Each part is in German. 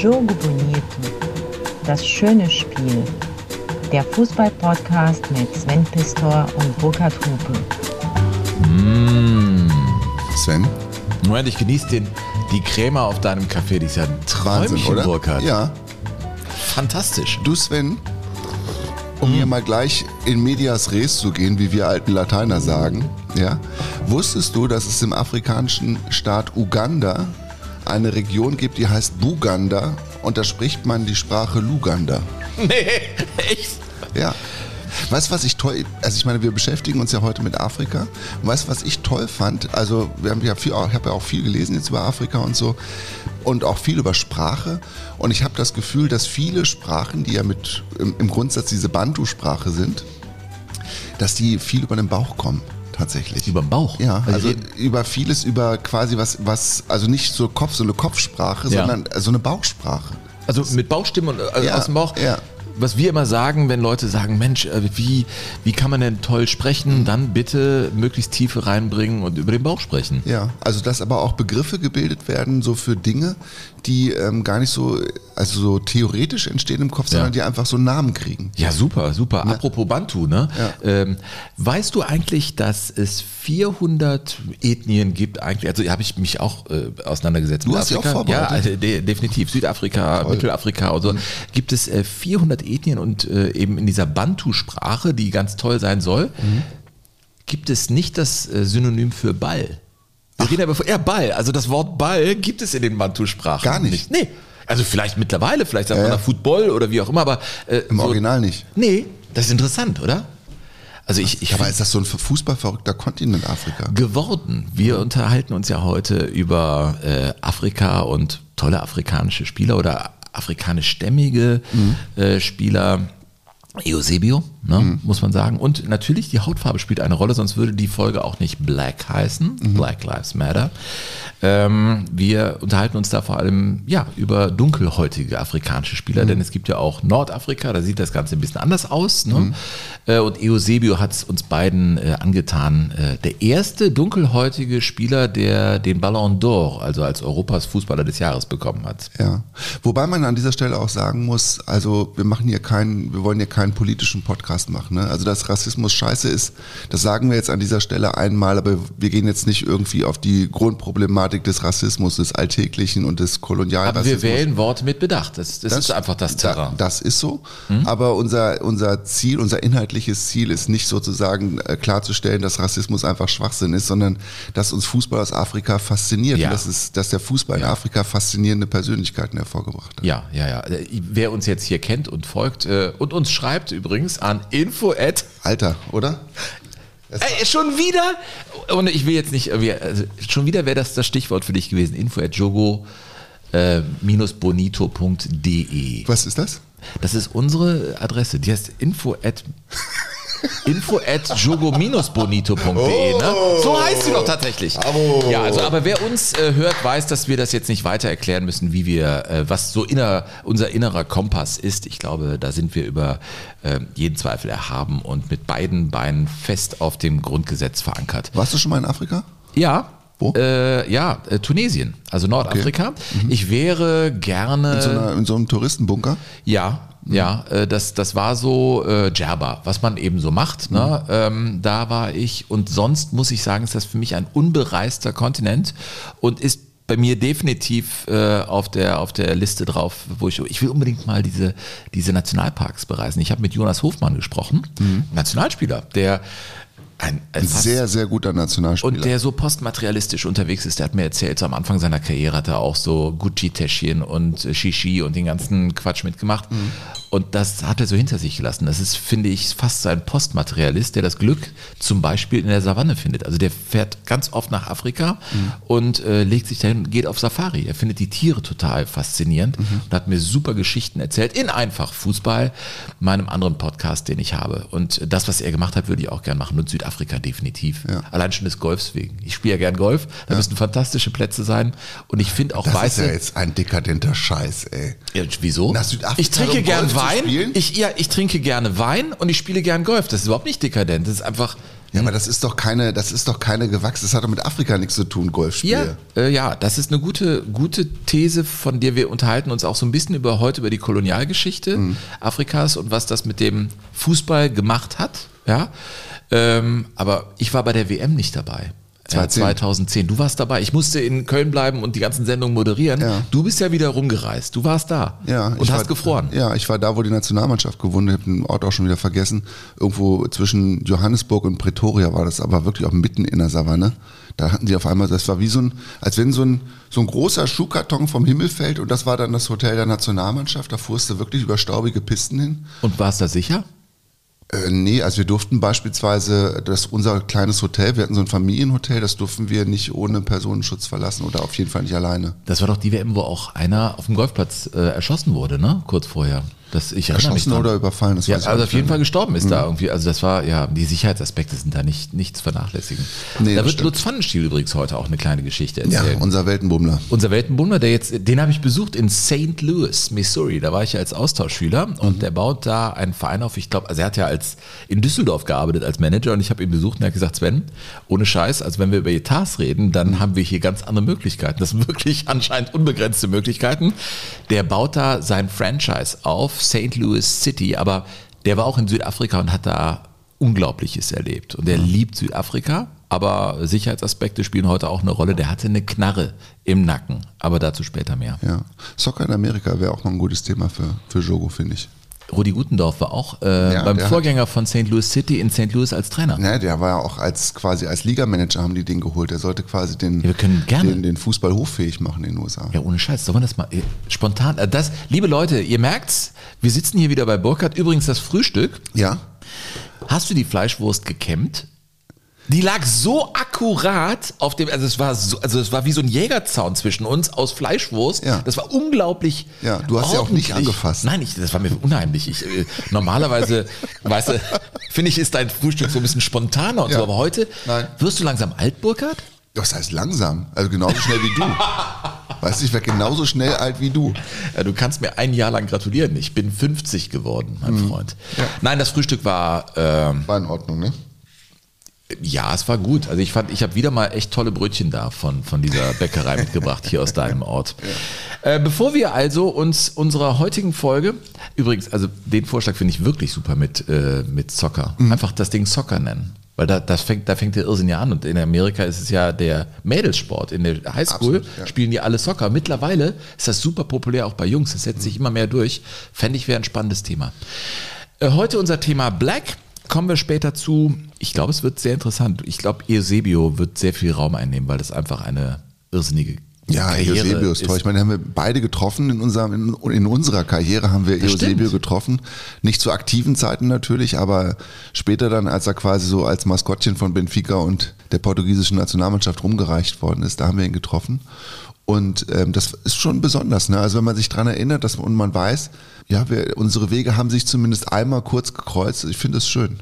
Jogo Bonito. Das schöne Spiel. Der Fußball-Podcast mit Sven Pistor und Burkhard Hupe. Mmh. Sven? Moment, ich genieße den, die Creme auf deinem Kaffee. Die ist ja ein Wahnsinn, Träumchen, oder? Burkhard. Ja. Fantastisch. Du, Sven, um hier mal gleich in medias res zu gehen, wie wir alten Lateiner sagen, ja, wusstest du, dass es im afrikanischen Staat Uganda eine Region gibt, die heißt Buganda und da spricht man die Sprache Luganda. Nee, echt? Ja. Weißt du, was ich toll, also ich meine, wir beschäftigen uns ja heute mit Afrika. Und weißt du, was ich toll fand? Also, wir haben ja viel, ich habe ja auch viel gelesen jetzt über Afrika und so und auch viel über Sprache. Und ich habe das Gefühl, dass viele Sprachen, die ja mit im, im Grundsatz diese Bantu-Sprache sind, dass die viel über den Bauch kommen. Tatsächlich. Über den Bauch? Ja, Also also über vieles, über quasi was, was, also nicht so Kopf, so eine Kopfsprache, Ja. sondern so eine Bauchsprache. Also mit Bauchstimme und also Ja, aus dem Bauch. ja. Was wir immer sagen, wenn Leute sagen, Mensch, äh, wie, wie kann man denn toll Mhm. sprechen, dann bitte möglichst Tiefe reinbringen und über den Bauch sprechen. Ja, also dass aber auch Begriffe gebildet werden, so für Dinge, die ähm, gar nicht so, also so theoretisch entstehen im Kopf, sondern die einfach so Namen kriegen. Ja, super, super. Apropos Bantu, ne? Ähm, weißt du eigentlich, dass es 400 Ethnien gibt eigentlich? Also habe ich mich auch äh, auseinandergesetzt Du mit hast dich auch Afrika. ja, vorbereitet? also, de definitiv. Südafrika, Mittelafrika und so. Gibt es äh, 400 Ethnien und äh, eben in dieser Bantu-Sprache, die ganz toll sein soll, gibt es nicht das äh, Synonym für Ball. Wir reden aber von, ja, Ball. Also das Wort Ball gibt es in den Bantu-Sprachen Gar nicht. Nee. Also vielleicht mittlerweile, vielleicht sagt Ja, man da Football oder wie auch immer, aber äh, Im Original nicht. Nee, das ist interessant, oder? Also ich, ich Aber ist das so ein fußballverrückter Kontinent Afrika? geworden. Wir unterhalten uns ja heute über äh, Afrika und tolle afrikanische Spieler oder afrikanischstämmige äh, Spieler. Eusebio, ne, muss man sagen. Und natürlich die Hautfarbe spielt eine Rolle, sonst würde die Folge auch nicht Black heißen. Black Lives Matter. Ähm, wir unterhalten uns da vor allem ja, über dunkelhäutige afrikanische Spieler, denn es gibt ja auch Nordafrika, da sieht das Ganze ein bisschen anders aus. Ne? Äh, und Eusebio hat es uns beiden äh, angetan. Äh, der erste dunkelhäutige Spieler, der den Ballon d'Or, also als Europas Fußballer des Jahres bekommen hat. Ja. Wobei man an dieser Stelle auch sagen muss, also wir machen hier keinen, wir wollen hier keinen politischen Podcast machen. Ne? Also dass Rassismus scheiße ist, das sagen wir jetzt an dieser Stelle einmal, aber wir gehen jetzt nicht irgendwie auf die Grundproblematik des Rassismus, des Alltäglichen und des Aber Kolonialrassismus. wir wählen Worte mit Bedacht. Das, das, ist einfach das da, Terrain. das ist so. Aber unser, unser Ziel, unser inhaltliches Ziel ist nicht sozusagen äh, klarzustellen, dass Rassismus einfach Schwachsinn ist, sondern dass uns Fußball aus Afrika fasziniert. Ja. Und dass, es, dass der Fußball in Afrika faszinierende Persönlichkeiten hervorgebracht hat. Ja, ja, ja. Äh, Wer uns jetzt hier kennt und folgt äh, und uns schreibt übrigens an info Alter, oder? Ey, schon wieder? Und ich will jetzt nicht, irgendwie, also schon wieder wäre das das Stichwort für dich gewesen. Info at jogo äh, bonito.de. Was ist das? Das ist unsere Adresse. Die heißt info at info at jogo-bonito.de. Ne? So heißt sie doch tatsächlich. Ja, also, aber wer uns äh, hört, weiß, dass wir das jetzt nicht weiter erklären müssen, wie wir, äh, was so inner, unser innerer Kompass ist. Ich glaube, da sind wir über äh, jeden Zweifel erhaben und mit beiden Beinen fest auf dem Grundgesetz verankert. Warst du schon mal in Afrika? Ja. Wo? Äh, ja, äh, Tunesien, also Nordafrika. Ich wäre gerne. In so, einer, in so einem Touristenbunker? Ja, ja, äh, das, das war so äh, Djerba, was man eben so macht. Ne? Ähm, da war ich und sonst muss ich sagen, ist das für mich ein unbereister Kontinent und ist bei mir definitiv äh, auf, der, auf der Liste drauf, wo ich, ich will unbedingt mal diese, diese Nationalparks bereisen. Ich habe mit Jonas Hofmann gesprochen, Nationalspieler, der ein, sehr, sehr guter Nationalspieler. und der so postmaterialistisch unterwegs ist, der hat mir erzählt, so am Anfang seiner Karriere hat er auch so Gucci-Täschchen und äh, Shishi und den ganzen Quatsch mitgemacht. Und das hat er so hinter sich gelassen. Das ist, finde ich, fast so ein Postmaterialist, der das Glück zum Beispiel in der Savanne findet. Also der fährt ganz oft nach Afrika und äh, legt sich dahin und geht auf Safari. Er findet die Tiere total faszinierend und hat mir super Geschichten erzählt in einfach Fußball, meinem anderen Podcast, den ich habe. Und das, was er gemacht hat, würde ich auch gern machen. Und Südafrika definitiv. Ja. Allein schon des Golfs wegen. Ich spiele ja gern Golf. Da müssen fantastische Plätze sein. Und ich finde auch das ist weiße. ja jetzt ein dekadenter Scheiß, ey. Ja, wieso? Nach Südafrika, ich trinke um gern Wein. Ich, ja, ich trinke gerne Wein und ich spiele gern Golf. Das ist überhaupt nicht dekadent. Das ist einfach Ja, aber das ist doch keine, das ist doch keine gewachsen, das hat doch mit Afrika nichts zu tun, Ja, Golfspiele. äh, ja, das ist eine gute, gute These, von der wir unterhalten uns auch so ein bisschen über heute über die Kolonialgeschichte Mhm. Afrikas und was das mit dem Fußball gemacht hat. Ja, ähm, aber ich war bei der WM nicht dabei. Ja, 2010. 2010. Du warst dabei. Ich musste in Köln bleiben und die ganzen Sendungen moderieren. Ja. Du bist ja wieder rumgereist. Du warst da. Ja, und hast war, gefroren. Ja, ich war da, wo die Nationalmannschaft gewonnen hat. Ich habe den Ort auch schon wieder vergessen. Irgendwo zwischen Johannesburg und Pretoria war das, aber wirklich auch mitten in der Savanne. Da hatten die auf einmal, das war wie so ein, als wenn so ein, so ein großer Schuhkarton vom Himmel fällt und das war dann das Hotel der Nationalmannschaft. Da fuhrst du wirklich über staubige Pisten hin. Und warst da sicher? Äh, nee, also wir durften beispielsweise, das unser kleines Hotel, wir hatten so ein Familienhotel, das durften wir nicht ohne Personenschutz verlassen oder auf jeden Fall nicht alleine. Das war doch die WM, wo auch einer auf dem Golfplatz äh, erschossen wurde, ne? Kurz vorher. Das, ich Erschossen oder überfallen, das Ja, also auf jeden. Fall gestorben ist da irgendwie. Also das war, ja, die Sicherheitsaspekte sind da nicht, zu vernachlässigen. Nee, da wird stimmt. Lutz Pfannenstiel übrigens heute auch eine kleine Geschichte Ja, erzählen. unser Weltenbummler. unser Weltenbummler, der jetzt, den habe ich besucht in St. Louis, Missouri. Da war ich ja als Austauschschüler und Mhm. der baut da einen Verein auf. Ich glaube, also er hat ja als in Düsseldorf gearbeitet als Manager und ich habe ihn besucht und er hat gesagt, Sven, ohne Scheiß, also wenn wir über Etats reden, dann Mhm. haben wir hier ganz andere Möglichkeiten. Das sind wirklich anscheinend unbegrenzte Möglichkeiten. Der baut da sein Franchise auf, St. Louis City, aber der war auch in Südafrika und hat da Unglaubliches erlebt. Und er liebt Südafrika, aber Sicherheitsaspekte spielen heute auch eine Rolle. Der hatte eine Knarre im Nacken, aber dazu später mehr. Ja. Soccer in Amerika wäre auch noch ein gutes Thema für, für Jogo, finde ich. Rudi Gutendorf war auch äh, Ja, beim Vorgänger von St. Louis City in St. Louis als Trainer. Ja, der war ja auch als quasi als Ligamanager haben die den geholt. Der sollte quasi den, Ja, wir können gerne. den, den Fußball hochfähig machen in den USA. Ja, ohne Scheiß, sollen wir das mal äh, spontan. Äh, das, liebe Leute, ihr merkt's, wir sitzen hier wieder bei Burkhardt. Übrigens das Frühstück. Ja? Hast du die Fleischwurst gekämmt? Die lag so akkurat auf dem, also es war so, also es war wie so ein Jägerzaun zwischen uns aus Fleischwurst. Ja. Das war unglaublich. Ja, du hast sie auch nicht ordentlich. angefasst. Nein, ich, das war mir unheimlich. Ich, äh, normalerweise, weißt du, finde ich, ist dein Frühstück so ein bisschen spontaner und Ja. so, aber heute Nein. wirst du langsam alt, Burkhard? Das heißt langsam, also genauso schnell wie du. weißt du, ich werde genauso schnell alt wie du. Ja, du kannst mir ein Jahr lang gratulieren. Ich bin 50 geworden, mein Mhm. Freund. Nein, das Frühstück war ähm, War in Ordnung, ne? Ja, es war gut. Also ich fand, ich habe wieder mal echt tolle Brötchen da von, von dieser Bäckerei mitgebracht hier aus deinem Ort. Äh, bevor wir also uns unserer heutigen Folge, übrigens, also den Vorschlag finde ich wirklich super mit, äh, mit Soccer. Einfach das Ding Soccer nennen. Weil da, das fängt, da fängt der Irrsinn ja an. Und in Amerika ist es ja der Mädelssport. In der Highschool Absolut, ja. spielen die alle Soccer. Mittlerweile ist das super populär auch bei Jungs. Das setzt sich immer mehr durch. Fände ich wäre ein spannendes Thema. Äh, Heute unser Thema Black. Kommen wir später zu. Ich glaube, es wird sehr interessant. Ich glaube, Eusebio wird sehr viel Raum einnehmen, weil das einfach eine irrsinnige Ja, Karriere Eusebio ist toll. Ich meine, haben wir beide getroffen in, unserem, in, in unserer Karriere haben wir Das Eusebio stimmt. getroffen. Nicht zu aktiven Zeiten natürlich, aber später dann, als er quasi so als Maskottchen von Benfica und der portugiesischen Nationalmannschaft rumgereicht worden ist, da haben wir ihn getroffen. Und ähm, das ist schon besonders. Ne? Also wenn man sich dran erinnert dass, und man weiß, ja, wir, unsere Wege haben sich zumindest einmal kurz gekreuzt. Ich finde es schön.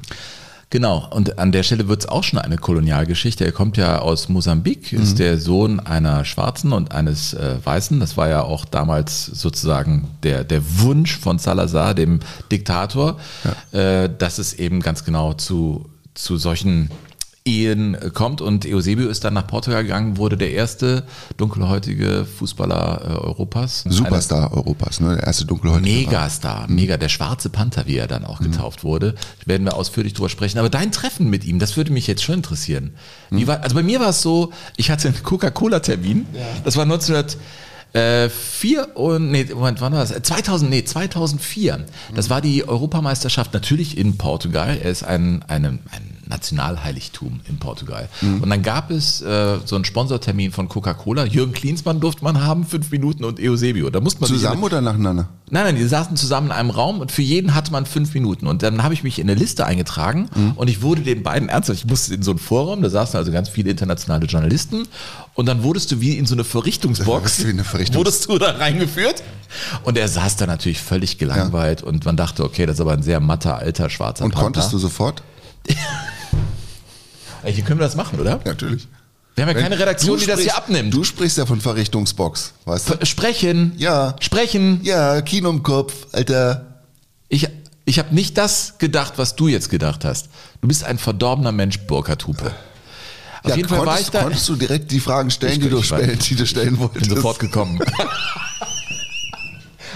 Genau, und an der Stelle wird es auch schon eine Kolonialgeschichte. Er kommt ja aus Mosambik, ist Mhm. der Sohn einer Schwarzen und eines äh, Weißen. Das war ja auch damals sozusagen der, der Wunsch von Salazar, dem Diktator, äh, dass es eben ganz genau zu, zu solchen Ehen äh, kommt. Und Eusebio ist dann nach Portugal gegangen, wurde der erste dunkelhäutige Fußballer äh, Europas. Eine- Superstar Europas, ne? der erste Dunkelhäutige. Megastar, mega, der schwarze Panther, wie er dann auch getauft wurde. Werden wir ausführlich drüber sprechen. Aber dein Treffen mit ihm, das würde mich jetzt schon interessieren. Wie war, also bei mir war es so, ich hatte einen Coca-Cola-Termin. Das war 1904 und, nee, Moment, wann war das? 2000, nee, 2004. Das war die Europameisterschaft natürlich in Portugal. Er ist ein, eine, ein Nationalheiligtum in Portugal. Und dann gab es äh, so einen Sponsortermin von Coca-Cola. Jürgen Klinsmann durfte man haben, fünf Minuten und Eusebio. Da musste man Zusammen oder nacheinander? Nein, nein, die saßen zusammen in einem Raum und für jeden hatte man fünf Minuten. Und dann habe ich mich in eine Liste eingetragen und ich wurde den beiden ernsthaft, ich musste in so einen Vorraum, da saßen also ganz viele internationale Journalisten und dann wurdest du wie in so eine Verrichtungsbox, Wie eine Verrichtungs- wurdest du da reingeführt und er saß da natürlich völlig gelangweilt und man dachte, okay, das ist aber ein sehr matter, alter, schwarzer Und Panther. konntest du sofort? Ey, Hier können wir das machen, oder? Natürlich. Wir haben ja keine Redaktion, die das hier abnimmt. Du sprichst ja von Verrichtungsbox, weißt du? Sprechen. Ja. Sprechen. Ja, Kino im Kopf, Alter. Ich, Ich habe nicht das gedacht, was du jetzt gedacht hast. Du bist ein verdorbener Mensch, Burkhard Hupe. Auf ja, jeden Fall konntest, war ich da. konntest du direkt die Fragen stellen, Ich- die, du ich stellen, die du stellen bin wolltest? sofort gekommen.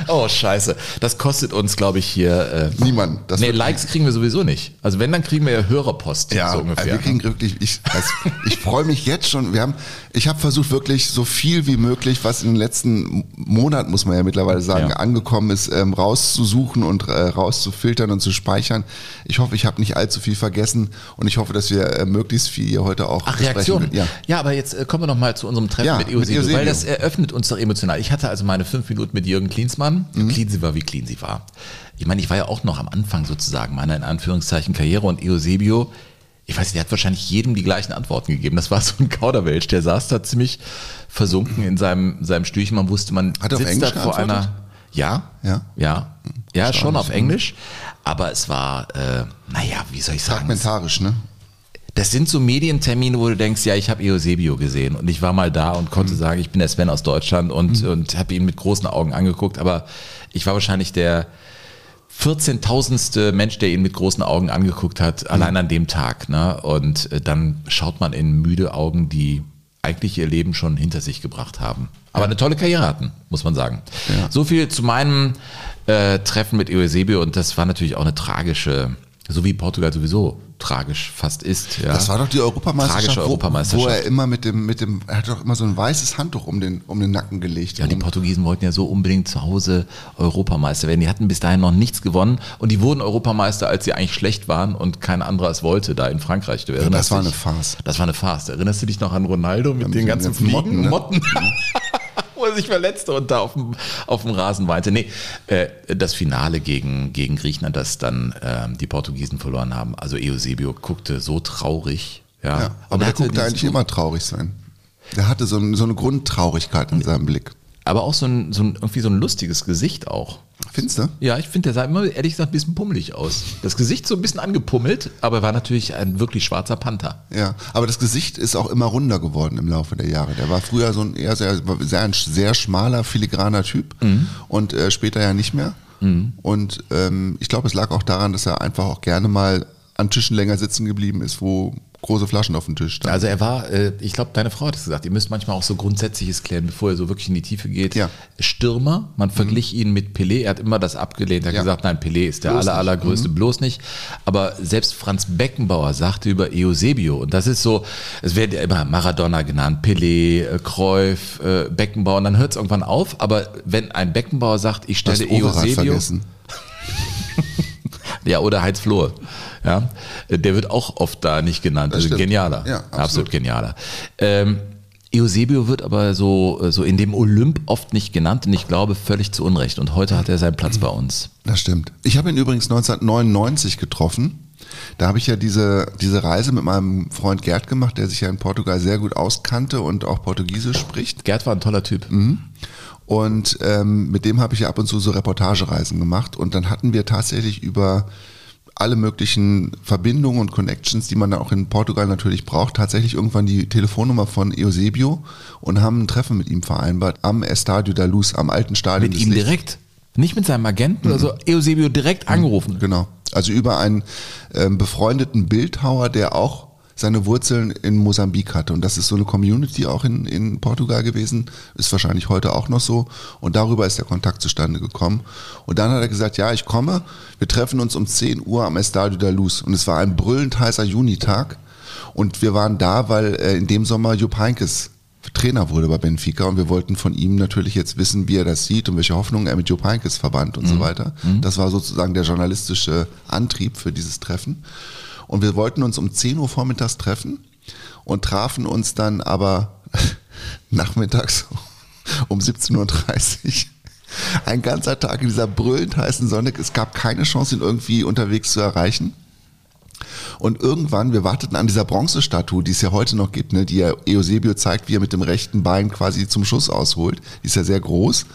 oh, scheiße. Das kostet uns, glaube ich, hier. Äh, Niemand. Das nee, Likes kriegen wir sowieso nicht. Also wenn, dann kriegen wir ja Hörerpost. Ja, so also ungefähr. wir kriegen wirklich, ich, also ich freue mich jetzt schon. Wir haben, ich habe versucht wirklich so viel wie möglich, was in den letzten Monaten, muss man ja mittlerweile sagen, Ja. angekommen ist, ähm, rauszusuchen und äh, rauszufiltern und zu speichern. Ich hoffe, ich habe nicht allzu viel vergessen und ich hoffe, dass wir äh, möglichst viel hier heute auch Ach. Reaktionen. Ja. Ja. aber jetzt äh, kommen wir noch mal zu unserem Treffen Ja, mit Eusebio. weil das eröffnet uns doch emotional. Ich hatte also meine fünf Minuten mit Jürgen Klinsmann. Mhm. Klinsmann war, wie clean sie war. Ich meine, ich war ja auch noch am Anfang sozusagen meiner in Anführungszeichen Karriere und Eusebio, ich weiß nicht, der hat wahrscheinlich jedem die gleichen Antworten gegeben. Das war so ein Kauderwelsch, der saß da ziemlich versunken in seinem, seinem Stühlchen. Man wusste, man Hat er auf sitzt Englisch da vor geantwortet? einer... Ja, Ja? ja, ja, schon auf Englisch. Aber es war, äh, naja, wie soll ich sagen, Fragmentarisch, ne? Das sind so Medientermine, wo du denkst, ja, ich habe Eusebio gesehen und ich war mal da und Mhm. konnte sagen, ich bin der Sven aus Deutschland und, und habe ihn mit großen Augen angeguckt, aber ich war wahrscheinlich der 14.000ste Mensch, der ihn mit großen Augen angeguckt hat, Mhm. allein an dem Tag. Ne? Und äh, dann schaut man in müde Augen, die eigentlich ihr Leben schon hinter sich gebracht haben. Aber eine tolle Karriere hatten, muss man sagen. Ja. So viel zu meinem äh, Treffen mit Eusebio und das war natürlich auch eine tragische, so wie Portugal sowieso tragisch fast ist. Ja. Das war doch die Europameisterschaft, Tragische wo, Europameisterschaft. wo er immer mit dem, mit dem, er hat doch immer so ein weißes Handtuch um den, um den Nacken gelegt. Ja, die Portugiesen wollten ja so unbedingt zu Hause Europameister werden. Die hatten bis dahin noch nichts gewonnen und die wurden Europameister, als sie eigentlich schlecht waren und kein anderer es wollte, da in Frankreich. Du erinnerst das war dich? eine Farce. Das war eine Farce. Erinnerst du dich noch an Ronaldo mit mit den den ganzen ganzen Fliegen, Motten, ne? Motten? Wo er sich verletzte und da auf dem, auf dem Rasen weinte. Nee, äh, das Finale gegen, gegen Griechenland, das dann ähm, die Portugiesen verloren haben. Also Eusebio guckte so traurig. Ja, Ja, aber er der guckte eigentlich immer traurig sein. Der hatte so, ein, so eine Grundtraurigkeit in seinem Blick. Aber auch so ein, so ein, irgendwie so ein lustiges Gesicht auch. Findest du? Ja, ich finde, der sah immer ehrlich gesagt ein bisschen pummelig aus. Das Gesicht so ein bisschen angepummelt, aber er war natürlich ein wirklich schwarzer Panther. Ja, aber das Gesicht ist auch immer runder geworden im Laufe der Jahre. Der war früher so ein eher sehr, sehr, ein sehr schmaler, filigraner Typ und äh, später ja nicht mehr. Und ähm, ich glaube, es lag auch daran, dass er einfach auch gerne mal an Tischen länger sitzen geblieben ist, wo große Flaschen auf dem Tisch standen. Also er war, äh, ich glaube, deine Frau hat es gesagt, ihr müsst manchmal auch so Grundsätzliches klären, bevor ihr so wirklich in die Tiefe geht. Ja. Stürmer, man verglich ihn mit Pelé, er hat immer das abgelehnt, er hat Ja. gesagt, nein, Pelé ist der Bloß aller, allergrößte, bloß nicht. Aber selbst Franz Beckenbauer sagte über Eusebio, und das ist so, es wird ja immer Maradona genannt, Pelé, äh, Cruyff, äh, Beckenbauer, und dann hört es irgendwann auf, aber wenn ein Beckenbauer sagt, ich stelle Eusebio, vergessen. Ja, oder Heinz Flohe. Ja, der wird auch oft da nicht genannt. Das Also stimmt. genialer. Ja, absolut. absolut. genialer. Ähm, Eusebio wird aber so, so in dem Olymp oft nicht genannt und ich glaube völlig zu Unrecht. Und heute hat er seinen Platz bei uns. Das stimmt. Ich habe ihn übrigens 1999 getroffen. Da habe ich ja diese, diese Reise mit meinem Freund Gerd gemacht, der sich ja in Portugal sehr gut auskannte und auch Portugiesisch spricht. Gerd war ein toller Typ. Und ähm, mit dem habe ich ja ab und zu so Reportagereisen gemacht. Und dann hatten wir tatsächlich über alle möglichen Verbindungen und Connections, die man dann auch in Portugal natürlich braucht, tatsächlich irgendwann die Telefonnummer von Eusebio und haben ein Treffen mit ihm vereinbart am Estadio da Luz, am alten Stadion. Mit ihm Lichts. direkt. Nicht mit seinem Agenten, also Eusebio direkt angerufen. Genau. Also über einen ähm, befreundeten Bildhauer, der auch seine Wurzeln in Mosambik hatte. Und das ist so eine Community auch in, in Portugal gewesen, ist wahrscheinlich heute auch noch so. Und darüber ist der Kontakt zustande gekommen. Und dann hat er gesagt, ja, ich komme, wir treffen uns um 10 Uhr am Estadio da Luz. Und es war ein brüllend heißer Junitag. Und wir waren da, weil äh, in dem Sommer Jupp Heynckes Trainer wurde bei Benfica und wir wollten von ihm natürlich jetzt wissen, wie er das sieht und welche Hoffnungen er mit Jupp Heynckes verband und so weiter. Das war sozusagen der journalistische Antrieb für dieses Treffen. Und wir wollten uns um 10 Uhr vormittags treffen und trafen uns dann aber nachmittags um 17.30 Uhr. Ein ganzer Tag in dieser brüllend heißen Sonne. Es gab keine Chance, ihn irgendwie unterwegs zu erreichen. Und irgendwann, wir warteten an dieser Bronzestatue, die es ja heute noch gibt, ne, die ja Eusebio zeigt, wie er mit dem rechten Bein quasi zum Schuss ausholt. Die ist ja sehr groß.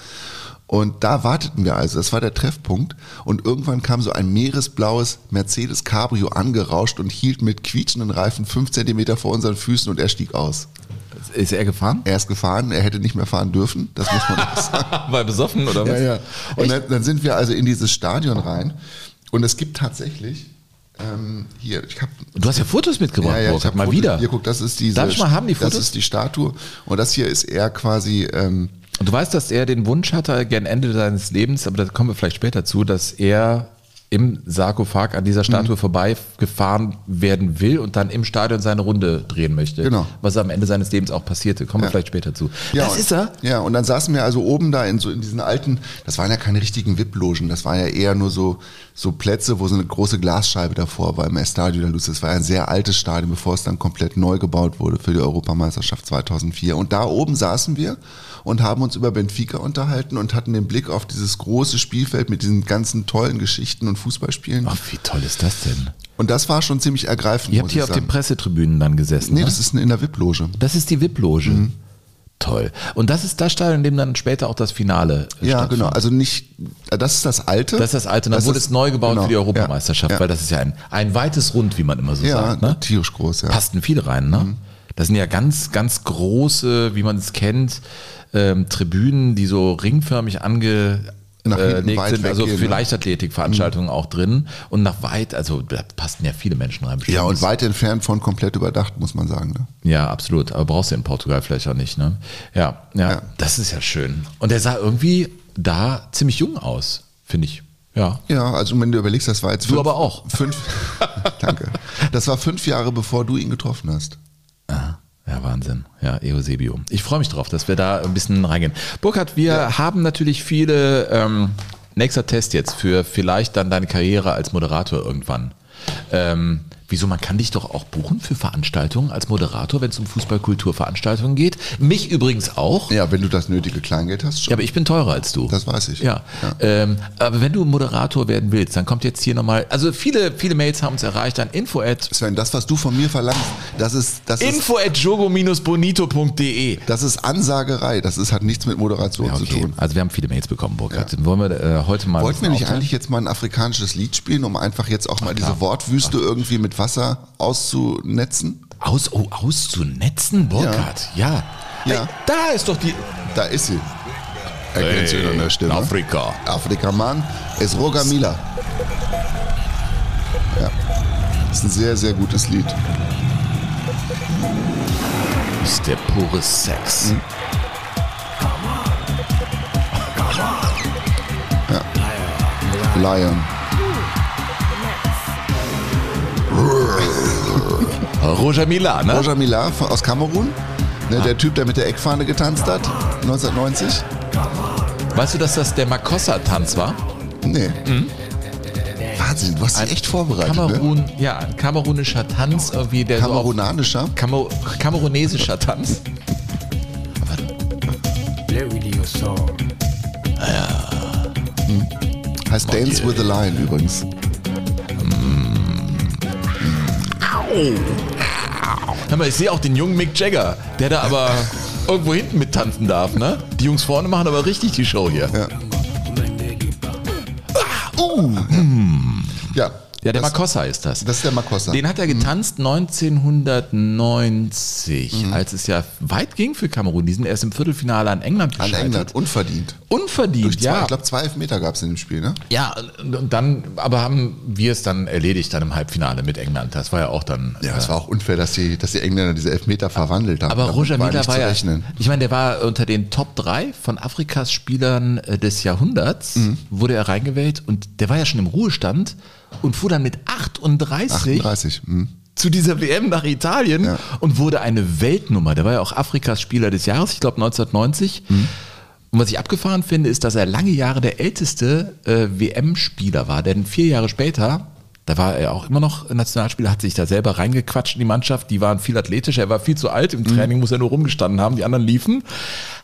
Und da warteten wir also, das war der Treffpunkt. Und irgendwann kam so ein meeresblaues Mercedes Cabrio angerauscht und hielt mit quietschenden Reifen fünf Zentimeter vor unseren Füßen und er stieg aus. Ist er gefahren? Er ist gefahren, er hätte nicht mehr fahren dürfen, das muss man auch sagen. War besoffen oder was? Ja, ja. Und dann, dann sind wir also in dieses Stadion rein. Und es gibt tatsächlich, ähm, hier, ich habe Du hast ja Fotos mitgebracht, ja, ja, ich hab mal Fotos. wieder. Hier, guck, das ist diese. Darf ich mal haben, die Das Fotos? ist die Statue. Und das hier ist er quasi. Ähm, Und du weißt, dass er den Wunsch hatte, gern Ende seines Lebens, aber da kommen wir vielleicht später zu, dass er im Sarkophag an dieser Statue Mhm. vorbeigefahren werden will und dann im Stadion seine Runde drehen möchte. Genau. Was am Ende seines Lebens auch passierte. Kommen wir Ja. vielleicht später zu. Ja, das und- ist er. Ja, und dann saßen wir also oben da in so in diesen alten, das waren ja keine richtigen VIP-Logen, das waren ja eher nur so, so Plätze, wo so eine große Glasscheibe davor war im Estadio da Luz. Das war ja ein sehr altes Stadion, bevor es dann komplett neu gebaut wurde für die Europameisterschaft 2004. Und da oben saßen wir und haben uns über Benfica unterhalten und hatten den Blick auf dieses große Spielfeld mit diesen ganzen tollen Geschichten und Fußballspielen. Ach, wie toll ist das denn? Und das war schon ziemlich ergreifend. Ihr habt hier auf den sagen. Pressetribünen dann gesessen. Nee, ne? das ist in der VIP-Loge. das ist die VIP-Loge. Mhm. Toll. Und das ist das Stadion, in dem dann später auch das Finale Ja, genau. Also nicht, das ist das alte. Das ist das alte. Dann Das wurde ist- es neu gebaut genau, für die Europameisterschaft, ja. weil das ist ja ein, ein weites Rund, wie man immer so Ja, sagt. Ne? tierisch groß, ja. Passten viele rein, ne? Das sind ja ganz, ganz große, wie man es kennt, ähm, Tribünen, die so ringförmig hinten weit sind, also für ne? Leichtathletikveranstaltungen auch drin und nach weit, also da passten ja viele Menschen rein. Ja, und bestimmt. weit entfernt von komplett überdacht, muss man sagen. Ne? Ja, absolut. Aber brauchst du in Portugal vielleicht auch nicht, ne? Ja, ja, Ja. das ist ja schön. Und er sah irgendwie da ziemlich jung aus, finde ich. Ja. Ja, also wenn du überlegst, das war jetzt Du aber auch. Fünf, danke. Das war fünf Jahre, bevor du ihn getroffen hast. Ah, Ja, Wahnsinn. Ja, Eusebio. Ich freue mich drauf, dass wir da ein bisschen reingehen. Burkhard, wir haben natürlich viele, ähm, nächster Test jetzt für vielleicht dann deine Karriere als Moderator irgendwann. Ähm, wieso, man kann dich doch auch buchen für Veranstaltungen als Moderator, wenn es um Fußballkulturveranstaltungen geht. Mich übrigens auch. Ja, wenn du das nötige Kleingeld hast, schon. Ja, aber ich bin teurer als du. Das weiß ich. Ja. Ähm, aber wenn du Moderator werden willst, dann kommt jetzt hier nochmal, also viele, viele Mails haben uns erreicht an info at Sven, das, was du von mir verlangst, das ist, das ist, info at jogo-bonito.de. das ist Ansagerei. Das ist, hat nichts mit Moderation Ja, zu okay. tun. Also wir haben viele Mails bekommen, Burkhard. Wollen wir äh, heute mal. Wollten wir nicht eigentlich jetzt mal ein afrikanisches Lied spielen, um einfach jetzt auch mal diese Wortwüste irgendwie mit Wasser auszunetzen? Aus, oh, auszunetzen, Burkhard? Ja. Ja. Ey, da ist doch die. Da ist sie. Erkennst du an der Stimme? Afrika. Afrika Mann ist Roger Mila. Ja. Das ist ein sehr, sehr gutes Lied. ist der pure Sex. Mhm. Lion. Roger Mila, ne? Roger Mila aus Kamerun. Ne, der Typ, der mit der Eckfahne getanzt hat, 1990. Weißt du, dass das der Makossa-Tanz war? Nee. Wahnsinn, du hast dich echt vorbereitet. Ne? Kamerun, ja, ein kamerunischer Tanz, irgendwie der Kamerunanischer. so Kamer, kamerunesischer Tanz. With your song. Heißt Dance with the Lion übrigens. Hör mal, ich sehe auch den jungen Mick Jagger, der da aber irgendwo hinten mittanzen darf, ne? Die Jungs vorne machen aber richtig die Show hier. Ja. Ja. Ja, der das, Makossa ist das. das ist der Makossa. Den hat er getanzt 1990, als es ja weit ging für Kamerun. Die sind erst im Viertelfinale an England An gescheitert. England. Unverdient. Unverdient, Durch zwei, ja. Ich glaube, zwei Elfmeter gab es in dem Spiel, ne? ja, und, dann, aber haben wir es dann erledigt dann im Halbfinale mit England. Das war ja auch dann. Ja, es war auch unfair, dass die, dass die Engländer diese Elfmeter verwandelt haben. Aber Roger nicht war ja, ich meine, der war unter den Top 3 von Afrikas Spielern äh, des Jahrhunderts, Mhm. wurde er reingewählt und der war ja schon im Ruhestand und fuhr dann mit 38, 38. Hm. zu dieser WM nach Italien Ja. und wurde eine Weltnummer. Der war ja auch Afrikas Spieler des Jahres, ich glaube 1990. Mhm. Und was ich abgefahren finde, ist, dass er lange Jahre der älteste äh, WM-Spieler war, denn vier Jahre später, da war er auch immer noch Nationalspieler, hat sich da selber reingequatscht in die Mannschaft, die waren viel athletischer, er war viel zu alt, im Mhm. Training muss er nur rumgestanden haben, die anderen liefen,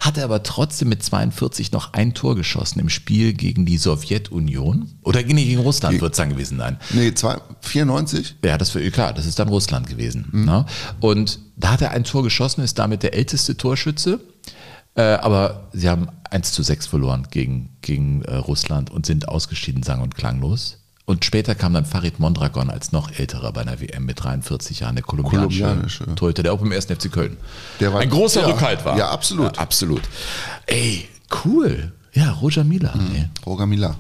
hat er aber trotzdem mit 42 noch ein Tor geschossen im Spiel gegen die Sowjetunion oder nee, gegen Russland wird es dann gewesen sein. Nee, zwei, 94? Ja, das war klar, das ist dann Russland gewesen. Ne? Und da hat er ein Tor geschossen, ist damit der älteste Torschütze. Äh, aber sie haben 1 zu 6 verloren gegen, gegen äh, Russland und sind ausgeschieden, sang- und klanglos. Und später kam dann Farid Mondragon als noch älterer bei einer WM mit 43 Jahren, der kolumbianische, Kolumbianische. Torhüter, der auch beim 1. FC Köln war- ein großer ja, Rückhalt war. ja, absolut. absolut. Ey, cool. Ja, Roger Mila. Ey. Roger Mila.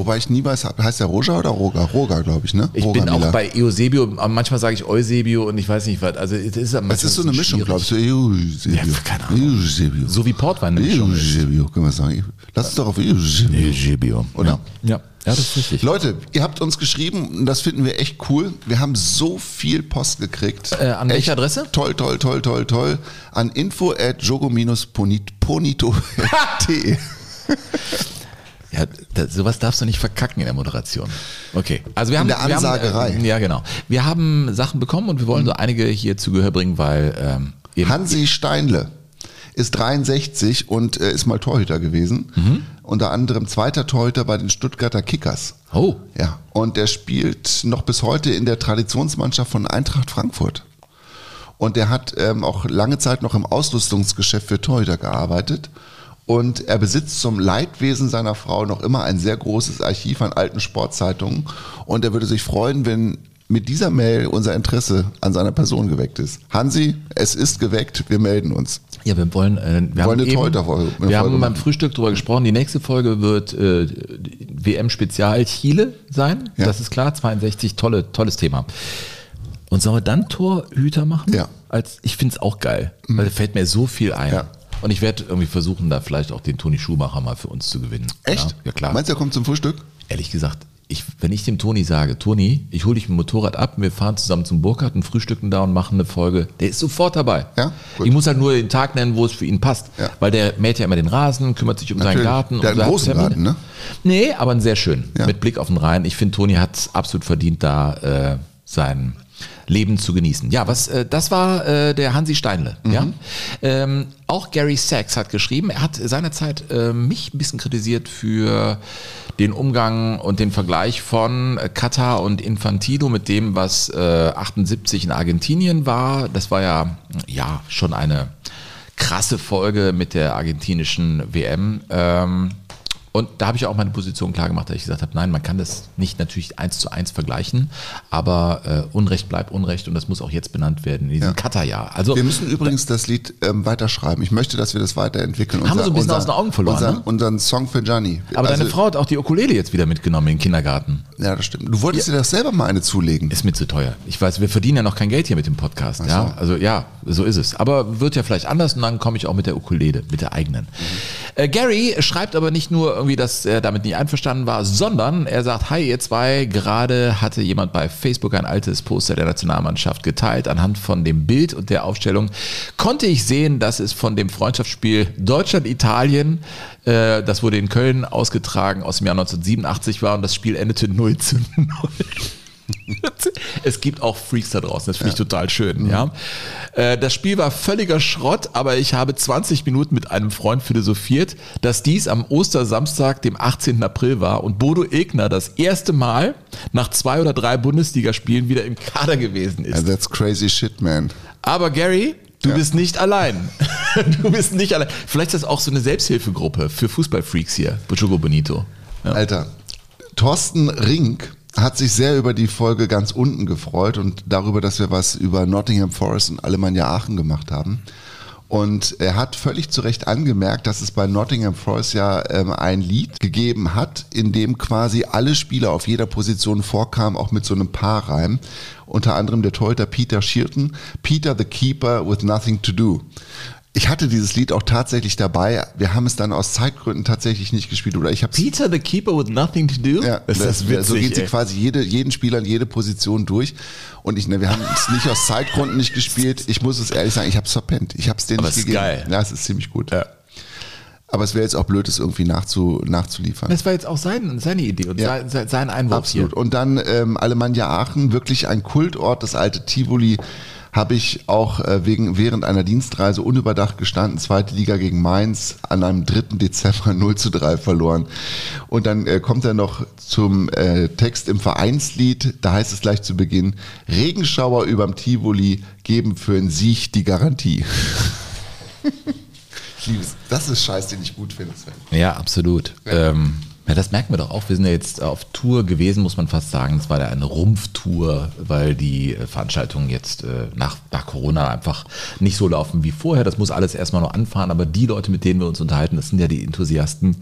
Wobei ich nie weiß, heißt der Roger oder Roger? Roger, glaube ich, ne? Ich Roger bin auch Miller. bei Eusebio, manchmal sage ich Eusebio und ich weiß nicht was. Also es ist, Es ist so eine Mischung, glaube ich. So Eusebio. Ja, keine Ahnung. Eusebio. So wie Portwein eine Mischung. Eusebio, können wir sagen. Lass uns doch auf Eusebio. Eusebio. Oder? Ja. ja, das ist richtig. Leute, ihr habt uns geschrieben, und das finden wir echt cool. Wir haben so viel Post gekriegt. Äh, an welche Echt Adresse? Toll, toll, toll, toll, toll. An info at jogo-ponito.de. Ja, da, sowas darfst du nicht verkacken in der Moderation. Okay, also wir haben In der Ansagerei. Haben, äh, ja, genau. Wir haben Sachen bekommen und wir wollen so einige hier zu Gehör bringen, weil ähm, eben Hansi Steinle ist 63 und äh, ist mal Torhüter gewesen. Mhm. Unter anderem zweiter Torhüter bei den Stuttgarter Kickers. Oh, Ja, und der spielt noch bis heute in der Traditionsmannschaft von Eintracht Frankfurt. Und der hat ähm, auch lange Zeit noch im Ausrüstungsgeschäft für Torhüter gearbeitet. Und er besitzt zum Leidwesen seiner Frau noch immer ein sehr großes Archiv an alten Sportzeitungen. Und er würde sich freuen, wenn mit dieser Mail unser Interesse an seiner Person geweckt ist. Hansi, es ist geweckt, wir melden uns. Ja, wir wollen, äh, wir Wollen haben, eine eben, Torhüter-Folge- eine wir haben Folge beim machen. Frühstück drüber gesprochen. Die nächste Folge wird äh, WM Spezial Chile sein. Ja. Das ist klar, 62, tolle, tolles Thema. Und sollen wir dann Torhüter machen? Ja. Mhm. Als, ich finde es auch geil, weil da fällt mir so viel ein. Ja. Und ich werde irgendwie versuchen, da vielleicht auch den Toni Schumacher mal für uns zu gewinnen. Echt? Ja, ja klar. Meinst du, er kommt zum Frühstück? Ehrlich gesagt, ich, wenn ich dem Toni sage, Toni, ich hole dich mit dem Motorrad ab, wir fahren zusammen zum Burkhardt und frühstücken da und machen eine Folge, der ist sofort dabei. Ja, gut. ich muss halt nur den Tag nennen, wo es für ihn passt. Ja. Weil der mäht ja immer den Rasen, kümmert sich um seinen Natürlich. Garten. Der und hat einen großen. Garten, ne? Nee, aber einen sehr schönen. Ja. Mit Blick auf den Rhein. Ich finde, Toni hat es absolut verdient, da äh, sein Leben zu genießen. Ja, was äh, das war äh, der Hansi Steinle. Mhm. Ja? Ähm, auch Gary Sachs hat geschrieben, er hat seinerzeit äh, mich ein bisschen kritisiert für den Umgang und den Vergleich von äh, Katar und Infantino mit dem, was äh, 78 in Argentinien war. Das war ja, ja schon eine krasse Folge mit der argentinischen WM. Ähm, und da habe ich auch meine Position klar gemacht, dass ich gesagt habe, nein, man kann das nicht natürlich eins zu eins vergleichen, aber äh, Unrecht bleibt Unrecht und das muss auch jetzt benannt werden in diesem Ja. Katar-Jahr. Also Wir müssen übrigens das Lied ähm, weiterschreiben. Ich möchte, dass wir das weiterentwickeln. Haben wir so ein bisschen aus den Augen verloren, Unser, ne? Unseren Song für Gianni. aber Also, deine Frau hat auch die Ukulele jetzt wieder mitgenommen in den Kindergarten. Ja, das stimmt. Du wolltest dir das selber mal eine zulegen. Ist mir zu teuer. Ich weiß, wir verdienen ja noch kein Geld hier mit dem Podcast. Ja, also ja, so ist es. Aber wird ja vielleicht anders und dann komme ich auch mit der Ukulele, mit der eigenen. Äh, Gary schreibt aber nicht nur irgendwie, dass er damit nicht einverstanden war, sondern er sagt, hi ihr zwei, gerade hatte jemand bei Facebook ein altes Poster der Nationalmannschaft geteilt. Anhand von dem Bild und der Aufstellung konnte ich sehen, dass es von dem Freundschaftsspiel Deutschland-Italien, äh, das wurde in Köln ausgetragen, aus dem Jahr 1987 war und das Spiel endete 0 zu 0. Es gibt auch Freaks da draußen, das finde ich total schön. Ja. Äh, Das Spiel war völliger Schrott, aber ich habe 20 Minuten mit einem Freund philosophiert, dass dies am Ostersamstag, dem 18. April war und Bodo Egner das erste Mal nach zwei oder drei Bundesligaspielen wieder im Kader gewesen ist. Yeah, that's crazy shit, man. Aber Gary, du Ja. bist nicht allein. Du bist nicht allein. Vielleicht ist das auch so eine Selbsthilfegruppe für Fußballfreaks hier, Bujogo Bonito. Ja. Alter, Thorsten Rink hat sich sehr über die Folge ganz unten gefreut und darüber, dass wir was über Nottingham Forest und Alemannia Aachen gemacht haben. Und er hat völlig zu Recht angemerkt, dass es bei Nottingham Forest ja ähm, ein Lied gegeben hat, in dem quasi alle Spieler auf jeder Position vorkamen, auch mit so einem Paarreim. Unter anderem der Torhüter Peter Shirton, Peter the Keeper with Nothing to Do. Ich hatte dieses Lied auch tatsächlich dabei. Wir haben es dann aus Zeitgründen tatsächlich nicht gespielt. Oder ich habe Peter the Keeper with nothing to do? ja, ist das witzig, so geht sie ey. quasi jede, jeden Spieler in jede Position durch. Und ich, ne, wir haben es nicht aus Zeitgründen nicht gespielt. Ich muss es ehrlich sagen, ich habe es verpennt. Ich habe es denen Aber nicht ist gegeben. geil. Ja, es ist ziemlich gut. Ja. Aber es wäre jetzt auch blöd, es irgendwie nachzu, nachzuliefern. Das war jetzt auch sein, seine Idee und Ja. sein, sein Einwurf Absolut. hier. Und dann ähm, Alemannia Aachen, wirklich ein Kultort, das alte Tivoli, habe ich auch äh, wegen, während einer Dienstreise unüberdacht gestanden, zweite Liga gegen Mainz, an einem 3. Dezember 0 zu 3 verloren. Und dann äh, kommt er noch zum äh, Text im Vereinslied, da heißt es gleich zu Beginn, Regenschauer überm Tivoli geben für einen Sieg die Garantie. Ich liebe es. Das ist Scheiß, den ich gut finde, Sven. Ja, absolut. Ähm, ja, das merken wir doch auch. Wir sind ja jetzt auf Tour gewesen, muss man fast sagen. Es war ja eine Rumpftour, weil die äh, Veranstaltungen jetzt äh, nach, nach Corona einfach nicht so laufen wie vorher. Das muss alles erstmal noch anfahren. Aber die Leute, mit denen wir uns unterhalten, das sind ja die Enthusiasten.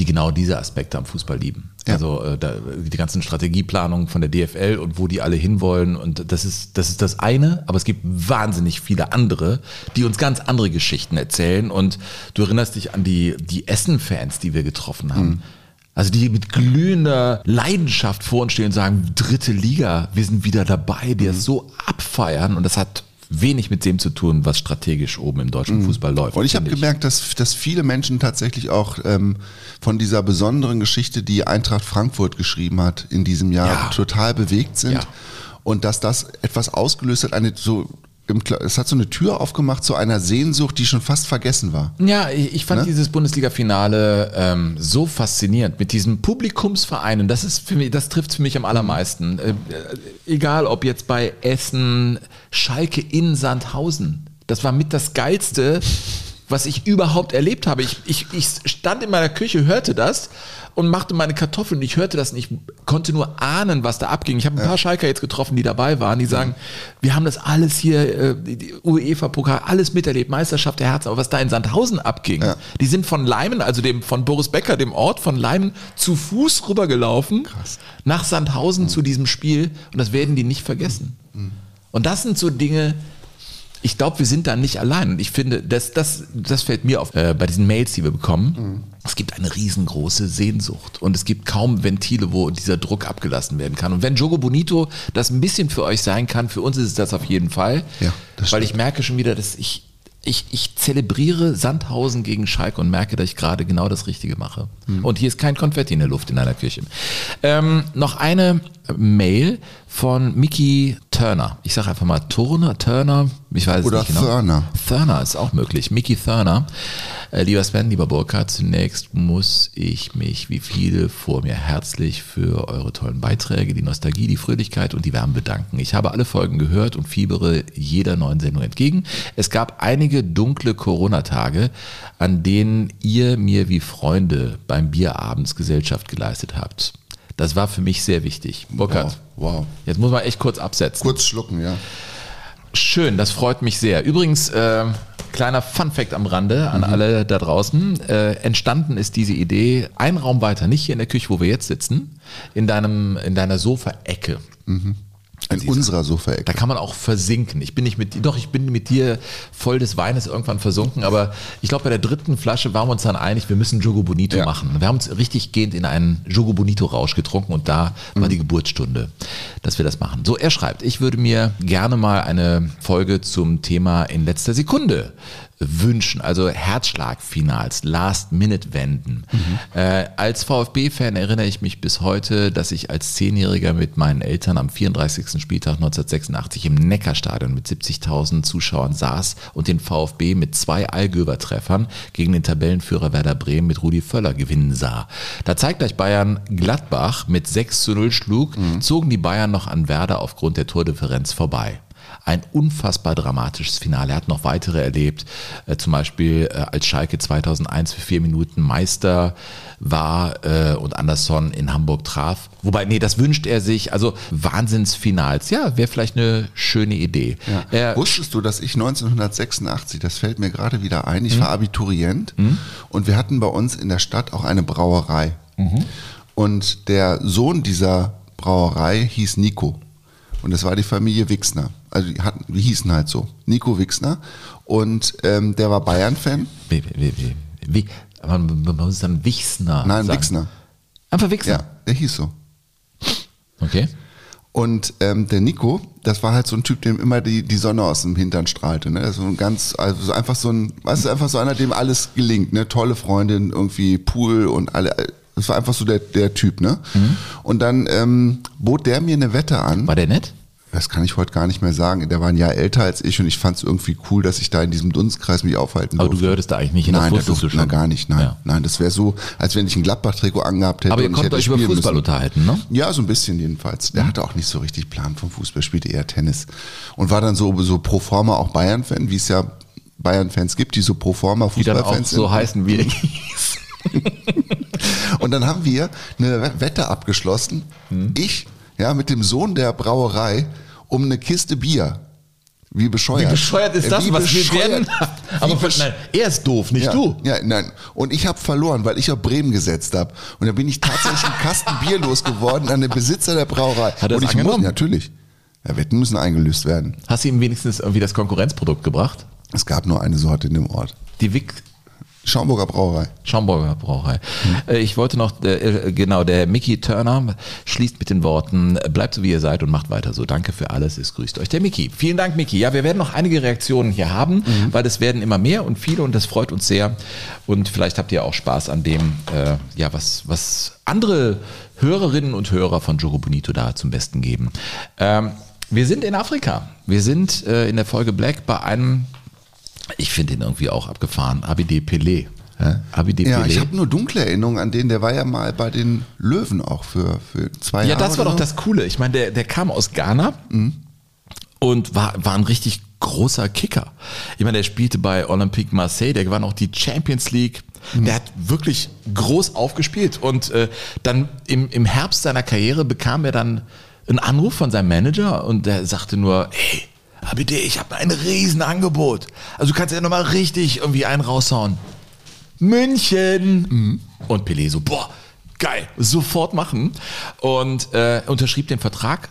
die genau diese Aspekte am Fußball lieben. Ja. Also äh, da, die ganzen Strategieplanungen von der DFL und wo die alle hinwollen. Und das ist, das ist das eine, aber es gibt wahnsinnig viele andere, die uns ganz andere Geschichten erzählen. Und du erinnerst dich an die, die Essen-Fans, die wir getroffen haben. Also die mit glühender Leidenschaft vor uns stehen und sagen, dritte Liga, wir sind wieder dabei, die das so abfeiern. Und das hat wenig mit dem zu tun, was strategisch oben im deutschen Fußball läuft. Und ich habe gemerkt, dass, dass viele Menschen tatsächlich auch ähm, von dieser besonderen Geschichte, die Eintracht Frankfurt geschrieben hat in diesem Jahr, Ja. total bewegt sind. Ja. Und dass das etwas ausgelöst hat, eine so es hat so eine Tür aufgemacht zu einer Sehnsucht, die schon fast vergessen war. Ja, ich fand Ne? dieses Bundesliga-Finale ähm, so faszinierend mit diesem Publikumsverein und das ist für mich, das trifft für mich am allermeisten. Äh, äh, egal ob jetzt bei Essen, Schalke in Sandhausen, das war mit das geilste, was ich überhaupt erlebt habe. Ich, ich, ich stand in meiner Küche, hörte das und machte meine Kartoffeln. Ich hörte das nicht, konnte nur ahnen, was da abging. Ich habe ein paar Schalker jetzt getroffen, die dabei waren, die sagen, wir haben das alles hier, äh, UEFA-Pokal, alles miterlebt, Meisterschaft der Herzen, aber was da in Sandhausen abging, Ja. die sind von Leimen, also dem von Boris Becker, dem Ort von Leimen, zu Fuß rübergelaufen nach Sandhausen zu diesem Spiel und das werden die nicht vergessen. Und das sind so Dinge, ich glaube, wir sind da nicht allein. Und ich finde, das, das, das fällt mir auf äh, bei diesen Mails, die wir bekommen. Es gibt eine riesengroße Sehnsucht und es gibt kaum Ventile, wo dieser Druck abgelassen werden kann. Und wenn Jogo Bonito das ein bisschen für euch sein kann, für uns ist es das auf jeden Fall. Ja, weil ich merke schon wieder, dass ich, ich, ich zelebriere Sandhausen gegen Schalke und merke, dass ich gerade genau das Richtige mache. Hm. Und hier ist kein Konfetti in der Luft in einer Küche. Ähm, noch eine Mail von Mickey Turner. Ich sage einfach mal Turner, Turner, ich weiß Oder es nicht genau. Thurner. Thurner ist auch möglich. Mickey Thurner. Äh, lieber Sven, lieber Burkhard, zunächst muss ich mich, wie viele vor mir, herzlich für eure tollen Beiträge, die Nostalgie, die Fröhlichkeit und die Wärme bedanken. Ich habe alle Folgen gehört und fiebere jeder neuen Sendung entgegen. Es gab einige dunkle Corona-Tage, an denen ihr mir wie Freunde beim Bier abends Gesellschaft geleistet habt. Das war für mich sehr wichtig. Burkhard, Wow, wow. jetzt muss man echt kurz absetzen. Kurz schlucken, ja. Schön, das freut mich sehr. Übrigens, äh, kleiner Fun-Fact am Rande an alle da draußen. Äh, entstanden ist diese Idee ein Raum weiter, nicht hier in der Küche, wo wir jetzt sitzen, in, deinem, in deiner Sofa-Ecke. In unserer Sofaecke. Da kann man auch versinken. Ich bin nicht mit dir, doch, ich bin mit dir voll des Weines irgendwann versunken, aber ich glaube, bei der dritten Flasche waren wir uns dann einig, wir müssen Jogo Bonito Ja. machen. Wir haben uns richtig gehend in einen Jogo Bonito Rausch getrunken und da war die Geburtsstunde, dass wir das machen. So, er schreibt, ich würde mir gerne mal eine Folge zum Thema in letzter Sekunde wünschen, also Herzschlagfinals, Last-Minute-Wenden. Äh, als VfB-Fan erinnere ich mich bis heute, dass ich als Zehnjähriger mit meinen Eltern am 34. Spieltag 1986 im Neckarstadion mit 70.000 Zuschauern saß und den VfB mit zwei Allgöber-Treffern gegen den Tabellenführer Werder Bremen mit Rudi Völler gewinnen sah. Da zeitgleich Bayern Gladbach mit 6 zu 0 schlug, zogen die Bayern noch an Werder aufgrund der Tordifferenz vorbei ein unfassbar dramatisches Finale. Er hat noch weitere erlebt, äh, zum Beispiel äh, als Schalke 2001 für vier Minuten Meister war äh, und Anderson in Hamburg traf. Wobei, nee, das wünscht er sich. Also Wahnsinnsfinals. Ja, wäre vielleicht eine schöne Idee. Er, Wusstest du, dass ich 1986, das fällt mir gerade wieder ein, ich Mhm. war Abiturient und wir hatten bei uns in der Stadt auch eine Brauerei. Mhm. Und der Sohn dieser Brauerei hieß Nico. Und das war die Familie Wixner. Also die, hatten, die hießen halt so. Nico Wixner. Und ähm, der war Bayern-Fan. wie, wie, wie, aber man muss dann Wichsner Nein, sagen. Wixner. Einfach Wichsner. Ja, der hieß so. Okay. Und ähm, der Nico, das war halt so ein Typ, dem immer die, die Sonne aus dem Hintern strahlte. Ne? So ein ganz, also so einfach so ein, weißt du, einfach so einer, dem alles gelingt. Ne? Tolle Freundin, irgendwie Pool und alle. Das war einfach so der, der Typ, ne? Und dann ähm, bot der mir eine Wette an. War der nett? Das kann ich heute gar nicht mehr sagen. Der war ein Jahr älter als ich und ich fand es irgendwie cool, dass ich da in diesem Dunstkreis mich aufhalten Aber durfte. du gehörtest da eigentlich nicht hin, das Nein, da wusstest du durfte, schon. gar nicht, nein. Ja. Nein, das wäre so, als wenn ich ein Gladbach-Trikot angehabt hätte. Aber ihr konntet euch über Fußball müssen. unterhalten, ne? Ja, so ein bisschen jedenfalls. Der hatte auch nicht so richtig Plan vom Fußball, spielte eher Tennis. Und war dann so, so pro forma auch Bayern-Fan, wie es ja Bayern-Fans gibt, die so pro forma Die dann auch Fußballfans so sind. heißen wie ich. Und dann haben wir eine Wette abgeschlossen. Hm. Ich, ja, mit dem Sohn der Brauerei um eine Kiste Bier. Wie bescheuert. Wie bescheuert ist das, Wie was wir werden? Aber nein, er ist doof, nicht ja, du. Ja, nein. Und ich habe verloren, weil ich auf Bremen gesetzt habe. Und dann bin ich tatsächlich einen Kasten Bier losgeworden an den Besitzer der Brauerei. Hat er Und ich muss, angenommen? natürlich. Ja, Wetten müssen eingelöst werden. Hast du ihm wenigstens irgendwie das Konkurrenzprodukt gebracht? Es gab nur eine Sorte in dem Ort. Die Wick Schaumburger Brauerei. Schaumburger Brauerei. Äh, Ich wollte noch, äh, genau, der Mickey Turner schließt mit den Worten, bleibt so wie ihr seid und macht weiter so. Danke für alles, es grüßt euch der Mickey. Vielen Dank, Mickey. Ja, wir werden noch einige Reaktionen hier haben, weil es werden immer mehr und viele und das freut uns sehr. Und vielleicht habt ihr auch Spaß an dem, äh, ja, was, was andere Hörerinnen und Hörer von Jogo Bonito da zum Besten geben. Ähm, wir sind in Afrika. Wir sind äh, in der Folge Black bei einem ich finde ihn irgendwie auch abgefahren. Abide Pelé. Ja? Ja, ich habe nur dunkle Erinnerungen an den. Der war ja mal bei den Löwen auch für, für zwei Ja, Jahre. das war doch so. das Coole. Ich meine, der, der kam aus Ghana und war, war ein richtig großer Kicker. Ich meine, der spielte bei Olympique Marseille, der gewann auch die Champions League. Der hat wirklich groß aufgespielt und äh, dann im, im Herbst seiner Karriere bekam er dann einen Anruf von seinem Manager und der sagte nur, hey, Abide, ich habe ein Riesenangebot. Also du kannst ja nochmal richtig irgendwie einen raushauen. München. Und Pelé so, boah, geil, sofort machen. Und äh, unterschrieb den Vertrag,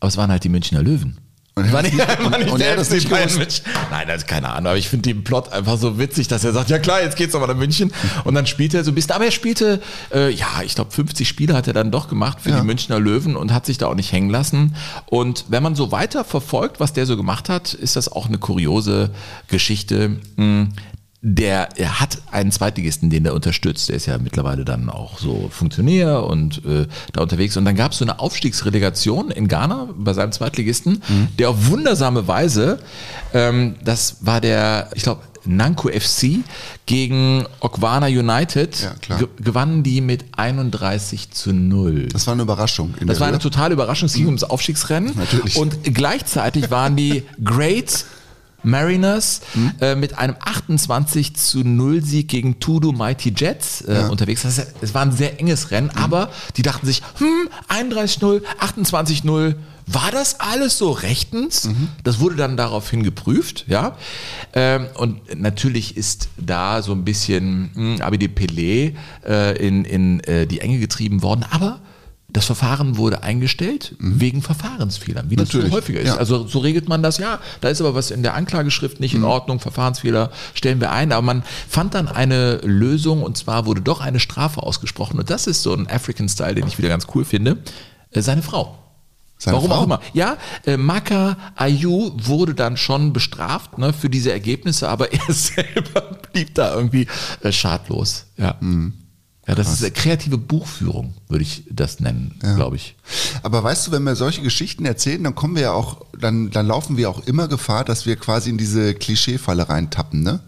aber es waren halt die Münchner Löwen. Und er War nicht, war nicht und er hat das nicht gewusst. Nein, das ist keine Ahnung, aber ich finde den Plot einfach so witzig, dass er sagt, ja klar, jetzt geht's nochmal nach München. Und dann spielt er so ein bisschen, aber er spielte, äh, ja, ich glaube 50 Spiele hat er dann doch gemacht für Ja. die Münchner Löwen und hat sich da auch nicht hängen lassen. Und wenn man so weiter verfolgt, was der so gemacht hat, ist das auch eine kuriose Geschichte. Hm, Der er hat einen Zweitligisten, den er unterstützt. Der ist ja mittlerweile dann auch so Funktionär und äh, da unterwegs. Und dann gab es so eine Aufstiegsrelegation in Ghana bei seinem Zweitligisten, der auf wundersame Weise, ähm, das war der, ich glaube, Nanko FC gegen Okwana United, Ja, gewannen die mit 31 zu 0. Das war eine Überraschung. Das der war eine totale Überraschung. Es ging ums Aufstiegsrennen. Natürlich. Und gleichzeitig waren die Great Mariners äh, mit einem 28 zu 0 Sieg gegen Tudu Mighty Jets äh, unterwegs. Das heißt, es war ein sehr enges Rennen, aber die dachten sich, hm, 31-0, 28-0, war das alles so rechtens? Das wurde dann daraufhin geprüft, ja. Ähm, und natürlich ist da so ein bisschen hm, Abide Pelé äh, in, in äh, die Enge getrieben worden, aber das Verfahren wurde eingestellt wegen Verfahrensfehlern, wie das so häufiger ist. ja. Also so regelt man das, ja, da ist aber was in der Anklageschrift nicht in Ordnung, Verfahrensfehler stellen wir ein, aber man fand dann eine Lösung und zwar wurde doch eine Strafe ausgesprochen und das ist so ein African-Style, den ich wieder ganz cool finde, äh, seine Frau. Seine Warum Frau? auch immer. Ja, äh, Maka Ayu wurde dann schon bestraft ne, für diese Ergebnisse, aber er selber blieb da irgendwie äh, schadlos. Ja. Ja, das ist eine kreative Buchführung, würde ich das nennen, glaube ich. Aber weißt du, wenn wir solche Geschichten erzählen, dann kommen wir ja auch, dann, dann laufen wir auch immer Gefahr, dass wir quasi in diese Klischeefalle reintappen, ne?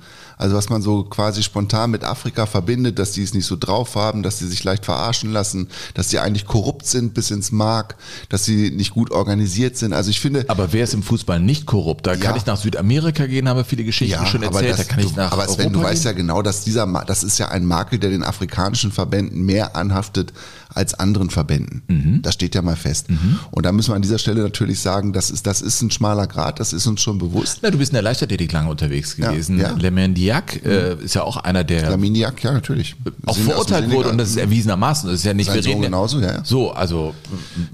Also was man so quasi spontan mit Afrika verbindet, dass die es nicht so drauf haben, dass sie sich leicht verarschen lassen, dass sie eigentlich korrupt sind bis ins Mark, dass sie nicht gut organisiert sind. Also ich finde, Aber wer ist im Fußball nicht korrupt? Da Ja. kann ich nach Südamerika gehen, haben wir viele Geschichten schon aber erzählt. das, da kann ich nach aber Europa Sven, du weißt gehen. ja genau, dass dieser, das ist ja ein Makel, der den afrikanischen Verbänden mehr anhaftet als anderen Verbänden. Mhm. Das steht ja mal fest. Und da müssen wir an dieser Stelle natürlich sagen, das ist, das ist ein schmaler Grad, das ist uns schon bewusst. Na, du bist in der Leichtathletik lange unterwegs Ja, gewesen. ja. Le Mendiac äh, ist ja auch einer, der Laminiak, ja, natürlich. auch verurteilt wurde und das ist erwiesenermaßen. Das ist ja nicht, Sein wir reden genauso, ja, ja. So, also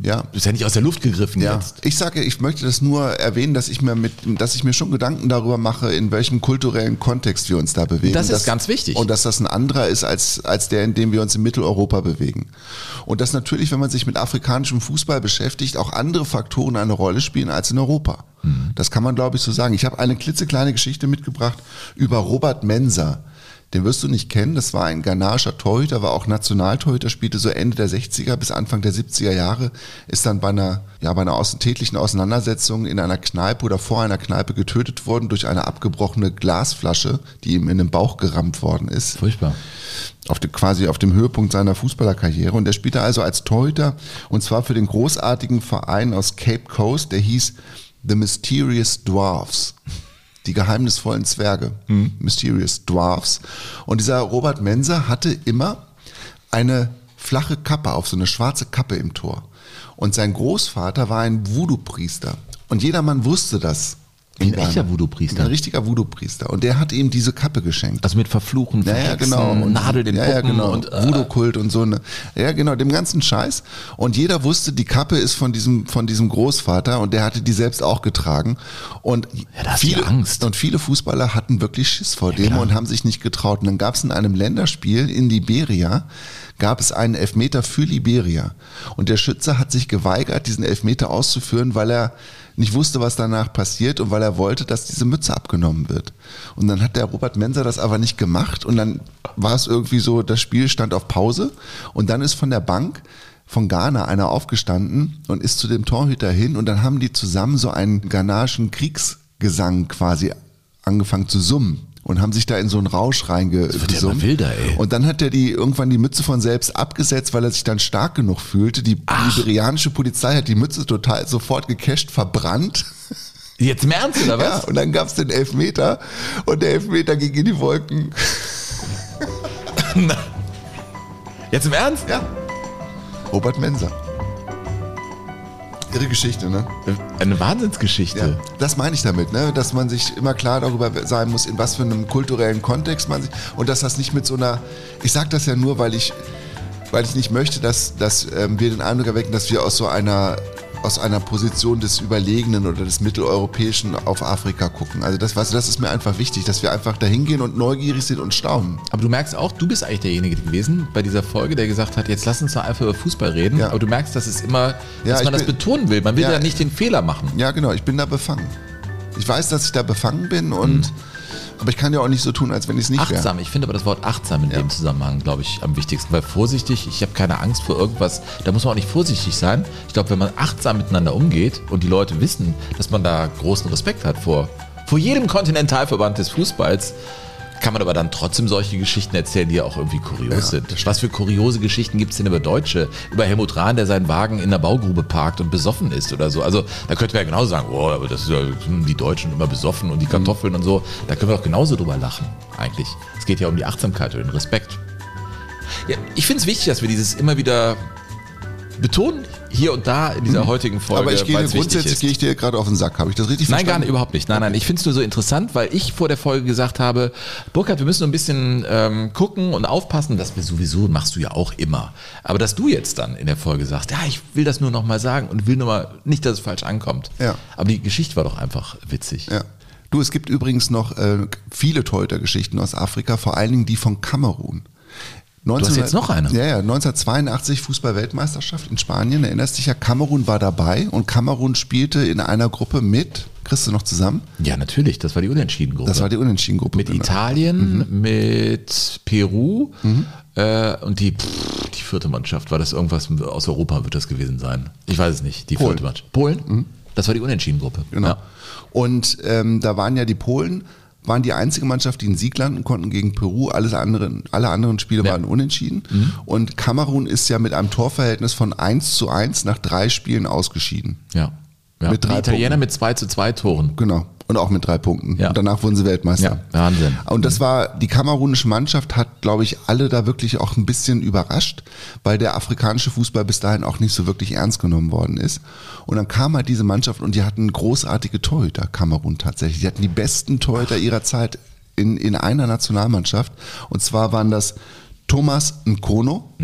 Ja. ist ja nicht aus der Luft gegriffen Ja, jetzt. ich sage, ich möchte das nur erwähnen, dass ich mir mit, dass ich mir schon Gedanken darüber mache, in welchem kulturellen Kontext wir uns da bewegen. Das ist Dass- ganz wichtig. Und dass das ein anderer ist als, als der, in dem wir uns in Mitteleuropa bewegen. Und dass natürlich, wenn man sich mit afrikanischem Fußball beschäftigt, auch andere Faktoren eine Rolle spielen als in Europa. Mhm. Das kann man, glaube ich, so sagen. Ich habe eine klitzekleine Geschichte mitgebracht über Robert Mensa. Den wirst du nicht kennen. Das war ein ghanaischer Torhüter, war auch Nationaltorhüter, spielte so Ende der 60er bis Anfang der 70er Jahre, ist dann bei einer, ja, bei einer tätlichen Auseinandersetzung in einer Kneipe oder vor einer Kneipe getötet worden durch eine abgebrochene Glasflasche, die ihm in den Bauch gerammt worden ist Furchtbar. auf dem, quasi auf dem Höhepunkt seiner Fußballerkarriere. Und er spielte also als Torhüter und zwar für den großartigen Verein aus Cape Coast, der hieß The Mysterious Dwarfs. Die geheimnisvollen Zwerge. Mysterious Dwarfs. Und dieser Robert Menser hatte immer eine flache Kappe auf, so eine schwarze Kappe im Tor. Und sein Großvater war ein Voodoo-Priester. Und jedermann wusste das. Wie ein echter Voodoo-Priester. Ein richtiger Voodoo-Priester. Und der hat ihm diese Kappe geschenkt. Also mit Verfluchen, Ja, ja, Verhexen, genau. Und- Nadel den ja, ja, genau. und äh, Voodoo-Kult und so eine. Ja, genau, dem ganzen Scheiß. Und jeder wusste, die Kappe ist von diesem, von diesem Großvater und der hatte die selbst auch getragen. Und du viele, Angst. und viele Fußballer hatten wirklich Schiss vor dem klar. und haben sich nicht getraut. Und dann gab es in einem Länderspiel in Liberia, gab es einen Elfmeter für Liberia. Und der Schütze hat sich geweigert, diesen Elfmeter auszuführen, weil er nicht wusste, was danach passiert und weil er wollte, dass diese Mütze abgenommen wird. Und dann hat der Robert Menser das aber nicht gemacht und dann war es irgendwie so, das Spiel stand auf Pause und dann ist von der Bank von Ghana einer aufgestanden und ist zu dem Torhüter hin und dann haben die zusammen so einen ghanaischen Kriegsgesang quasi angefangen zu summen und haben sich da in so einen Rausch ja reingesummt. wilder, ey. Und dann hat er die irgendwann die Mütze von selbst abgesetzt, weil er sich dann stark genug fühlte. Die liberianische Polizei hat die Mütze total sofort gecasht, verbrannt. Jetzt im Ernst oder Ja, was? und dann gab's den Elfmeter und der Elfmeter ging in die Wolken. Jetzt im Ernst? Ja. Robert Menser. Ihre Geschichte, ne? Eine Wahnsinnsgeschichte. Ja, das meine ich damit, ne? dass man sich immer klar darüber sein muss, in was für einem kulturellen Kontext man sich und dass das nicht mit so einer, ich sage das ja nur, weil ich, weil ich nicht möchte, dass, dass ähm, wir den Eindruck erwecken, dass wir aus so einer aus einer Position des Überlegenen oder des Mitteleuropäischen auf Afrika gucken. Also das, weißt du, das ist mir einfach wichtig, dass wir einfach dahin gehen und neugierig sind und staunen. Aber du merkst auch, du bist eigentlich derjenige gewesen bei dieser Folge, der gesagt hat, jetzt lass uns doch einfach über Fußball reden. Ja. Aber du merkst, dass es immer, Ja, dass ich man das bin- betonen will. Man will Ja. ja nicht den Fehler machen. Ja, genau, ich bin da befangen. Ich weiß, dass ich da befangen bin und aber ich kann ja auch nicht so tun, als wenn ich es nicht wäre. Achtsam, ich finde aber das Wort achtsam in Ja. dem Zusammenhang, glaube ich, am wichtigsten. Weil vorsichtig, ich habe keine Angst vor irgendwas, da muss man auch nicht vorsichtig sein. Ich glaube, wenn man achtsam miteinander umgeht und die Leute wissen, dass man da großen Respekt hat vor, vor jedem Kontinentalverband des Fußballs, kann man aber dann trotzdem solche Geschichten erzählen, die ja auch irgendwie kurios Ja, sind. Was für kuriose Geschichten gibt es denn über Deutsche? Über Helmut Rahn, der seinen Wagen in der Baugrube parkt und besoffen ist oder so. Also da könnte man ja genauso sagen, oh, aber das ist ja hm, die Deutschen immer besoffen und die Kartoffeln und so. Da können wir doch genauso drüber lachen, eigentlich. Es geht ja um die Achtsamkeit und den Respekt. Ja, ich finde es wichtig, dass wir dieses immer wieder betonen, hier und da in dieser heutigen Folge. Mhm. Aber ich gehe grundsätzlich gehe ich dir gerade auf den Sack. Habe ich das richtig Nein, gar verstanden? nicht, überhaupt nicht. Nein, nein, ich finde es nur so interessant, weil ich vor der Folge gesagt habe, Burkhard, wir müssen nur ein bisschen ähm, gucken und aufpassen, dass wir sowieso, machst du ja auch immer. Aber dass du jetzt dann in der Folge sagst, ja, ich will das nur nochmal sagen und will nur mal nicht, dass es falsch ankommt. Ja. Aber die Geschichte war doch einfach witzig. Ja. Du, es gibt übrigens noch äh, viele Torhüter-Geschichten aus Afrika, vor allen Dingen die von Kamerun. Hast jetzt noch eine? Ja, ja, 1982 Fußball-Weltmeisterschaft in Spanien, erinnerst dich ja, Kamerun war dabei und Kamerun spielte in einer Gruppe mit, kriegst du noch zusammen? Ja, natürlich, das war die Unentschieden-Gruppe. Das war die Unentschieden-Gruppe. mit genau. Italien, mit Peru äh, und die, pff, die vierte Mannschaft. War das irgendwas aus Europa, wird das gewesen sein? Ich weiß es nicht. Die Polen. vierte Mannschaft. Polen? Das war die Unentschieden-Gruppe. Genau. Ja. Und ähm, da waren ja die Polen, waren die einzige Mannschaft, die in Sieg landen konnten gegen Peru. Alles anderen, alle anderen Spiele Ja. waren unentschieden. Und Kamerun ist ja mit einem Torverhältnis von 1 zu 1 nach drei Spielen ausgeschieden. Ja. Ja. Mit die drei Italiener Punkten. mit 2 zu 2 Toren. Genau. Und auch mit drei Punkten. Ja. Und danach wurden sie Weltmeister. Ja, Wahnsinn. Und das war, die kamerunische Mannschaft hat, glaube ich, alle da wirklich auch ein bisschen überrascht, weil der afrikanische Fußball bis dahin auch nicht so wirklich ernst genommen worden ist. Und dann kam halt diese Mannschaft und die hatten großartige Torhüter, Kamerun tatsächlich. Die hatten die besten Torhüter ihrer Zeit in, in einer Nationalmannschaft. Und zwar waren das Thomas Nkono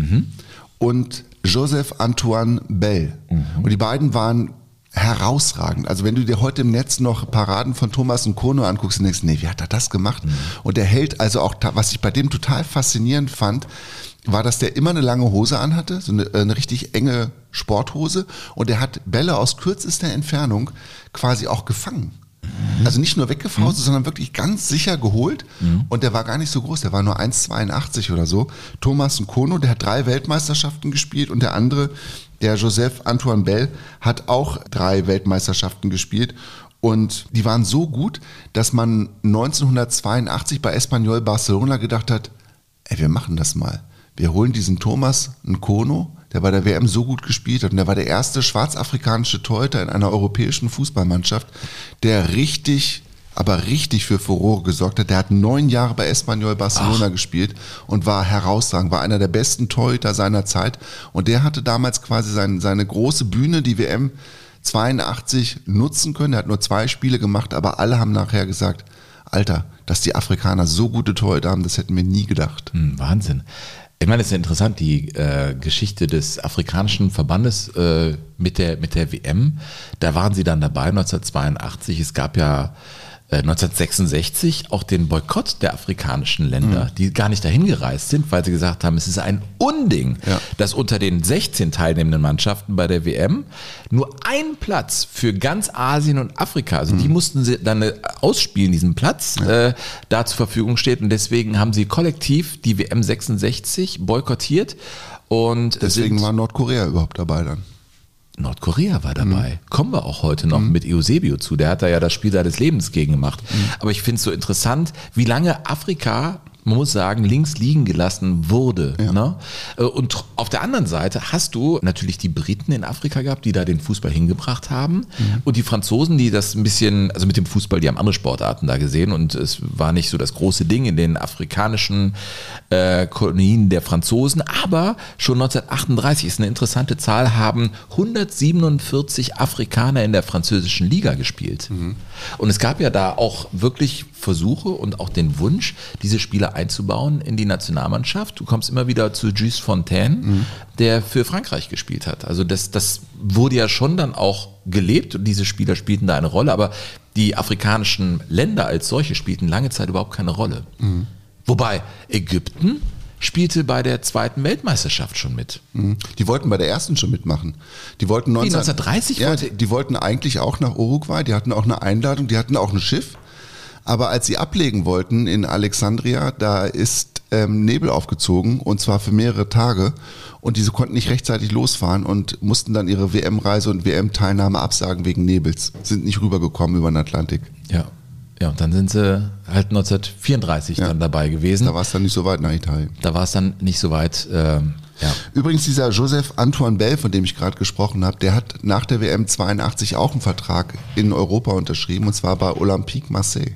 und Joseph Antoine Bell. Und die beiden waren herausragend. Also wenn du dir heute im Netz noch Paraden von Thomas Nkono anguckst und denkst, nee, wie hat er das gemacht? Und der hält also auch, was ich bei dem total faszinierend fand, war, dass der immer eine lange Hose anhatte, so eine, eine richtig enge Sporthose und der hat Bälle aus kürzester Entfernung quasi auch gefangen. Also nicht nur weggefaustet, sondern wirklich ganz sicher geholt. Und der war gar nicht so groß, der war nur 1,82 oder so. Thomas Nkono, der hat drei Weltmeisterschaften gespielt und der andere, der Joseph Antoine Bell, hat auch drei Weltmeisterschaften gespielt. Und die waren so gut, dass man 1982 bei Espanyol Barcelona gedacht hat, ey, wir machen das mal. Wir holen diesen Thomas Nkono, der bei der WM so gut gespielt hat und der war der erste schwarzafrikanische Torhüter in einer europäischen Fußballmannschaft, der richtig, aber richtig für Furore gesorgt hat. Der hat neun Jahre bei Espanyol Barcelona gespielt und war herausragend, war einer der besten Torhüter seiner Zeit und der hatte damals quasi sein, seine große Bühne, die WM 82 nutzen können. Er hat nur zwei Spiele gemacht, aber alle haben nachher gesagt, Alter, dass die Afrikaner so gute Torhüter haben, das hätten wir nie gedacht. Hm, Wahnsinn. Ich meine, es ist ja interessant, die äh, Geschichte des afrikanischen Verbandes äh, mit, der, mit der WM. Da waren sie dann dabei 1982. Es gab ja 1966 auch den Boykott der afrikanischen Länder, die gar nicht dahin gereist sind, weil sie gesagt haben, es ist ein Unding, Ja. dass unter den 16 teilnehmenden Mannschaften bei der WM nur ein Platz für ganz Asien und Afrika, also die mussten sie dann äh, ausspielen, diesen Platz, äh, da zur Verfügung steht und deswegen haben sie kollektiv die WM 66 boykottiert und Deswegen war Nordkorea überhaupt dabei dann. Nordkorea war dabei. Kommen wir auch heute noch mit Eusebio zu. Der hat da ja das Spiel seines Lebens gegen gemacht. Aber ich finde es so interessant, wie lange Afrika, man muss sagen, links liegen gelassen wurde. Ne? Äh, Und auf der anderen Seite hast du natürlich die Briten in Afrika gehabt, die da den Fußball hingebracht haben. Und die Franzosen, die das ein bisschen, also mit dem Fußball, die haben andere Sportarten da gesehen. Und es war nicht so das große Ding in den afrikanischen äh, Kolonien der Franzosen. Aber schon 1938 ist eine interessante Zahl, haben 147 Afrikaner in der französischen Liga gespielt. Und es gab ja da auch wirklich Versuche und auch den Wunsch, diese Spieler einzubauen in die Nationalmannschaft. Du kommst immer wieder zu Jules Fontaine, der für Frankreich gespielt hat. Also das, das wurde ja schon dann auch gelebt und diese Spieler spielten da eine Rolle, aber die afrikanischen Länder als solche spielten lange Zeit überhaupt keine Rolle. Wobei Ägypten spielte bei der zweiten Weltmeisterschaft schon mit. Mhm. Die wollten bei der ersten schon mitmachen. Die wollten 19, 1930 ja, wollte- die wollten eigentlich auch nach Uruguay, die hatten auch eine Einladung, die hatten auch ein Schiff. Aber als sie ablegen wollten in Alexandria, da ist ähm, Nebel aufgezogen und zwar für mehrere Tage und diese konnten nicht rechtzeitig losfahren und mussten dann ihre WM-Reise und WM-Teilnahme absagen wegen Nebels. Sind nicht rübergekommen über den Atlantik. Ja. Ja, und dann sind sie halt 1934 Ja. dann dabei gewesen. Da war es dann nicht so weit nach Italien. Da war es dann nicht so weit. Ähm, ja. Übrigens, dieser Joseph Antoine Bell, von dem ich gerade gesprochen habe, der hat nach der WM 82 auch einen Vertrag in Europa unterschrieben, und zwar bei Olympique Marseille.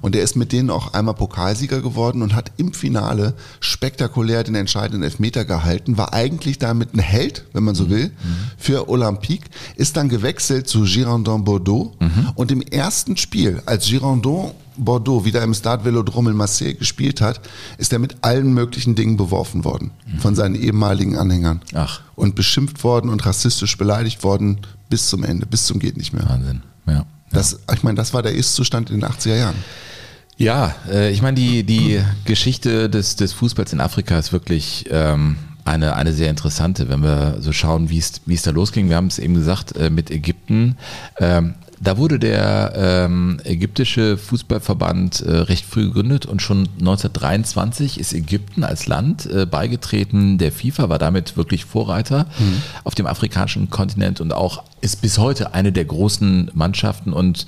Und der ist mit denen auch einmal Pokalsieger geworden und hat im Finale spektakulär den entscheidenden Elfmeter gehalten, war eigentlich damit ein Held, wenn man so will, für Olympique, ist dann gewechselt zu Girondin Bordeaux. Und im ersten Spiel, als Girondin Bordeaux wieder im Stade Velodrome in Marseille gespielt hat, ist er mit allen möglichen Dingen beworfen worden von seinen ehemaligen Anhängern. Ach. Und beschimpft worden und rassistisch beleidigt worden bis zum Ende, bis zum geht nicht mehr. Wahnsinn. Ja. Das, ich meine, das war der Ist-Zustand in den 80er Jahren. Ja, äh, ich meine, die, die Geschichte des, des Fußballs in Afrika ist wirklich ähm, eine, eine sehr interessante, wenn wir so schauen, wie es wie es da losging. Wir haben es eben gesagt äh, mit Ägypten. Ähm, da wurde der ähm, ägyptische Fußballverband äh, recht früh gegründet und schon 1923 ist Ägypten als Land äh, beigetreten der FIFA, war damit wirklich Vorreiter auf dem afrikanischen Kontinent und auch ist bis heute eine der großen Mannschaften und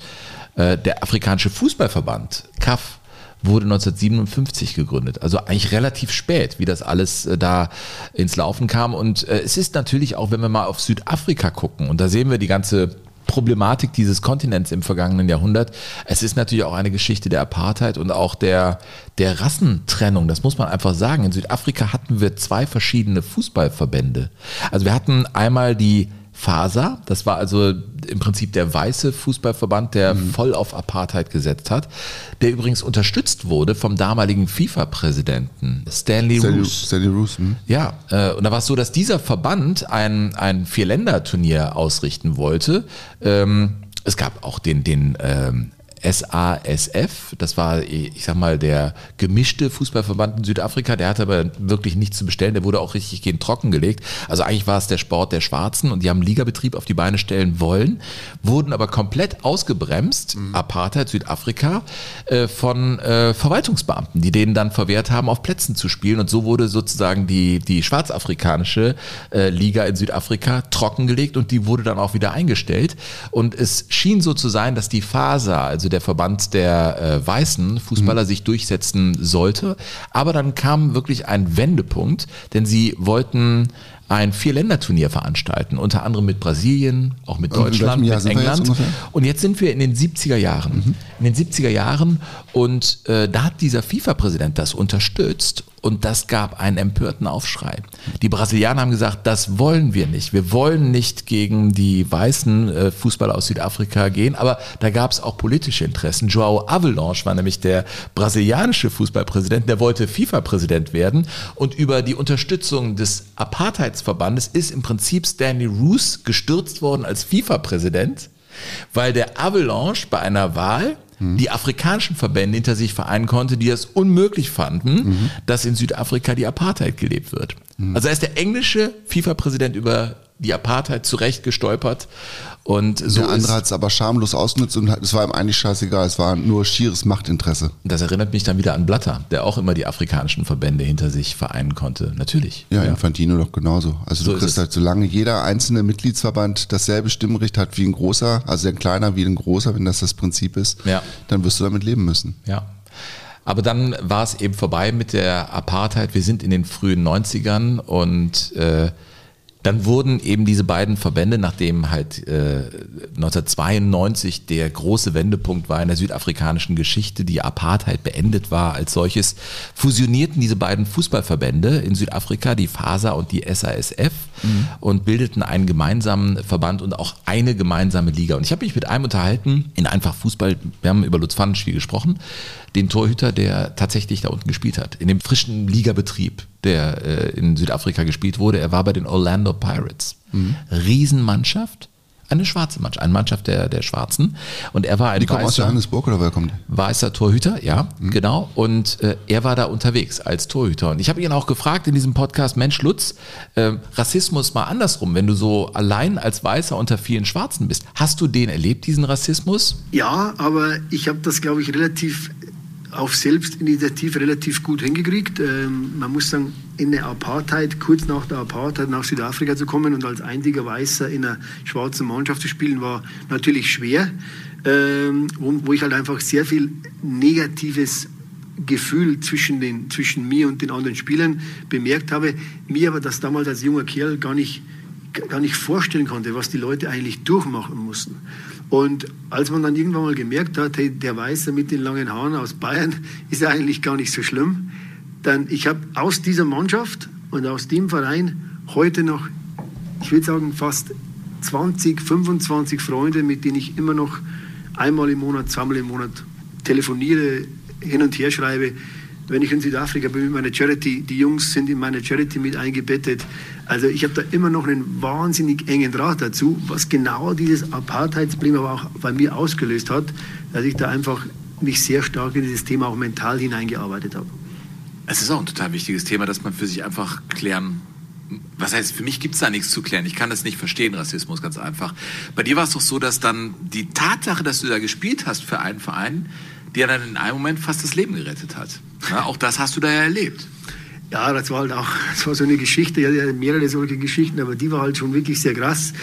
äh, der afrikanische Fußballverband, CAF, wurde 1957 gegründet. Also eigentlich relativ spät, wie das alles äh, da ins Laufen kam. Und äh, es ist natürlich auch, wenn wir mal auf Südafrika gucken, und da sehen wir die ganze Problematik dieses Kontinents im vergangenen Jahrhundert. Es ist natürlich auch eine Geschichte der Apartheid und auch der, der Rassentrennung. Das muss man einfach sagen. In Südafrika hatten wir zwei verschiedene Fußballverbände. Also wir hatten einmal die FASA, das war also im Prinzip der weiße Fußballverband, der voll auf Apartheid gesetzt hat, der übrigens unterstützt wurde vom damaligen FIFA-Präsidenten Stanley Stanley, Roos. Stanley Roos, hm? Ja, äh, und da war es so, dass dieser Verband ein, ein Vierländer-Turnier ausrichten wollte. Ähm, es gab auch den, den ähm, SASF, das war, ich sag mal, der gemischte Fußballverband in Südafrika, der hatte aber wirklich nichts zu bestellen, der wurde auch richtig gegen trocken gelegt. Also eigentlich war es der Sport der Schwarzen und die haben Ligabetrieb auf die Beine stellen wollen, wurden aber komplett ausgebremst, Apartheid Südafrika, äh, von äh, Verwaltungsbeamten, die denen dann verwehrt haben, auf Plätzen zu spielen. Und so wurde sozusagen die, die schwarzafrikanische äh, Liga in Südafrika trockengelegt und die wurde dann auch wieder eingestellt. Und es schien so zu sein, dass die FASA, also der Verband der äh, weißen Fußballer, sich durchsetzen sollte, aber dann kam wirklich ein Wendepunkt, denn sie wollten ein Vier-Länder-Turnier veranstalten, unter anderem mit Brasilien, auch mit Deutschland, mit jetzt England. ungefähr? Und jetzt sind wir in den 70er Jahren. in den 70er Jahren und äh, da hat dieser FIFA-Präsident das unterstützt und das gab einen empörten Aufschrei. Die Brasilianer haben gesagt, das wollen wir nicht. Wir wollen nicht gegen die weißen äh, Fußballer aus Südafrika gehen, aber da gab es auch politische Interessen. Joao Avalanche war nämlich der brasilianische Fußballpräsident, der wollte FIFA-Präsident werden und über die Unterstützung des Apartheidsverbandes ist im Prinzip Stanley Roos gestürzt worden als FIFA-Präsident, weil der Avalanche bei einer Wahl die afrikanischen Verbände hinter sich vereinen konnte, die es unmöglich fanden, mhm. dass in Südafrika die Apartheid gelebt wird. Mhm. Also er ist der englische FIFA-Präsident über die Apartheid zurecht gestolpert. Und so der andere hat es aber schamlos ausgenutzt und es war ihm eigentlich scheißegal, es war nur schieres Machtinteresse. Das erinnert mich dann wieder an Blatter, der auch immer die afrikanischen Verbände hinter sich vereinen konnte. Natürlich. Ja, ja. Infantino doch genauso. Also so du kriegst halt, solange jeder einzelne Mitgliedsverband dasselbe Stimmrecht hat wie ein großer, also ein kleiner wie ein großer, wenn das das Prinzip ist, ja. dann wirst du damit leben müssen. Ja. Aber dann war es eben vorbei mit der Apartheid. Wir sind in den frühen 90ern und äh, dann wurden eben diese beiden Verbände, nachdem halt äh, 1992 der große Wendepunkt war in der südafrikanischen Geschichte, die Apartheid beendet war als solches, fusionierten diese beiden Fußballverbände in Südafrika, die FASA und die SASF, mhm. und bildeten einen gemeinsamen Verband und auch eine gemeinsame Liga. Und ich habe mich mit einem unterhalten, in einfach Fußball, wir haben über Lutz Pfannenspiel gesprochen, den Torhüter, der tatsächlich da unten gespielt hat, in dem frischen Ligabetrieb, der äh, in Südafrika gespielt wurde. Er war bei den Orlando Pirates. Mhm. Riesenmannschaft. Eine schwarze Mannschaft, eine Mannschaft der, der Schwarzen. Und er war ein Die kommen aus Johannesburg oder wer kommt? Weißer Torhüter, ja, mhm. genau. Und äh, er war da unterwegs als Torhüter. Und ich habe ihn auch gefragt in diesem Podcast, Mensch Lutz, äh, Rassismus mal andersrum, wenn du so allein als Weißer unter vielen Schwarzen bist. Hast du den erlebt, diesen Rassismus? Ja, aber ich habe das, glaube ich, relativ auf Selbstinitiative relativ gut hingekriegt. Ähm, man muss sagen, in der Apartheid, kurz nach der Apartheid nach Südafrika zu kommen und als einziger Weißer in einer schwarzen Mannschaft zu spielen, war natürlich schwer, ähm, wo, wo ich halt einfach sehr viel negatives Gefühl zwischen, den, zwischen mir und den anderen Spielern bemerkt habe. Mir aber das damals als junger Kerl gar nicht, gar nicht vorstellen konnte, was die Leute eigentlich durchmachen mussten. Und als man dann irgendwann mal gemerkt hat, hey, der Weiße mit den langen Haaren aus Bayern ist eigentlich gar nicht so schlimm, dann ich habe aus dieser Mannschaft und aus dem Verein heute noch, ich würde sagen, fast 20, 25 Freunde, mit denen ich immer noch einmal im Monat, zweimal im Monat telefoniere, hin und her schreibe, wenn ich in Südafrika bin mit meiner Charity, die Jungs sind in meiner Charity mit eingebettet. Also ich habe da immer noch einen wahnsinnig engen Draht dazu, was genau dieses Apartheidsproblem aber auch bei mir ausgelöst hat, dass ich da einfach mich sehr stark in dieses Thema auch mental hineingearbeitet habe. Es ist auch ein total wichtiges Thema, dass man für sich einfach klären was heißt, für mich gibt es da nichts zu klären. Ich kann das nicht verstehen, Rassismus, ganz einfach. Bei dir war es doch so, dass dann die Tatsache, dass du da gespielt hast für einen Verein, dir dann in einem Moment fast das Leben gerettet hat. Ja, auch das hast du da ja erlebt. Ja, das war halt auch, das war so eine Geschichte, ja, mehrere solche Geschichten, aber die war halt schon wirklich sehr krass.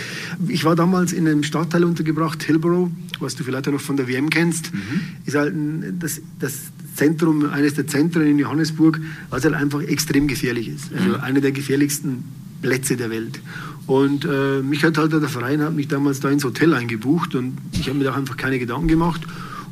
Ich war damals in einem Stadtteil untergebracht, Hillborough, was du vielleicht auch noch von der WM kennst. Mhm. Ist halt ein, das, das Zentrum, eines der Zentren in Johannesburg, was halt einfach extrem gefährlich ist. Also mhm. einer der gefährlichsten Plätze der Welt. Und äh, mich hat halt der Verein hat mich damals da ins Hotel eingebucht und ich habe mir da einfach keine Gedanken gemacht.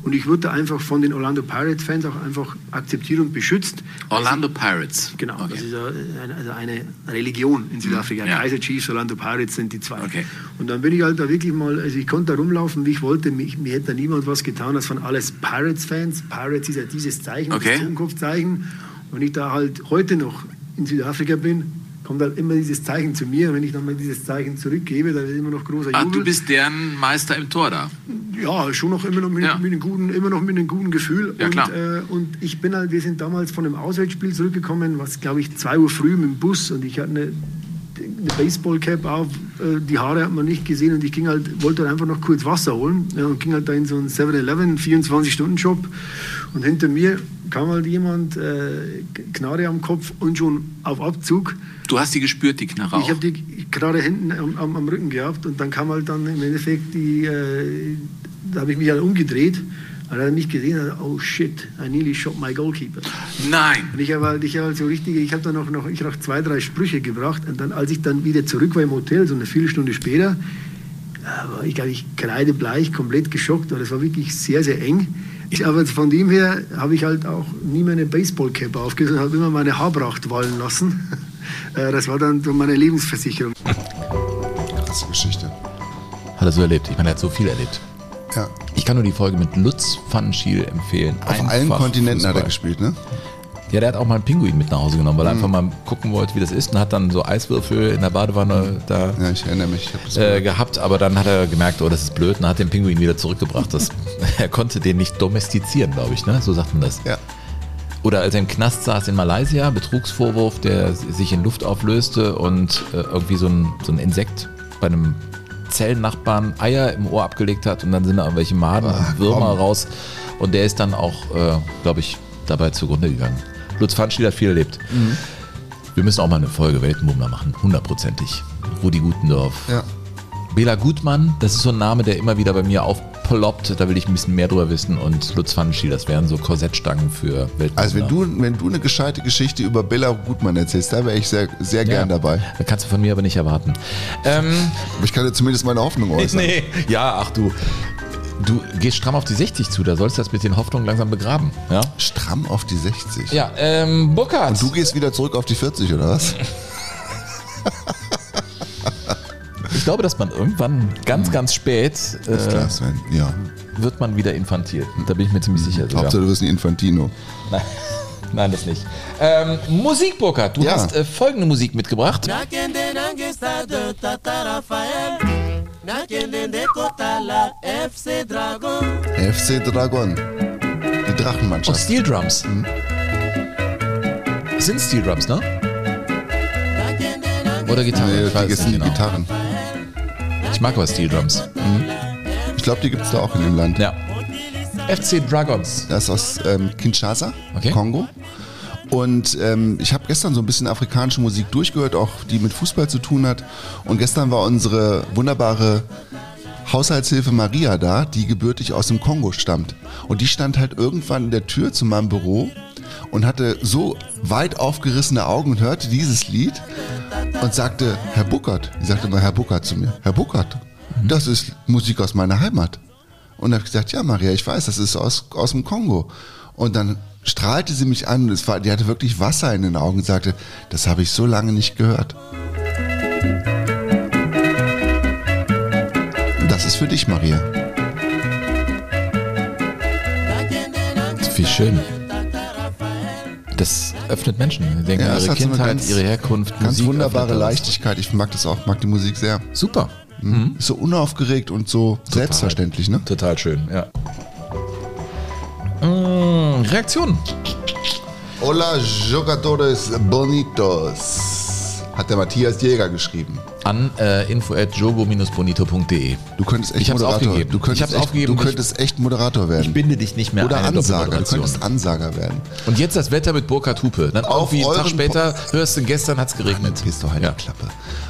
Und ich wurde einfach von den Orlando Pirates-Fans auch einfach akzeptiert und beschützt. Orlando Pirates? Genau, okay. das ist eine, also eine Religion in Südafrika. Ja. Kaiser Chiefs, Orlando Pirates sind die zwei. Okay. Und dann bin ich halt da wirklich mal, also ich konnte da rumlaufen, wie ich wollte. Mich, mir hätte da niemand was getan, das waren alles Pirates-Fans. Pirates ist ja dieses Zeichen, okay. das Zukunftszeichen. Und ich da halt heute noch in Südafrika bin, kommt halt immer dieses Zeichen zu mir. Und wenn ich dann mal dieses Zeichen zurückgebe, dann ist immer noch großer Jubel. Ach, du bist deren Meister im Tor da? Ja, schon noch immer noch mit, ja. mit einem, guten, immer noch mit einem guten Gefühl. Ja, klar. Und, äh, und ich bin halt, wir sind damals von einem Auswärtsspiel zurückgekommen, was glaube ich 2 Uhr früh mit dem Bus und ich hatte eine, eine Baseballcap auf, äh, die Haare hat man nicht gesehen und ich ging halt, wollte halt einfach noch kurz Wasser holen ja, und ging halt da in so einen 7-Eleven, 24-Stunden-Shop und hinter mir kam halt jemand, äh, Knarre am Kopf und schon auf Abzug. Du hast die gespürt, die Knarre Ich habe die Knarre hinten am, am, am, Rücken gehabt und dann kam halt dann im Endeffekt die, äh, da habe ich mich halt umgedreht. Und er hat mich gesehen und oh shit, I nearly shot my goalkeeper. Nein. Und ich habe halt, ich hab halt so richtig, ich habe dann noch, noch, ich noch zwei, drei Sprüche gebracht und dann, als ich dann wieder zurück war im Hotel, so eine Viertelstunde später, äh, war ich, glaube ich, kreidebleich, komplett geschockt, weil es war wirklich sehr, sehr eng. Ich, aber von dem her habe ich halt auch nie meine Baseballcap aufgesetzt, habe immer meine Haarpracht wallen lassen. Äh, das war dann so meine Lebensversicherung. Krasse Geschichte. Hat er so erlebt. Ich meine, er hat so viel erlebt. Ja. Ich kann nur die Folge mit Lutz Pfannenstiel empfehlen. Auf allen Einfach Kontinenten hat er Fußball. gespielt, ne? Ja, der hat auch mal einen Pinguin mit nach Hause genommen, weil er Mhm. einfach mal gucken wollte, wie das ist und hat dann so Eiswürfel in der Badewanne da Ja, ich erinnere mich. Ich äh, gehabt, aber dann hat er gemerkt, oh, das ist blöd und hat den Pinguin wieder zurückgebracht. Das, er konnte den nicht domestizieren, glaube ich, ne? So sagt man das. ja. Oder als er im Knast saß in Malaysia, Betrugsvorwurf, der sich in Luft auflöste und äh, irgendwie so ein, so ein Insekt bei einem Zellennachbarn Eier im Ohr abgelegt hat und dann sind da irgendwelche Maden und Würmer komm. raus und der ist dann auch, äh, glaube ich, dabei zugrunde gegangen. Lutz Pfannstiel hat viel erlebt. Wir müssen auch mal eine Folge Weltenbummler machen, hundertprozentig. Rudi Gutendorf. ja. Bela Gutmann, das ist so ein Name, der immer wieder bei mir aufploppt. Da will ich ein bisschen mehr drüber wissen. Und Lutz Pfannenstiel, das wären so Korsettstangen für Weltbummler. Also wenn du, wenn du eine gescheite Geschichte über Bella Gutmann erzählst, da wäre ich sehr, sehr gern dabei. Das kannst du von mir aber nicht erwarten. Ähm, Aber ich kann dir zumindest meine Hoffnung äußern. nee, ja, ach du. Du gehst stramm auf die 60 zu, da sollst du das mit den Hoffnungen langsam begraben. Ja, Stramm auf die 60. ja ähm, Burkhard. Du gehst wieder zurück auf die 40, oder was? ich glaube, dass man irgendwann ganz, ganz spät Ist äh, klar, Sven. Ja. wird man wieder infantil. Da bin ich mir ziemlich sicher. sogar. Hauptsache du wirst ein Infantino. Nein, nein, das nicht. Ähm, Musik, Burkhard. Du Ja. hast äh, folgende Musik mitgebracht. fc dragon FC Dragon. Die Und Drachenmannschaft. Steel Drums. Das sind Steel Drums, ne? Oder Gitarre? Nee, ich weiß sind genau. Gitarren. Ich mag aber Steel Drums. Ich glaube, die gibt es da auch in dem Land. Ja. FC Dragons. Das ist aus ähm, Kinshasa, Okay. Kongo. Und ähm, ich habe gestern so ein bisschen afrikanische Musik durchgehört, auch die mit Fußball zu tun hat. Und gestern war unsere wunderbare Haushaltshilfe Maria da, die gebürtig aus dem Kongo stammt. Und die stand halt irgendwann in der Tür zu meinem Büro und hatte so weit aufgerissene Augen und hörte dieses Lied und sagte, Herr Buckert, die sagte mal Herr Buckert zu mir, Herr Buckert, das ist Musik aus meiner Heimat. Und da habe ich gesagt, ja Maria, ich weiß, das ist aus, aus dem Kongo. Und dann strahlte sie mich an und es war, die hatte wirklich Wasser in den Augen und sagte, das habe ich so lange nicht gehört. Und das ist für dich, Maria. Wie schön. Das öffnet Menschen. Die denken Ja, es ihre hat so eine Kindheit, ganz- ihre Herkunft, Ganz Musik wunderbare. Leichtigkeit. Ich mag das auch, mag die Musik sehr. Super. Ist so unaufgeregt und so selbstverständlich, ne? Total schön, ja. Mm, Reaktionen. Hola, Jogadores Bonitos. Hat der Matthias Jäger geschrieben. An äh, info.jogo-bonito.de. Du könntest echt Ich Moderator. aufgegeben. Du könntest, Ich hab's echt, aufgegeben. Du könntest echt Moderator werden. Ich binde dich nicht mehr Oder eine Ansager. Du könntest Ansager werden. Und jetzt das Wetter mit Burkhard Hupe. Dann Auf irgendwie einen Tag später hörst du, gestern hat's geregnet. Gehst du halt Ja. die Klappe.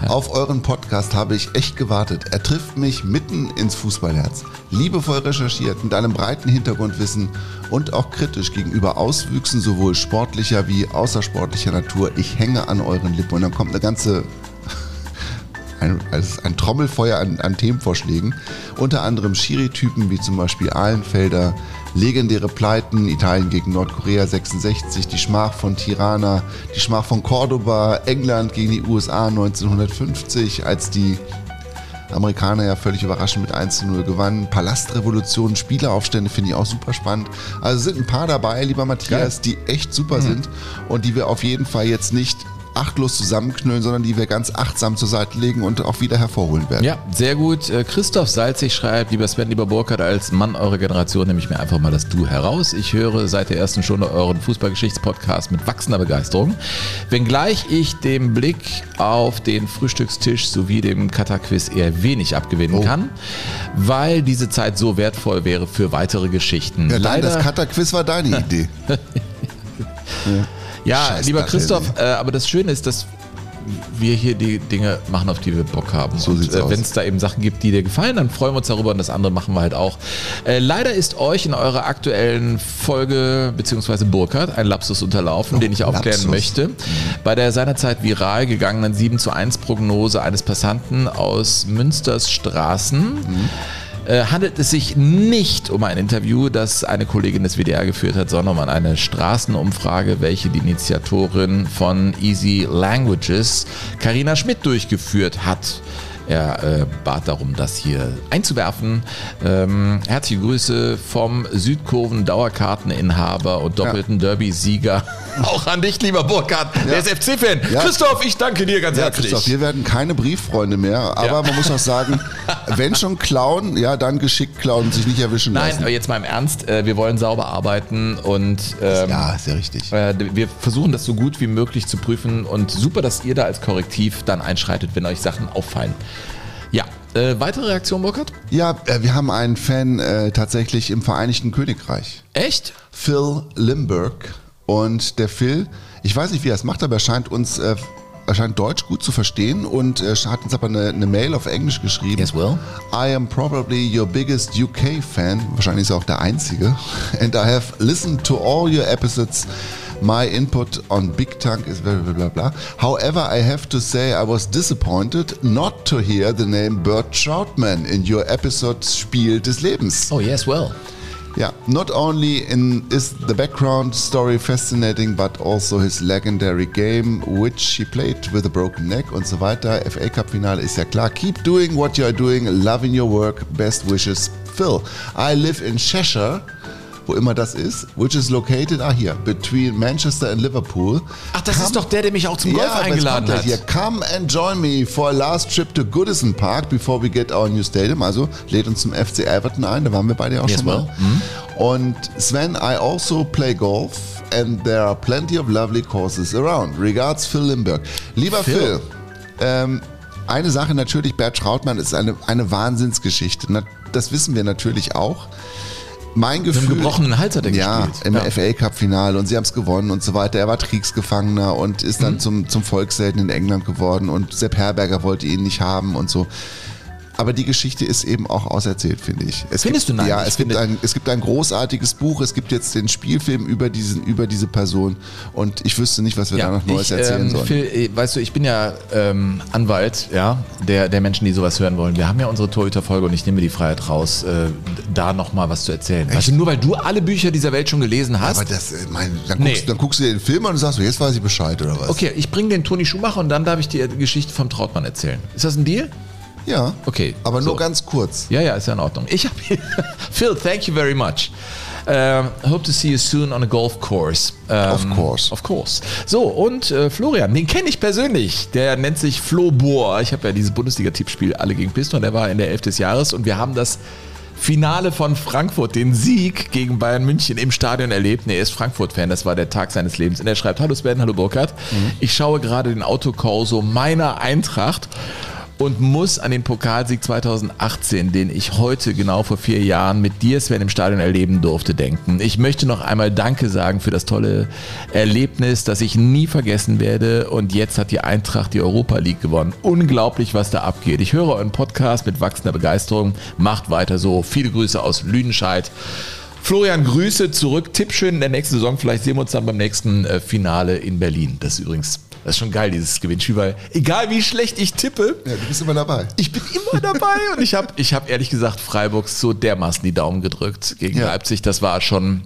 Auf euren Podcast habe ich echt gewartet. Er trifft mich mitten ins Fußballherz. Liebevoll recherchiert, mit einem breiten Hintergrundwissen und auch kritisch gegenüber Auswüchsen sowohl sportlicher wie außersportlicher Natur. Ich hänge an euren Lippen. Und dann kommt eine ganze ein, also ein Trommelfeuer an, an Themenvorschlägen. Unter anderem Schiri-Typen wie zum Beispiel Ahlenfelder, legendäre Pleiten, Italien gegen Nordkorea 66, die Schmach von Tirana, die Schmach von Cordoba, England gegen die USA 1950, als die Amerikaner ja völlig überraschend mit 1 zu 0 gewannen. Palastrevolution, Spieleraufstände finde ich auch super spannend. Also sind ein paar dabei, lieber Matthias, die echt super sind und die wir auf jeden Fall jetzt nicht achtlos zusammenknüllen, sondern die wir ganz achtsam zur Seite legen und auch wieder hervorholen werden. Ja, sehr gut. Äh, Christoph Salzig schreibt, lieber Sven, lieber Burkhard, als Mann eurer Generation nehme ich mir einfach mal das Du heraus. Ich höre seit der ersten Stunde euren Fußballgeschichtspodcast mit wachsender Begeisterung. Wenngleich ich dem Blick auf den Frühstückstisch sowie dem Kata-Quiz eher wenig abgewinnen Oh. kann, weil diese Zeit so wertvoll wäre für weitere Geschichten. Ja, nein, das Leider- Cutter-Quiz war deine Idee. Ja, Scheiß lieber Christoph, äh, aber das Schöne ist, dass wir hier die Dinge machen, auf die wir Bock haben. So und äh, wenn es da eben Sachen gibt, die dir gefallen, dann freuen wir uns darüber und das andere machen wir halt auch. Äh, leider ist euch in eurer aktuellen Folge, beziehungsweise Burkhardt, ein Lapsus unterlaufen, den ich aufklären Lapsus. möchte. Bei der seinerzeit viral gegangenen 7 zu 1 Prognose eines Passanten aus Münsters Straßen äh, handelt es sich nicht um ein Interview, das eine Kollegin des WDR geführt hat, sondern um eine Straßenumfrage, welche die Initiatorin von Easy Languages, Karina Schmidt, durchgeführt hat. Er äh, bat darum, das hier einzuwerfen. Ähm, herzliche Grüße vom Südkurven-Dauerkarteninhaber und doppelten Derby-Sieger. Auch an dich, lieber Burkhard. Der ist FC-Fan. Ja. Christoph, ich danke dir ganz Ja, herzlich. Christoph, wir werden keine Brieffreunde mehr, aber Ja. man muss auch sagen, wenn schon klauen, ja, dann geschickt klauen und sich nicht erwischen Nein, lassen. aber jetzt mal im Ernst, äh, wir wollen sauber arbeiten und ähm, ja, ja richtig. äh, wir versuchen das so gut wie möglich zu prüfen und super, dass ihr da als Korrektiv dann einschreitet, wenn euch Sachen auffallen. Äh, weitere Reaktion, Burkhard? Ja, äh, wir haben einen Fan äh, tatsächlich im Vereinigten Königreich. Echt? Phil Limburg. Und der Phil, ich weiß nicht, wie er es macht, aber er scheint uns, äh, er scheint Deutsch gut zu verstehen und äh, hat uns aber eine, eine Mail auf Englisch geschrieben. Yes, well. I am probably your biggest UK fan. Wahrscheinlich ist er auch der einzige. And I have listened to all your episodes. My input on Big Tank is blah blah blah blah. However, I have to say I was disappointed not to hear the name Bert Troutman in your episode Spiel des Lebens. Oh, yes, well. Yeah, not only in is the background story fascinating, but also his legendary game, which he played with a broken neck und so weiter. FA Cup Finale ist ja klar. Keep doing what you are doing, loving your work. Best wishes, Phil. I live in Cheshire. Wo immer das ist, which is located, ah hier, between Manchester and Liverpool. Ach, das Come- ist doch der, der mich auch zum Golf es eingeladen hat. Hier, come and join me for a last trip to Goodison Park before we get our new stadium. Also lädt uns zum FC Everton ein, da waren wir beide auch Yes, schon mal. well. Mhm. Und Sven, I also play golf and there are plenty of lovely courses around. Regards, Phil Limburg. Lieber Phil. Phil, ähm, eine Sache natürlich, Bert Trautmann ist eine, eine Wahnsinnsgeschichte. Das wissen wir natürlich auch. Mein Gefühl. einem gebrochenen Hals hat er ja, gespielt. im Ja. FA Cup Finale und sie haben es gewonnen und so weiter. Er war Kriegsgefangener und ist Mhm. dann zum, zum Volkshelden in England geworden und Sepp Herberger wollte ihn nicht haben und so. Aber die Geschichte ist eben auch auserzählt, finde ich. Es Findest gibt, du? Nein, Ja, es gibt, ein, es gibt ein großartiges Buch, es gibt jetzt den Spielfilm über, diesen, über diese Person und ich wüsste nicht, was wir da noch Neues ich, erzählen ähm, sollen. Phil, äh, weißt du, ich bin ja ähm, Anwalt ja, der, der Menschen, die sowas hören wollen. Wir haben ja unsere Torhüter-Folge und ich nehme mir die Freiheit raus, äh, da nochmal was zu erzählen. Weißt du, nur weil du alle Bücher dieser Welt schon gelesen hast. Aber das, äh, mein, dann, Nee. guckst, dann guckst du dir den Film an und sagst, jetzt weiß ich Bescheid oder was? okay, ich bringe den Toni Schumacher und dann darf ich dir die Geschichte vom Trautmann erzählen. Ist das ein Deal? Ja. Okay, Aber nur so. ganz kurz. Ja, ja, ist ja in Ordnung. Ich habe. Phil, thank you very much. Ähm, hope to see you soon on a golf course. Ähm, Of course. Of course. So, und äh, Florian, den kenne ich persönlich. Der nennt sich Flo Bohr. Ich habe ja dieses Bundesliga-Tippspiel alle gegen Piston. Der war in der 11 des Jahres und wir haben das Finale von Frankfurt, den Sieg gegen Bayern München im Stadion erlebt. Nee, er ist Frankfurt-Fan, das war der Tag seines Lebens. Und er schreibt, hallo Sven, hallo Burkhard. Ich schaue gerade den Autokorso meiner Eintracht und muss an den Pokalsieg 2018, den ich heute genau vor vier Jahren mit dir, Sven, im Stadion erleben durfte, denken. Ich möchte noch einmal Danke sagen für das tolle Erlebnis, das ich nie vergessen werde. Und jetzt hat die Eintracht die Europa League gewonnen. Unglaublich, was da abgeht. Ich höre euren Podcast mit wachsender Begeisterung. Macht weiter so. Viele Grüße aus Lüdenscheid. Florian, Grüße zurück. Tipp schön in der nächsten Saison. Vielleicht sehen wir uns dann beim nächsten äh, Finale in Berlin. Das ist übrigens, das ist schon geil, dieses Gewinnspiel, weil egal wie schlecht ich tippe, Ja, du bist immer dabei. ich bin immer dabei und ich habe ich hab ehrlich gesagt Freiburg so dermaßen die Daumen gedrückt gegen Ja. Leipzig. Das war schon,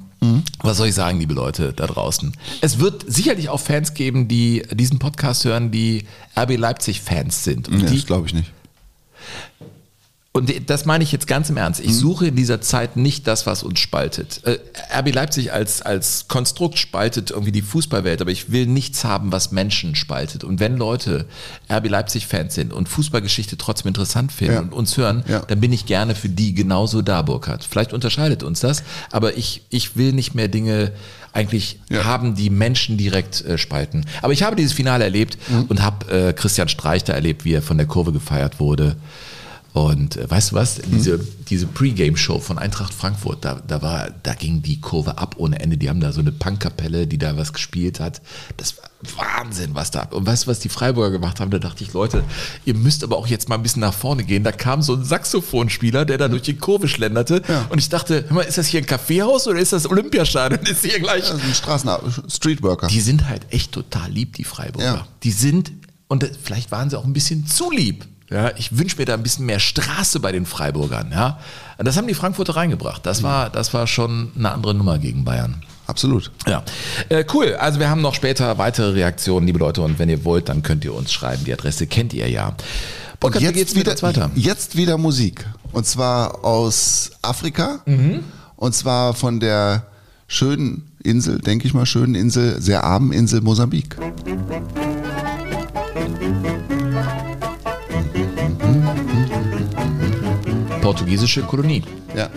was soll ich sagen, liebe Leute da draußen. Es wird sicherlich auch Fans geben, die diesen Podcast hören, die RB Leipzig-Fans sind. Und Ja, die das glaube ich nicht. Und das meine ich jetzt ganz im Ernst. Mhm. Ich suche in dieser Zeit nicht das, was uns spaltet. Äh, RB Leipzig als, als Konstrukt spaltet irgendwie die Fußballwelt, aber ich will nichts haben, was Menschen spaltet. Und wenn Leute RB Leipzig-Fans sind und Fußballgeschichte trotzdem interessant finden Ja. und uns hören, Ja. dann bin ich gerne für die genauso da, Burkhard. Vielleicht unterscheidet uns das, aber ich, ich will nicht mehr Dinge eigentlich Ja. haben, die Menschen direkt äh, spalten. Aber ich habe dieses Finale erlebt Mhm. und habe äh, Christian Streich da erlebt, wie er von der Kurve gefeiert wurde. Und äh, weißt du was? Diese, diese Pre-Game-Show von Eintracht Frankfurt, da, da, war, da ging die Kurve ab ohne Ende. Die haben da so eine Punkkapelle, die da was gespielt hat. Das war Wahnsinn, was da. Und weißt du, was die Freiburger gemacht haben? Da dachte ich, Leute, ihr müsst aber auch jetzt mal ein bisschen nach vorne gehen. Da kam so ein Saxophonspieler, der da durch die Kurve schlenderte. Ja. Und ich dachte, hör mal, ist das hier ein Kaffeehaus oder ist das Olympiastadion? Ist hier gleich. Also ein Straßen Streetworker. Die sind halt echt total lieb, die Freiburger. Ja. Die sind, und das- vielleicht waren sie auch ein bisschen zu lieb. Ja, ich wünsche mir da ein bisschen mehr Straße bei den Freiburgern. Ja, Und das haben die Frankfurter reingebracht. Das war, das war schon eine andere Nummer gegen Bayern. Absolut. Ja, äh, cool. Also wir haben noch später weitere Reaktionen, liebe Leute. Und wenn ihr wollt, dann könnt ihr uns schreiben. Die Adresse kennt ihr ja. Burkhard, wie geht's mit uns weiter? Jetzt wieder Musik. Und zwar aus Afrika. Und zwar von der schönen Insel, denke ich mal, schönen Insel, sehr armen Insel Mosambik. Portugiesische Kolonie. Ja.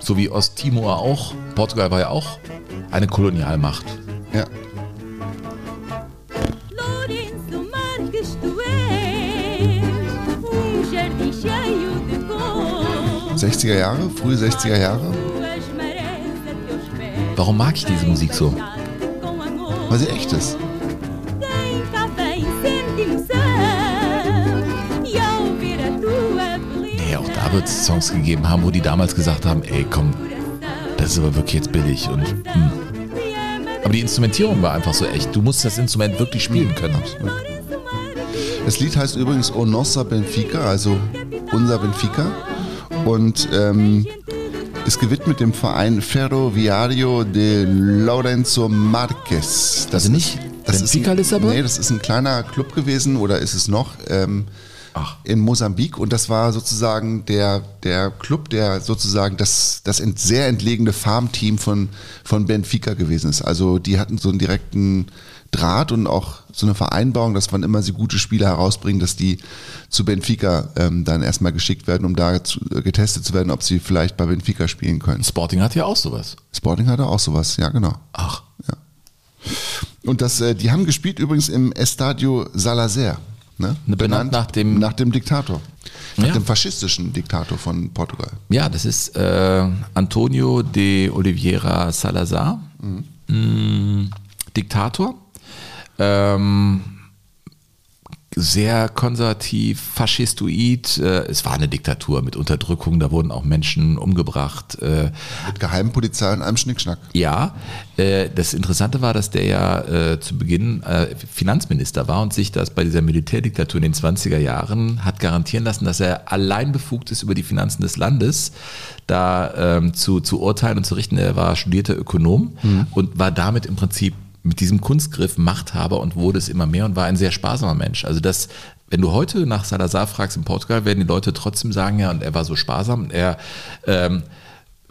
So wie Osttimor auch. Portugal war ja auch eine Kolonialmacht. Ja. Lourenço Marques, tu és um jardim cheio de cor. 60er Jahre, frühe 60er Jahre. Warum mag ich diese Musik so? Weil sie echt ist. Beleza. Nee, auch da wird es Songs gegeben haben, wo die damals gesagt haben, ey komm, das ist aber wirklich jetzt billig. Und, hm. Aber die Instrumentierung war einfach so echt. Du musst das Instrument wirklich spielen können. Das Lied heißt übrigens O Nossa Benfica, also unser Benfica. Und ähm, ist gewidmet dem Verein Ferroviario de Lourenço Marques. Also nicht das Benfica ist ein, Lissabon? Nee, das ist ein kleiner Club gewesen oder ist es noch ähm, Ach. in Mosambik und das war sozusagen der, der Club, der sozusagen das, das ent, sehr entlegene Farmteam von, von Benfica gewesen ist. Also die hatten so einen direkten Draht und auch so eine Vereinbarung, dass wann immer sie gute Spieler herausbringen, dass die zu Benfica ähm, dann erstmal geschickt werden, um da zu, äh, getestet zu werden, ob sie vielleicht bei Benfica spielen können. Sporting hat ja auch sowas. Sporting hatte auch sowas, ja genau. Ach, Und das, äh, die haben gespielt übrigens im Estadio Salazar. Ne? Ne, benannt nach dem- nach dem Diktator. Nach Ja. dem faschistischen Diktator von Portugal. ja, das ist äh, Antonio de Oliveira Salazar, Mm, Diktator. Ähm, sehr konservativ, faschistoid. Äh, es war eine Diktatur mit Unterdrückung, da wurden auch Menschen umgebracht. Äh, Mit Geheimpolizei und einem Schnickschnack. Ja, äh, das Interessante war, dass der ja zu Beginn Finanzminister war und sich das bei dieser Militärdiktatur in den 20er Jahren hat garantieren lassen, dass er allein befugt ist, über die Finanzen des Landes da ähm, zu, zu urteilen und zu richten. Er war studierter Ökonom und war damit im Prinzip mit diesem Kunstgriff Machthaber und wurde es immer mehr und war ein sehr sparsamer Mensch. Also das, wenn du heute nach Salazar fragst in Portugal, werden die Leute trotzdem sagen, ja, und er war so sparsam. Er ähm,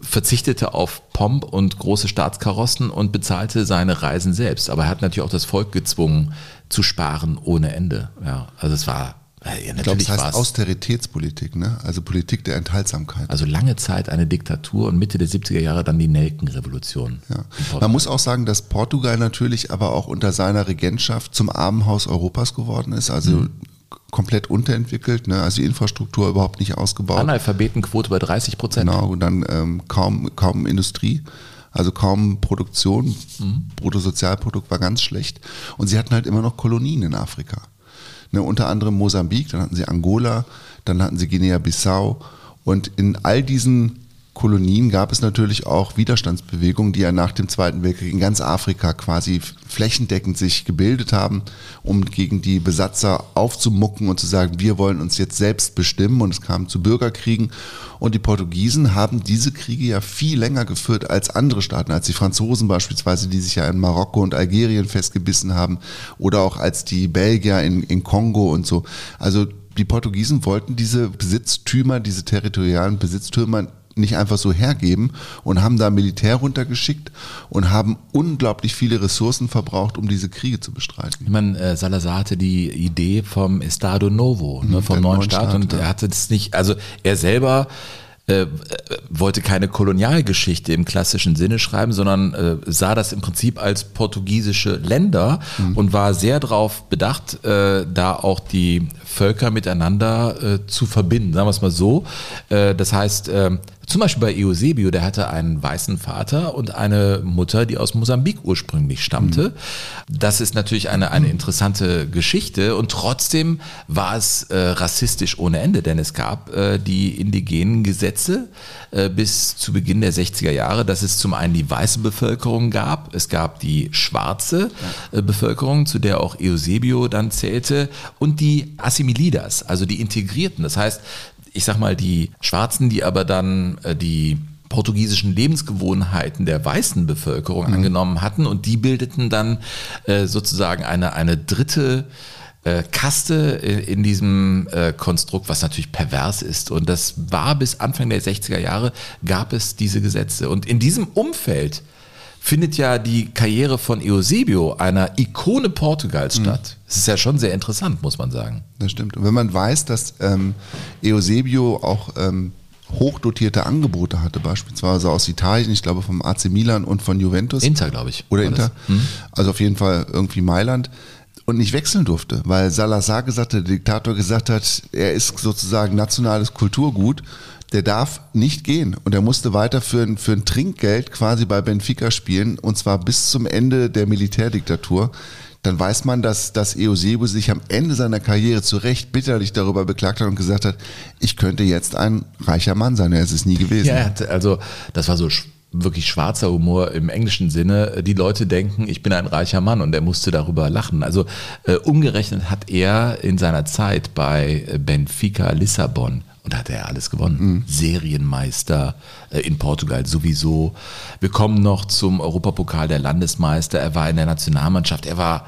verzichtete auf Pomp und große Staatskarossen und bezahlte seine Reisen selbst. Aber er hat natürlich auch das Volk gezwungen zu sparen ohne Ende. Ja, also es war ja, Ich glaube, es heißt war es Austeritätspolitik, ne? also Politik der Enthaltsamkeit. also lange Zeit eine Diktatur und Mitte der 70er Jahre dann die Nelkenrevolution. ja. Man muss auch sagen, dass Portugal natürlich aber auch unter seiner Regentschaft zum Armenhaus Europas geworden ist, also Mhm. komplett unterentwickelt, ne? also die Infrastruktur überhaupt nicht ausgebaut. Analphabetenquote bei 30 Prozent. Genau, und dann ähm, kaum, kaum Industrie, also kaum Produktion. Bruttosozialprodukt war ganz schlecht. Und sie hatten halt immer noch Kolonien in Afrika. Ne, unter anderem Mosambik, dann hatten sie Angola, dann hatten sie Guinea-Bissau. Und in all diesen Kolonien gab es natürlich auch Widerstandsbewegungen, die ja nach dem Zweiten Weltkrieg in ganz Afrika quasi flächendeckend sich gebildet haben, um gegen die Besatzer aufzumucken und zu sagen, wir wollen uns jetzt selbst bestimmen. Und es kam zu Bürgerkriegen. Und die Portugiesen haben diese Kriege ja viel länger geführt als andere Staaten, als die Franzosen beispielsweise, die sich ja in Marokko und Algerien festgebissen haben, oder auch als die Belgier in, in Kongo und so. Also die Portugiesen wollten diese Besitztümer, diese territorialen Besitztümer nicht einfach so hergeben und haben da Militär runtergeschickt und haben unglaublich viele Ressourcen verbraucht, um diese Kriege zu bestreiten. Ich meine, äh, Salazar hatte die Idee vom Estado Novo, ne, vom der neuen neuen Staat, Staat, und ja. er hatte das nicht, also er selber äh, wollte keine Kolonialgeschichte im klassischen Sinne schreiben, sondern äh, sah das im Prinzip als portugiesische Länder Mhm. und war sehr darauf bedacht, äh, da auch die Völker miteinander äh, zu verbinden, sagen wir es mal so. Äh, das heißt, äh, zum Beispiel bei Eusebio, der hatte einen weißen Vater und eine Mutter, die aus Mosambik ursprünglich stammte. Das ist natürlich eine, eine interessante Geschichte und trotzdem war es äh, rassistisch ohne Ende, denn es gab äh, die indigenen Gesetze äh, bis zu Beginn der 60er Jahre, dass es zum einen die weiße Bevölkerung gab, es gab die schwarze äh, Bevölkerung, zu der auch Eusebio dann zählte, und die Assimilidas, also die Integrierten. Das heißt, ich sag mal, die Schwarzen, die aber dann äh, die portugiesischen Lebensgewohnheiten der weißen Bevölkerung angenommen hatten und die bildeten dann äh, sozusagen eine, eine dritte äh, Kaste in, in diesem äh, Konstrukt, was natürlich pervers ist. Und das war bis Anfang der 60er Jahre, gab es diese Gesetze. Und in diesem Umfeld findet ja die Karriere von Eusebio, einer Ikone Portugals, statt. Das ist ja schon sehr interessant, muss man sagen. Das stimmt. Und wenn man weiß, dass ähm, Eusebio auch ähm, hochdotierte Angebote hatte, beispielsweise aus Italien, ich glaube vom AC Milan und von Juventus. Inter, glaube ich. Oder Inter. das. Also auf jeden Fall irgendwie Mailand. Und nicht wechseln durfte, weil Salazar gesagt hat, der Diktator gesagt hat, er ist sozusagen nationales Kulturgut, der darf nicht gehen. Und er musste weiter für ein, für ein Trinkgeld quasi bei Benfica spielen, und zwar bis zum Ende der Militärdiktatur. Dann weiß man, dass, dass Eusebio sich am Ende seiner Karriere zu Recht bitterlich darüber beklagt hat und gesagt hat, ich könnte jetzt ein reicher Mann sein. Er ist es nie gewesen. Ja, also das war so wirklich schwarzer Humor im englischen Sinne. Die Leute denken, ich bin ein reicher Mann und er musste darüber lachen. Also äh, umgerechnet hat er in seiner Zeit bei Benfica Lissabon und da hat er alles gewonnen. Serienmeister äh, in Portugal sowieso. Wir kommen noch zum Europapokal der Landesmeister. Er war in der Nationalmannschaft. Er war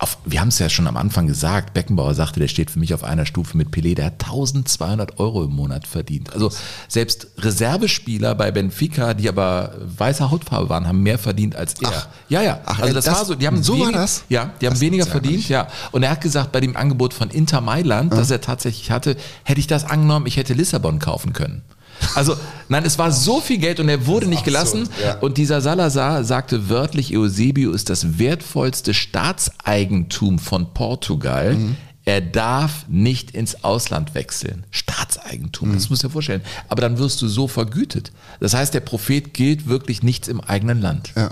auf, wir haben es ja schon am Anfang gesagt, Beckenbauer sagte, der steht für mich auf einer Stufe mit Pelé, der hat 1200 Euro im Monat verdient. Also selbst Reservespieler bei Benfica, die aber weißer Hautfarbe waren, haben mehr verdient als er. Ach. ja, ja. Ach, also das, das- war so. Die haben so war wenig, das? Ja, die haben Das weniger verdient, ja. Und er hat gesagt, bei dem Angebot von Inter Mailand, das er tatsächlich hatte, hätte ich das angenommen, ich hätte Lissabon kaufen können. Also, nein, es war so viel Geld und er wurde nicht gelassen. ja. Und dieser Salazar sagte wörtlich, Eusebio ist das wertvollste Staatseigentum von Portugal. Er darf nicht ins Ausland wechseln. Staatseigentum, das musst du dir vorstellen. Aber dann wirst du so vergütet. Das heißt, der Prophet gilt wirklich nichts im eigenen Land. Ja.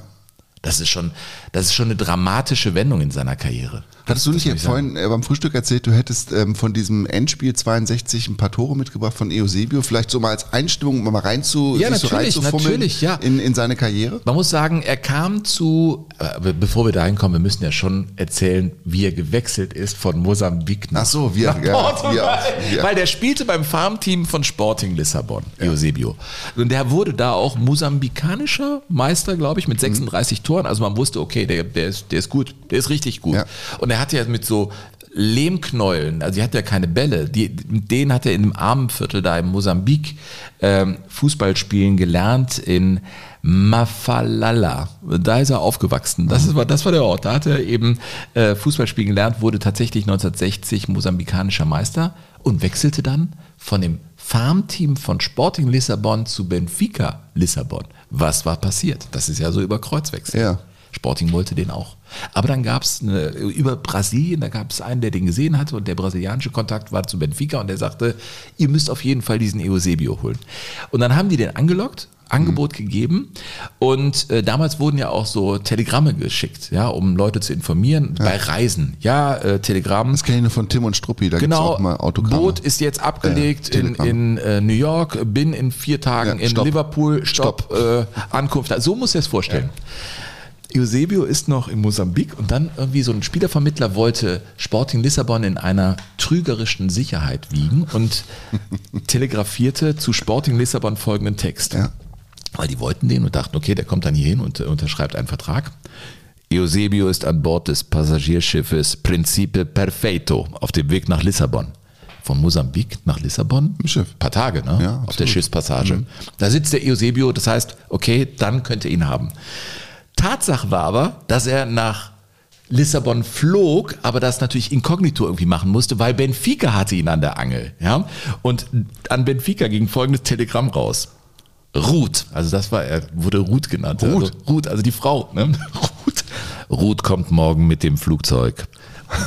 Das ist schon, das ist schon eine dramatische Wendung in seiner Karriere. Hattest du nicht ich sagen. vorhin äh, beim Frühstück erzählt, du hättest ähm, von diesem Endspiel 62 ein paar Tore mitgebracht von Eusebio, vielleicht so mal als Einstimmung um mal rein zu, Ja, natürlich, natürlich, ja. in, in seine Karriere? Man muss sagen, er kam zu, äh, bevor wir dahin kommen, wir müssen ja schon erzählen, wie er gewechselt ist von Mosambik nach, Ach so, wir- nach ja, Portugal. wir- ja. Weil der spielte beim Farmteam von Sporting Lissabon, Eusebio. Und der wurde da auch mosambikanischer Meister, glaube ich, mit 36 Toren. Also man wusste, okay, der, der, ist, der ist gut, der ist richtig gut. Ja. Und er hatte ja mit so Lehmknäueln, also die hat ja keine Bälle, die, denen hat er in einem Armenviertel da in Mosambik ähm, Fußball spielen gelernt in Mafalala. Da ist er aufgewachsen. Das, ist, war- das war der Ort. Da hat er eben äh, Fußball spielen gelernt, wurde tatsächlich 1960 mosambikanischer Meister und wechselte dann von dem Farmteam von Sporting Lissabon zu Benfica Lissabon. Was war passiert? Das ist ja so über Kreuzwechsel. Ja. Sporting wollte den auch. Aber dann gab es über Brasilien, da gab es einen, der den gesehen hatte und der brasilianische Kontakt war zu Benfica und der sagte, ihr müsst auf jeden Fall diesen Eusebio holen. Und dann haben die den angelockt, Angebot gegeben und äh, damals wurden ja auch so Telegramme geschickt, ja, um Leute zu informieren bei Reisen. Ja, äh, Telegramm. Das kenne ich nur von Tim und Struppi, da Genau, auch mal Autogramme. Boot ist jetzt abgelegt Äh, in, in äh, New York, bin in vier Tagen Ja, in stopp. Liverpool, Stopp, Äh, Ankunft. So muss er es vorstellen. Eusebio ist noch in Mosambik und dann irgendwie so ein Spielervermittler wollte Sporting Lissabon in einer trügerischen Sicherheit wiegen und telegrafierte zu Sporting Lissabon folgenden Text. Ja. Weil die wollten den und dachten, okay, der kommt dann hier hin und äh, unterschreibt einen Vertrag. Eusebio ist an Bord des Passagierschiffes Principe Perfeito auf dem Weg nach Lissabon. Von Mosambik nach Lissabon? Im Schiff. Ein paar Tage, ne? Ja, auf der. Schiffspassage. Da sitzt der Eusebio, das heißt, okay, dann könnt ihr ihn haben. Tatsache war aber, dass er nach Lissabon flog, aber das natürlich inkognito irgendwie machen musste, weil Benfica hatte ihn an der Angel. Ja? Und an Benfica ging folgendes Telegramm raus. Ruth, also das war, er wurde Ruth genannt. Ruth? Also, Ruth, also die Frau. Ne? Ruth. Ruth kommt morgen mit dem Flugzeug.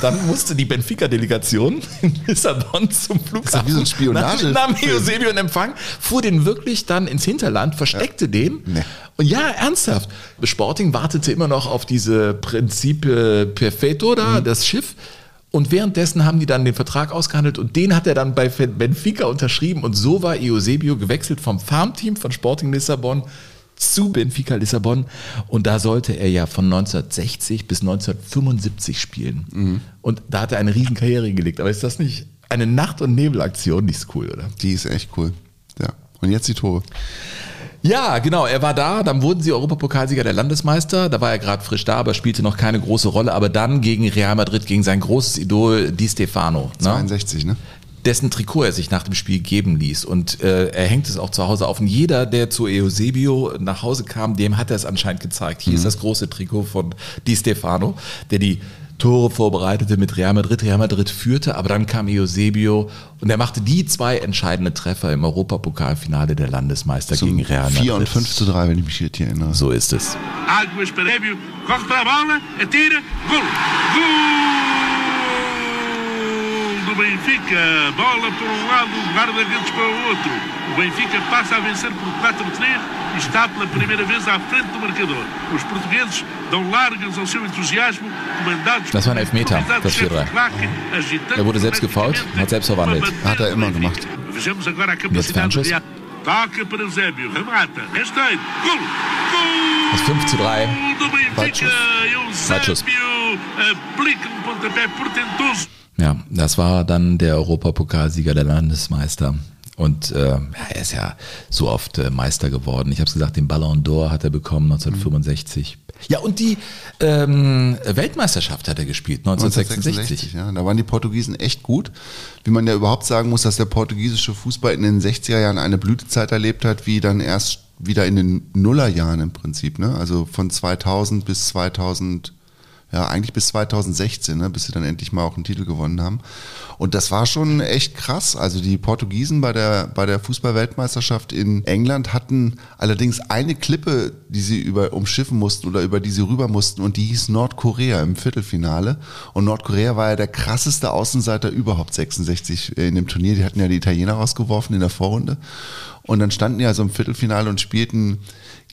Dann musste die Benfica-Delegation in Lissabon zum Flughafen. ja wie so ein Spionage- Nahm Eusebio in Empfang, fuhr den wirklich dann ins Hinterland, versteckte den. Nee. Und ja, ernsthaft. Sporting wartete immer noch auf diese Prinzipe Perfetto da, das Schiff. Und währenddessen haben die dann den Vertrag ausgehandelt und den hat er dann bei Benfica unterschrieben. Und so war Eusebio gewechselt vom Farmteam von Sporting Lissabon zu Benfica Lissabon. Und da sollte er ja von 1960 bis 1975 spielen. Und da hat er eine riesen Karriere hingelegt. Aber ist das nicht eine Nacht- und Nebelaktion? Die ist cool, oder? Die ist echt cool. Ja. Und jetzt die Tore. Ja, genau, er war da, dann wurden sie Europapokalsieger der Landesmeister, da war er gerade frisch da, aber spielte noch keine große Rolle, aber dann gegen Real Madrid, gegen sein großes Idol Di Stefano, ne? 62, ne? Dessen Trikot er sich nach dem Spiel geben ließ und äh, er hängt es auch zu Hause auf und jeder, der zu Eusebio nach Hause kam, dem hat er es anscheinend gezeigt. Hier ist das große Trikot von Di Stefano, der die Tore vorbereitete mit Real Madrid. Real Madrid führte, aber dann kam Eusebio und er machte die zwei entscheidenden Treffer im Europapokalfinale der Landesmeister gegen Real Madrid. 4 und 5 zu 3, wenn ich mich richtig erinnere. So ist es. Águas para do Benfica, bola por um lado, guarda-redes para o outro. O Benfica passa a vencer por 4-3 e está pela primeira vez à frente do marcador. Os portugueses dão largas ao seu entusiasmo, comandados Das war ein Elfmeter claque, agitando Er wurde selbst gefoult und hat selbst verwandelt. Hat er immer gemacht. Vejamos agora a capacidade de Toca para Eusébio, remata, esteiro, gol! Gol! Das 5 zu 3. do Benfica. Eusébio aplica um pontapé portentoso. Ja, das war dann der Europapokalsieger der Landesmeister. Und äh, ja, er ist ja so oft äh, Meister geworden. Ich habe es gesagt, den Ballon d'Or hat er bekommen 1965. Ja, und die ähm, Weltmeisterschaft hat er gespielt 1966. 1966, ja. Da waren die Portugiesen echt gut. Wie man ja überhaupt sagen muss, dass der portugiesische Fußball in den 60er Jahren eine Blütezeit erlebt hat, wie dann erst wieder in den Nullerjahren im Prinzip. Ne? Also von 2000 bis 2000, ja eigentlich bis 2016, ne? bis sie dann endlich mal auch einen Titel gewonnen haben. Und das war schon echt krass. Also die Portugiesen bei der, bei der Fußball-Weltmeisterschaft in England hatten allerdings eine Klippe, die sie über umschiffen mussten oder über die sie rüber mussten und die hieß Nordkorea im Viertelfinale. Und Nordkorea war ja der krasseste Außenseiter überhaupt 66 in dem Turnier. Die hatten ja die Italiener rausgeworfen in der Vorrunde. Und dann standen die also im Viertelfinale und spielten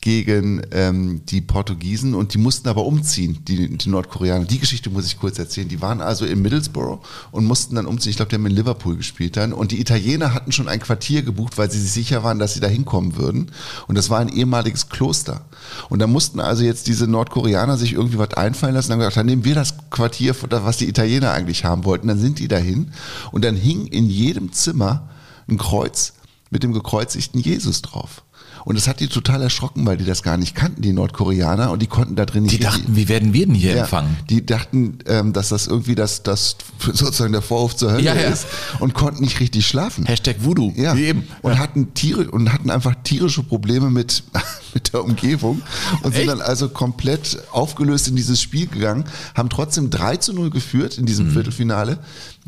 gegen ähm, die Portugiesen und die mussten aber umziehen, die, die Nordkoreaner. Die Geschichte muss ich kurz erzählen. Die waren also in Middlesbrough und mussten dann umziehen. Ich glaube, die haben in Liverpool gespielt dann. Und die Italiener hatten schon ein Quartier gebucht, weil sie sich sicher waren, dass sie da hinkommen würden. Und das war ein ehemaliges Kloster. Und da mussten also jetzt diese Nordkoreaner sich irgendwie was einfallen lassen. Dann haben gesagt, dann nehmen wir das Quartier, was die Italiener eigentlich haben wollten. Dann sind die dahin. Und dann hing in jedem Zimmer ein Kreuz mit dem gekreuzigten Jesus drauf. Und das hat die total erschrocken, weil die das gar nicht kannten, die Nordkoreaner, und die konnten da drin nicht Die dachten, wie werden wir denn hier ja, empfangen? Die dachten, ähm, dass das irgendwie das, das sozusagen der Vorhof zur Hölle Ja, ja. ist und konnten nicht richtig schlafen. Hashtag Voodoo. Ja, Wie eben. und hatten Tiere und hatten einfach tierische Probleme mit, mit der Umgebung und sind Echt? dann also komplett aufgelöst in dieses Spiel gegangen, haben trotzdem 3 zu 0 geführt in Mhm. diesem Viertelfinale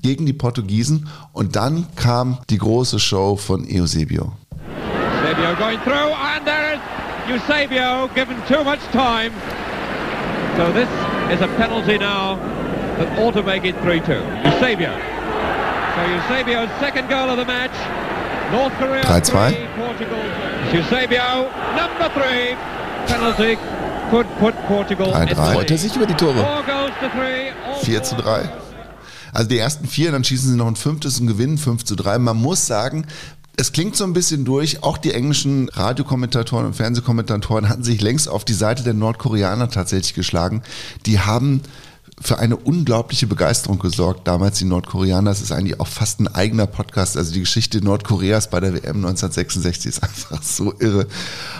gegen die Portugiesen und dann kam die große Show von Eusebio. Eusebio going through, and there is Eusebio given too much time. So this is a penalty now that ought to make it 3-2. Eusebio. So Eusebio's second goal of the match. North Korea 3-2. 3, Portugal. Eusebio, number three. Penalty could put Portugal 3-3. in the Freut er sich über die Tore? Four goals to three. all 4 zu 3. Also die ersten vier, dann schießen sie noch ein fünftes und gewinnen 5 zu 3. Man muss sagen, es klingt so ein bisschen durch, auch die englischen Radiokommentatoren und Fernsehkommentatoren hatten sich längst auf die Seite der Nordkoreaner tatsächlich geschlagen. Die haben für eine unglaubliche Begeisterung gesorgt, damals die Nordkoreaner. Das ist eigentlich auch fast ein eigener Podcast. Also die Geschichte Nordkoreas bei der WM 1966 ist einfach so irre.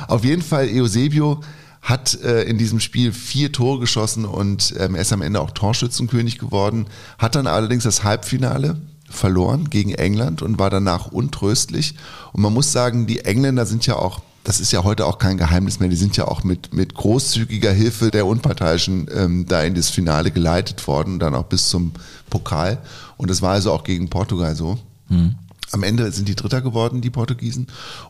Auf jeden Fall Eusebio hat äh, in diesem Spiel vier Tore geschossen und ähm, er ist am Ende auch Torschützenkönig geworden, hat dann allerdings das Halbfinale verloren gegen England und war danach untröstlich. Und man muss sagen, die Engländer sind ja auch das ist ja heute auch kein Geheimnis mehr, die sind ja auch mit, mit großzügiger Hilfe der Unparteiischen ähm, da in das Finale geleitet worden, dann auch bis zum Pokal. Und das war also auch gegen Portugal so. Am Ende sind die Dritter geworden, die Portugiesen,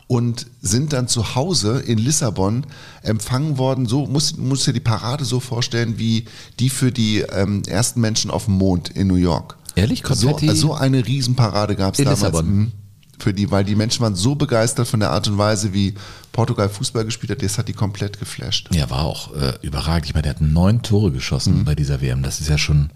und sind dann zu Hause in Lissabon empfangen worden. So muss, muss dir die Parade so vorstellen, wie die für die ähm, ersten Menschen auf dem Mond in New York. Ehrlich? So, Konfetti? so eine Riesenparade gab es damals. Lissabon? Mhm. Für die, weil die Menschen waren so begeistert von der Art und Weise, wie Portugal Fußball gespielt hat, das hat die komplett geflasht. Ja, war auch äh, überragend. Ich meine, der hat neun Tore geschossen bei dieser WM. Das ist ja schon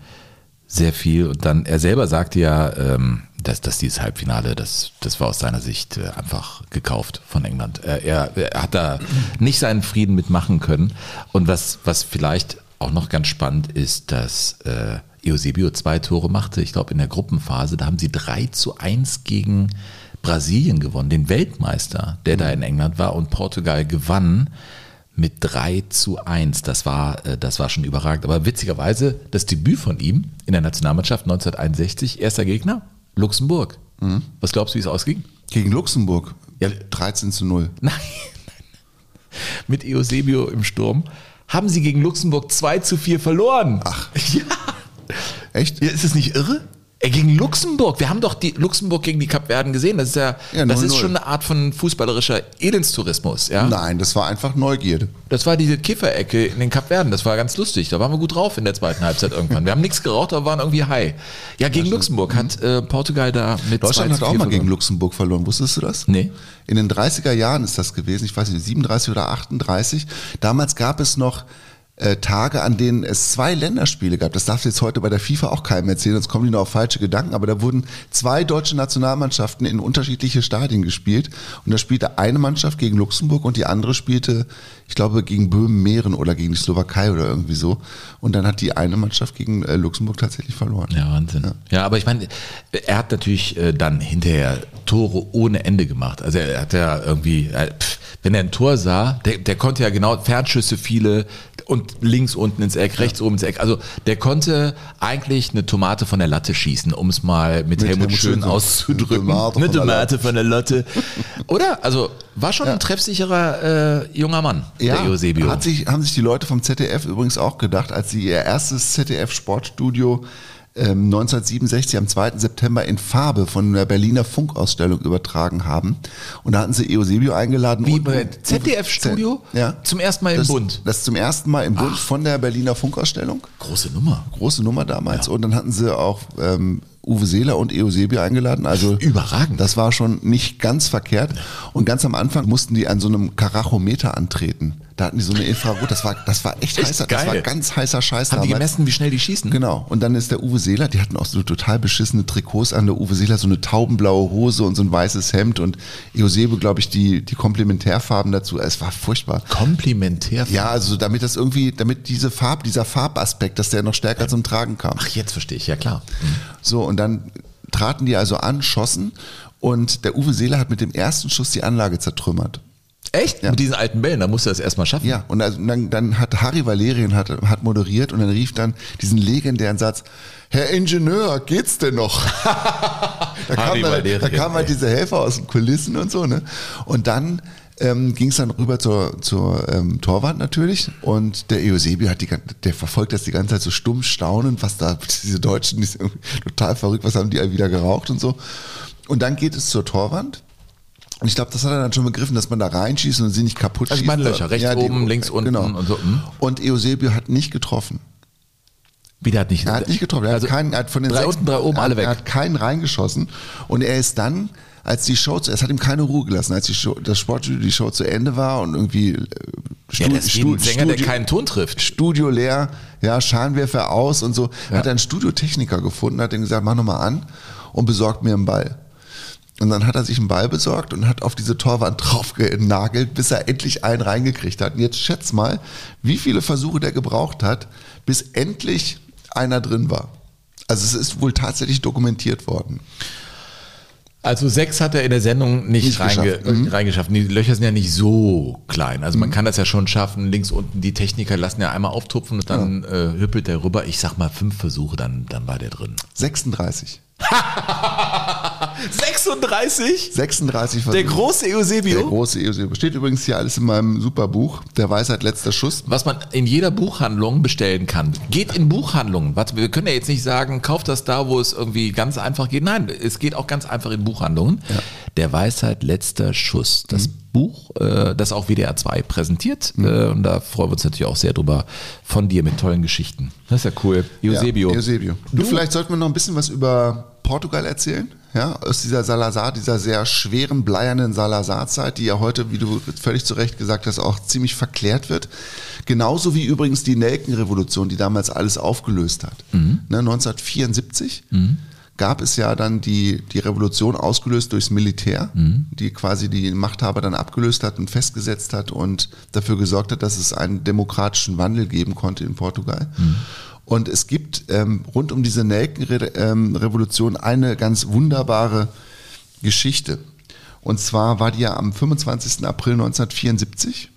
sehr viel. Und dann, er selber sagte ja, ähm, dass, dass dieses Halbfinale, das, das war aus seiner Sicht äh, einfach gekauft von England. Er, er, er hat da nicht seinen Frieden mitmachen können. Und was, was vielleicht auch noch ganz spannend ist, dass äh, Eusebio zwei Tore machte, ich glaube in der Gruppenphase, da haben sie 3 zu 1 gegen Brasilien gewonnen, den Weltmeister, der da in England war und Portugal gewann mit 3 zu 1. Das war, äh, das war schon überragend. Aber witzigerweise, das Debüt von ihm in der Nationalmannschaft 1961, erster Gegner, Luxemburg. Was glaubst du, wie es ausging? Gegen Luxemburg. Ja. 13 zu 0. Nein, mit Eusebio im Sturm haben sie gegen Luxemburg 2 zu 4 verloren. Ach. Ja. Echt? Ja, ist das nicht irre? Ey, gegen Luxemburg. Wir haben doch die Luxemburg gegen die Kapverden gesehen. Das ist ja, Ja, das ist 0-0. schon eine Art von fußballerischer Elendstourismus, ja? Nein, das war einfach Neugierde. Das war diese Kifferecke in den Kapverden. Das war ganz lustig. Da waren wir gut drauf in der zweiten Halbzeit irgendwann. Wir haben nichts geraucht, aber waren irgendwie high. Ja, gegen Luxemburg hat äh, Portugal da mit Deutschland 2 hat auch 4 mal gegen. Luxemburg verloren. Wusstest du das? Nee. In den 30er Jahren ist das gewesen. Ich weiß nicht, 37 oder 38. Damals gab es noch äh, Tage, an denen es zwei Länderspiele gab. Das darf jetzt heute bei der FIFA auch keinem erzählen, sonst kommen die nur auf falsche Gedanken. Aber da wurden zwei deutsche Nationalmannschaften in unterschiedliche Stadien gespielt. Und da spielte eine Mannschaft gegen Luxemburg und die andere spielte, ich glaube, gegen Böhmen-Mähren oder gegen die Slowakei oder irgendwie so. Und dann hat die eine Mannschaft gegen äh, Luxemburg tatsächlich verloren. Ja, Wahnsinn. Ja, aber ich meine, er hat natürlich äh, dann hinterher Tore ohne Ende gemacht. Also er hat ja irgendwie, äh, pff, wenn er ein Tor sah, der, der konnte ja genau Fernschüsse viele und links unten ins Eck, rechts oben ins Eck. Also der konnte eigentlich eine Tomate von der Latte schießen, um es mal mit, Mit Helmut, Helmut Schön Schön auszudrücken. eine Tomate Eine von der Tomate von der Latte. Oder? Also war schon ein treffsicherer äh, junger Mann, der Eusebio. Hat sich, haben sich die Leute vom ZDF übrigens auch gedacht, als sie ihr erstes ZDF-Sportstudio ähm, 1967 am 2. September in Farbe von der Berliner Funkausstellung übertragen haben. Und da hatten sie Eusebio eingeladen. Wie und- bei ZDF-Studio? Ja. Zum ersten Mal im das, Bund. Das zum ersten Mal im Bund von der Berliner Funkausstellung. Große Nummer. Große Nummer damals. Und dann hatten sie auch ähm, Uwe Seeler und Eusebio eingeladen. Also Überragend. Das war schon nicht ganz verkehrt. Und ganz am Anfang mussten die an so einem Karachometer antreten. Da hatten die so eine Infrarot. Das war, das war echt, Echt heißer, das geil. war ganz heißer Scheiß Haben die gemessen, wie schnell die schießen? Genau. Und dann ist der Uwe Seeler, die hatten auch so total beschissene Trikots an. Der Uwe Seeler so eine taubenblaue Hose und so ein weißes Hemd und Eusebio, glaube ich, die, die Komplementärfarben dazu. Es war furchtbar. Komplementär. Ja, also damit das irgendwie, damit diese Farb, dieser Farbaspekt, dass der noch stärker zum Tragen kam. Ach, jetzt verstehe ich, ja klar. So, und dann traten die also an, schossen und der Uwe Seeler hat mit dem ersten Schuss die Anlage zertrümmert. Echt? Ja. Mit diesen alten Bällen, da musst du das erstmal schaffen. Ja, und also dann, dann hat Harry Valerian hat, hat moderiert und dann rief dann diesen legendären Satz, Herr Ingenieur, geht's denn noch? da, Harry kam dann, da kamen halt diese Helfer aus den Kulissen und so, ne? Und dann ähm, ging es dann rüber zur, zur ähm, Torwand natürlich und der Eusebio hat die, der verfolgt das die ganze Zeit so stumm staunend, was da, diese Deutschen, die sind total verrückt, was haben die alle wieder geraucht und so. Und dann geht es zur Torwand. Und ich glaube, das hat er dann schon begriffen, dass man da reinschießt und sie nicht kaputt Also schießt. meine Löcher, rechts oben, links unten genau. und so, hm. Und Eusebio hat nicht getroffen. Wieder hat nicht. Er hat nicht getroffen. Er also, hat keinen, er hat von den drei sechs- unten, drei oben, alle weg. Er hat keinen reingeschossen. Und er ist dann, als die Show, zu- es hat ihm keine Ruhe gelassen, als die Show, das Sportstudio, die Show zu Ende war und irgendwie äh, ja, Stu- das ist wie Stu- Sänger, der Studio- keinen Ton trifft. Studio leer, ja, Scheinwerfer aus und so. Hat er einen Studiotechniker gefunden, hat ihm gesagt, mach nochmal an und besorgt mir einen Ball. Und dann hat er sich einen Ball besorgt und hat auf diese Torwand drauf genagelt, bis er endlich einen reingekriegt hat. Und jetzt schätz mal, wie viele Versuche der gebraucht hat, bis endlich einer drin war. Also es ist wohl tatsächlich dokumentiert worden. Also sechs hat er in der Sendung nicht, Nicht reinge geschafft. Mhm. reingeschafft. Die Löcher sind ja nicht so klein. Also man kann das ja schon schaffen. Links unten, die Techniker lassen ja einmal auftupfen und dann äh, hüppelt der rüber. Ich sag mal fünf Versuche, dann, dann war der drin. 36. 36? 36 Der Versuche. große Der Eusebio? große Eusebio. Steht übrigens hier alles in meinem super Buch, Der Weisheit letzter Schuss. Was man in jeder Buchhandlung bestellen kann. Geht in Buchhandlungen. Warte, wir können ja jetzt nicht sagen, kauft das da, wo es irgendwie ganz einfach geht. Nein, es geht auch ganz einfach in Buchhandlungen. Der Weisheit letzter Schuss. Das Buch, äh, das auch WDR 2 präsentiert. Äh, und da freuen wir uns natürlich auch sehr drüber von dir mit tollen Geschichten. Das ist ja cool. Eusebio. Ja, Eusebio. Du, vielleicht sollten wir noch ein bisschen was über Portugal erzählen. Ja, aus dieser Salazar, dieser sehr schweren, bleiernen Salazar-Zeit, die ja heute, wie du völlig zu Recht gesagt hast, auch ziemlich verklärt wird. Genauso wie übrigens die Nelkenrevolution, die damals alles aufgelöst hat. Ne, 1974 gab es ja dann die, die Revolution ausgelöst durchs Militär, die quasi die Machthaber dann abgelöst hat und festgesetzt hat und dafür gesorgt hat, dass es einen demokratischen Wandel geben konnte in Portugal. Und es gibt ähm, rund um diese Nelkenrevolution eine ganz wunderbare Geschichte. Und zwar war die ja am 25. April 1974.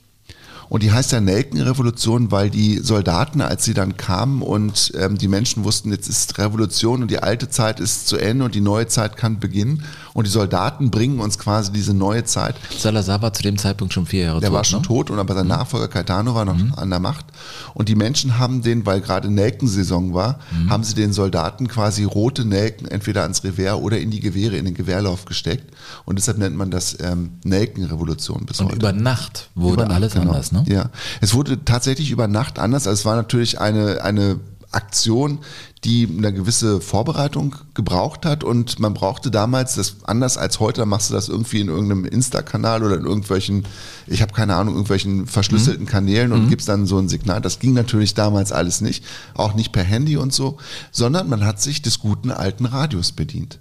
Und die heißt ja Nelkenrevolution, weil die Soldaten, als sie dann kamen und ähm, die Menschen wussten, jetzt ist Revolution und die alte Zeit ist zu Ende und die neue Zeit kann beginnen. Und die Soldaten bringen uns quasi diese neue Zeit. Salazar war zu dem Zeitpunkt schon vier Jahre Der tot. war schon ne? tot und aber sein Nachfolger Caetano war noch an der Macht. Und die Menschen haben den, weil gerade Nelkensaison war, haben sie den Soldaten quasi rote Nelken entweder ans Revers oder in die Gewehre, in den Gewehrlauf gesteckt. Und deshalb nennt man das ähm, Nelkenrevolution bis Und heute. über Nacht wurde Über Nacht, alles genau. anders, ne? Ja. Es wurde tatsächlich über Nacht anders. Also es war natürlich eine, eine Aktion, die eine gewisse Vorbereitung gebraucht hat und man brauchte damals, das anders als heute, da machst du das irgendwie in irgendeinem Insta-Kanal oder in irgendwelchen, ich habe keine Ahnung, irgendwelchen verschlüsselten Kanälen und gibst dann so ein Signal. Das ging natürlich damals alles nicht, auch nicht per Handy und so, sondern man hat sich des guten alten Radios bedient.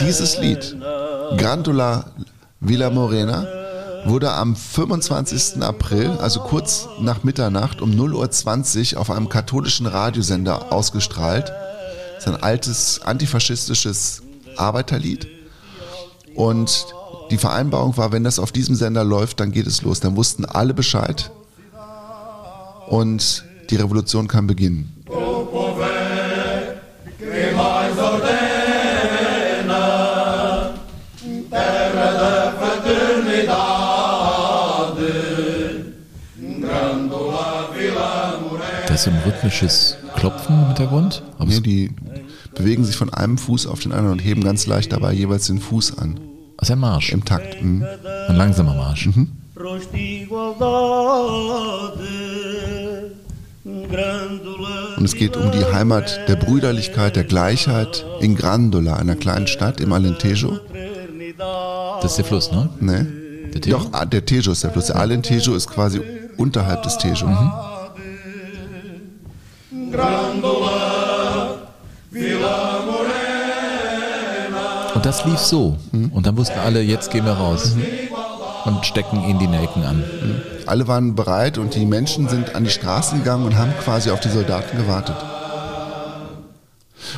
Dieses Lied, Grandula Villa Morena, wurde am 25. April, also kurz nach Mitternacht um 0.20 Uhr auf einem katholischen Radiosender ausgestrahlt. Das ist ein altes antifaschistisches Arbeiterlied. Und die Vereinbarung war, wenn das auf diesem Sender läuft, dann geht es los. Dann wussten alle Bescheid. Und die Revolution kann beginnen. Ist so ein rhythmisches Klopfen im Hintergrund. Aber Nee, die bewegen sich von einem Fuß auf den anderen und heben ganz leicht dabei jeweils den Fuß an. ist ein Marsch. Im Takt. Mhm. Ein langsamer Marsch. Und es geht um die Heimat der Brüderlichkeit, der Gleichheit in Grandola, einer kleinen Stadt im Alentejo. Das ist der Fluss, ne? Ne? Der Tejo? Doch, ah, der Tejo ist der Fluss. Der Alentejo ist quasi unterhalb des Tejo. Und das lief so. Und dann wussten alle, jetzt gehen wir raus. Und stecken ihnen die Nelken an. Alle waren bereit und die Menschen sind an die Straßen gegangen und haben quasi auf die Soldaten gewartet.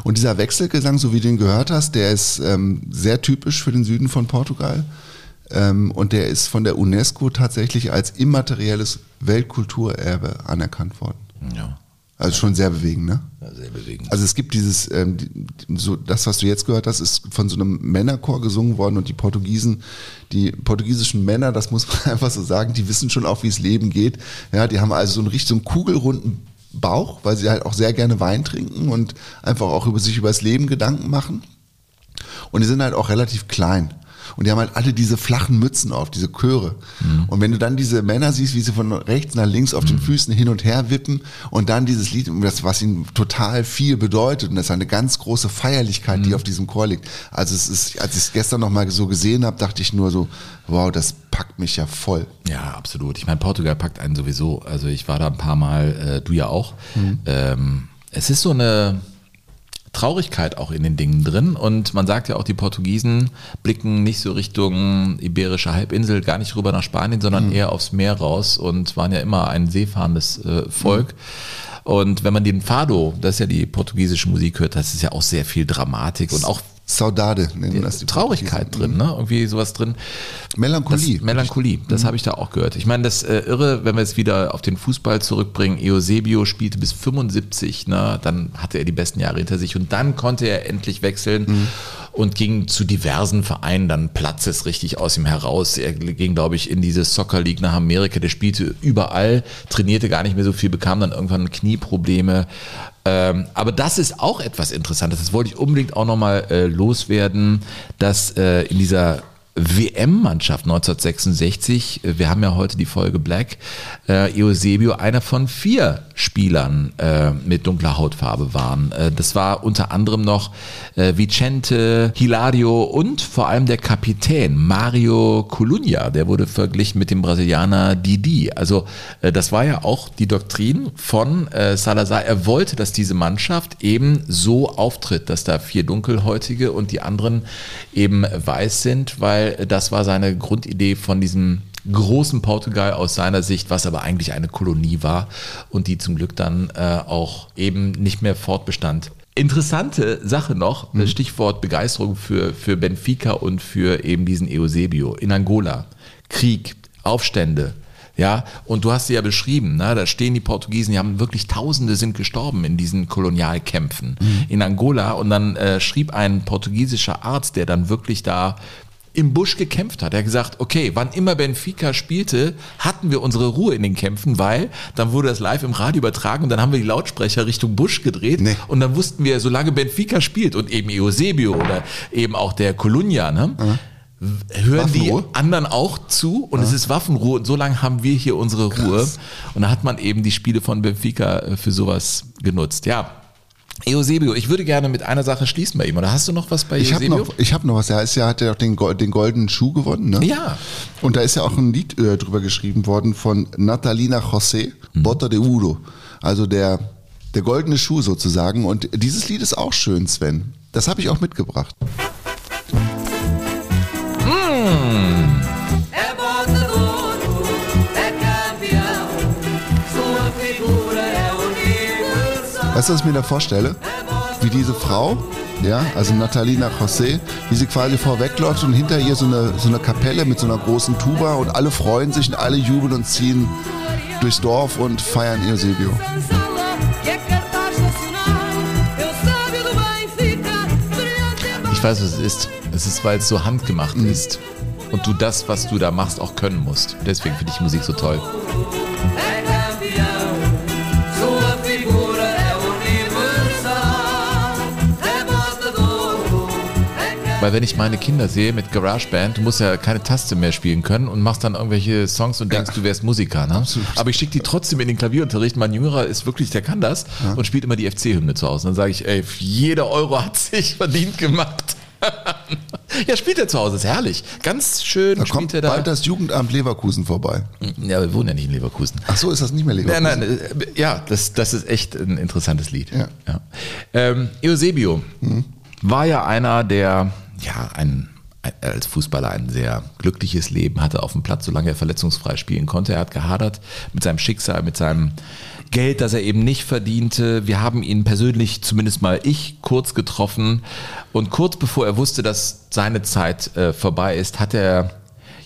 Und dieser Wechselgesang, so wie du ihn gehört hast, der ist ähm, sehr typisch für den Süden von Portugal. Ähm, und der ist von der UNESCO tatsächlich als immaterielles Weltkulturerbe anerkannt worden. Ja. Also schon sehr bewegend, ne? Ja, sehr bewegend. Also es gibt dieses, ähm, so das, was du jetzt gehört hast, ist von so einem Männerchor gesungen worden und die Portugiesen, die portugiesischen Männer, das muss man einfach so sagen, die wissen schon auch, wie es Leben geht. Ja, die haben also so einen richtig so einen kugelrunden Bauch, weil sie halt auch sehr gerne Wein trinken und einfach auch über sich über das Leben Gedanken machen. Und die sind halt auch relativ klein. Und die haben halt alle diese flachen Mützen auf, diese Chöre. Und wenn du dann diese Männer siehst, wie sie von rechts nach links auf den Füßen hin und her wippen und dann dieses Lied, das, was ihnen total viel bedeutet, und das ist eine ganz große Feierlichkeit, die auf diesem Chor liegt. Also es ist, als ich es gestern nochmal so gesehen habe, dachte ich nur so, wow, das packt mich ja voll. Ja, absolut. Ich meine, Portugal packt einen sowieso. Also ich war da ein paar Mal, äh, du ja auch. Ähm, es ist so eine Traurigkeit auch in den Dingen drin. Und man sagt ja auch, die Portugiesen blicken nicht so Richtung Iberische Halbinsel, gar nicht rüber nach Spanien, sondern eher aufs Meer raus und waren ja immer ein seefahrendes äh, Volk. Und wenn man den Fado, das ist ja die portugiesische Musik hört, das ist ja auch sehr viel Dramatik und auch Saudade nennen das die Traurigkeit drin, ne? Irgendwie sowas drin. Melancholie. Das, Melancholie, das habe ich da auch gehört. Ich meine, das äh, Irre, wenn wir es wieder auf den Fußball zurückbringen, Eusebio spielte bis 75, ne? dann hatte er die besten Jahre hinter sich und dann konnte er endlich wechseln und ging zu diversen Vereinen, dann platzt es richtig aus ihm heraus. Er ging, glaube ich, in diese Soccer League nach Amerika, der spielte überall, trainierte gar nicht mehr so viel, bekam dann irgendwann Knieprobleme. Ähm, aber das ist auch etwas Interessantes. Das wollte ich unbedingt auch nochmal äh, loswerden, dass äh, in dieser WM-Mannschaft 1966, äh, wir haben ja heute die Folge Black, äh, Eusebio einer von vier Spielern äh, mit dunkler Hautfarbe waren. Äh, das war unter anderem noch äh, Vicente Hilario und vor allem der Kapitän Mario Colunha, der wurde verglichen mit dem Brasilianer Didi. Also äh, das war ja auch die Doktrin von äh, Salazar. Er wollte, dass diese Mannschaft eben so auftritt, dass da vier Dunkelhäutige und die anderen eben weiß sind, weil das war seine Grundidee von diesem großen Portugal aus seiner Sicht, was aber eigentlich eine Kolonie war und die zum Glück dann äh, auch eben nicht mehr fortbestand. Interessante Sache noch, das Stichwort Begeisterung für, für Benfica und für eben diesen Eusebio in Angola. Krieg, Aufstände, ja, und du hast sie ja beschrieben, ne? da stehen die Portugiesen, die haben wirklich Tausende sind gestorben in diesen Kolonialkämpfen in Angola. Und dann äh, schrieb ein portugiesischer Arzt, der dann wirklich da im Busch gekämpft hat. Er hat gesagt, okay, wann immer Benfica spielte, hatten wir unsere Ruhe in den Kämpfen, weil dann wurde das live im Radio übertragen und dann haben wir die Lautsprecher Richtung Busch gedreht Nee. und dann wussten wir, solange Benfica spielt und eben Eusebio oder eben auch der Colunha, ne, hören die anderen auch zu und es ist Waffenruhe und so lange haben wir hier unsere Ruhe. Und da hat man eben die Spiele von Benfica äh, für sowas genutzt. Ja. Eusebio, ich würde gerne mit einer Sache schließen bei ihm. Oder hast du noch was bei Ich habe Eusebio? noch, ich hab noch was. Er ist ja, hat ja auch den, den goldenen Schuh gewonnen. Ne? Ja. Und da ist ja auch ein Lied äh, drüber geschrieben worden von Natalina José, Mhm. Bota de Udo. Also der, der goldene Schuh sozusagen. Und dieses Lied ist auch schön, Sven. Das habe ich auch mitgebracht. Weißt du, was ich mir da vorstelle? Wie diese Frau, ja, also Natalina José, wie sie quasi vorwegläuft und hinter ihr so eine, so eine Kapelle mit so einer großen Tuba und alle freuen sich und alle jubeln und ziehen durchs Dorf und feiern Eusebio. Ich weiß, was es ist. Es ist, weil es so handgemacht ist. Und du das, was du da machst, auch können musst. Deswegen finde ich Musik so toll. É Weil wenn ich meine Kinder sehe mit GarageBand, du musst ja keine Taste mehr spielen können und machst dann irgendwelche Songs und denkst, du wärst Musiker. Ne? Aber ich schicke die trotzdem in den Klavierunterricht. Mein Jüngerer ist wirklich, der kann das und spielt immer die FC-Hymne zu Hause. Dann sage ich, ey, jeder Euro hat sich verdient gemacht. ja, spielt er zu Hause, ist herrlich. Ganz schön Da spielt kommt er da. bald das Jugendamt Leverkusen vorbei. ja, wir wohnen ja nicht in Leverkusen. Ach so, ist das nicht mehr Leverkusen? Nein, nein, äh, ja, das, das ist echt ein interessantes Lied. Ja. Ähm, Eusebio war ja einer, der ja ein, als Fußballer ein sehr glückliches Leben hatte auf dem Platz, solange er verletzungsfrei spielen konnte. Er hat gehadert mit seinem Schicksal, mit seinem Geld, das er eben nicht verdiente. Wir haben ihn persönlich, zumindest mal ich, kurz getroffen. Und kurz bevor er wusste, dass seine Zeit äh, vorbei ist, hat er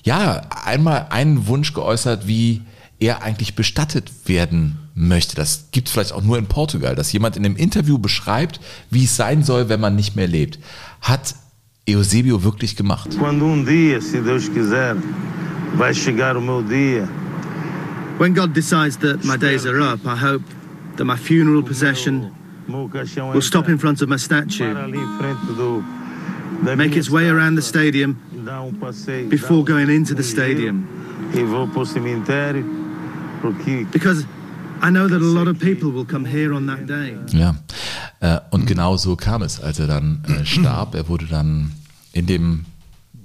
ja einmal einen Wunsch geäußert, wie er eigentlich bestattet werden möchte. Das gibt es vielleicht auch nur in Portugal, dass jemand in einem Interview beschreibt, wie es sein soll, wenn man nicht mehr lebt. Hat Eusebio wirklich gemacht. Quando um dia, se Deus quiser, vai chegar o meu dia, When God decides that my days are up, I hope that my funeral procession meu caixão will stop in entra front of my para statue, ali em frente do da make minha its way around the estátua, stadium dá um passeio, before dá um- going into the um giro stadium. E vou para o cemitério, porque Because I know that a lot of people will come here on that day. Ja, und genau so kam es, als er dann äh, starb. Er wurde dann in dem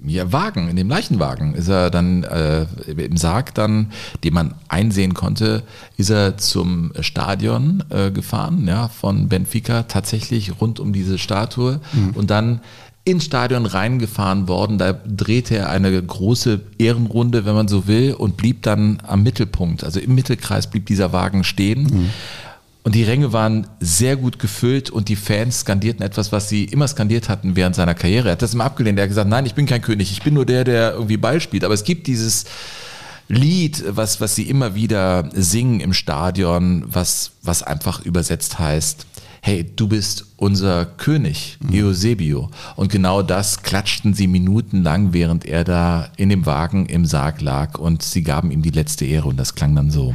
ja, Wagen, in dem Leichenwagen, ist er dann äh, im Sarg dann, den man einsehen konnte, ist er zum Stadion äh, gefahren, ja, von Benfica, tatsächlich rund um diese Statue und dann ins Stadion reingefahren worden. Da drehte er eine große Ehrenrunde, wenn man so will, und blieb dann am Mittelpunkt. Also im Mittelkreis blieb dieser Wagen stehen. Und die Ränge waren sehr gut gefüllt und die Fans skandierten etwas, was sie immer skandiert hatten während seiner Karriere. Er hat das immer abgelehnt. Er hat gesagt, nein, ich bin kein König, ich bin nur der, der irgendwie Ball spielt. Aber es gibt dieses Lied, was, was sie immer wieder singen im Stadion, was, was einfach übersetzt heißt, hey, du bist unser König, Eusebio. Und genau das klatschten sie minutenlang, während er da in dem Wagen im Sarg lag und sie gaben ihm die letzte Ehre und das klang dann so.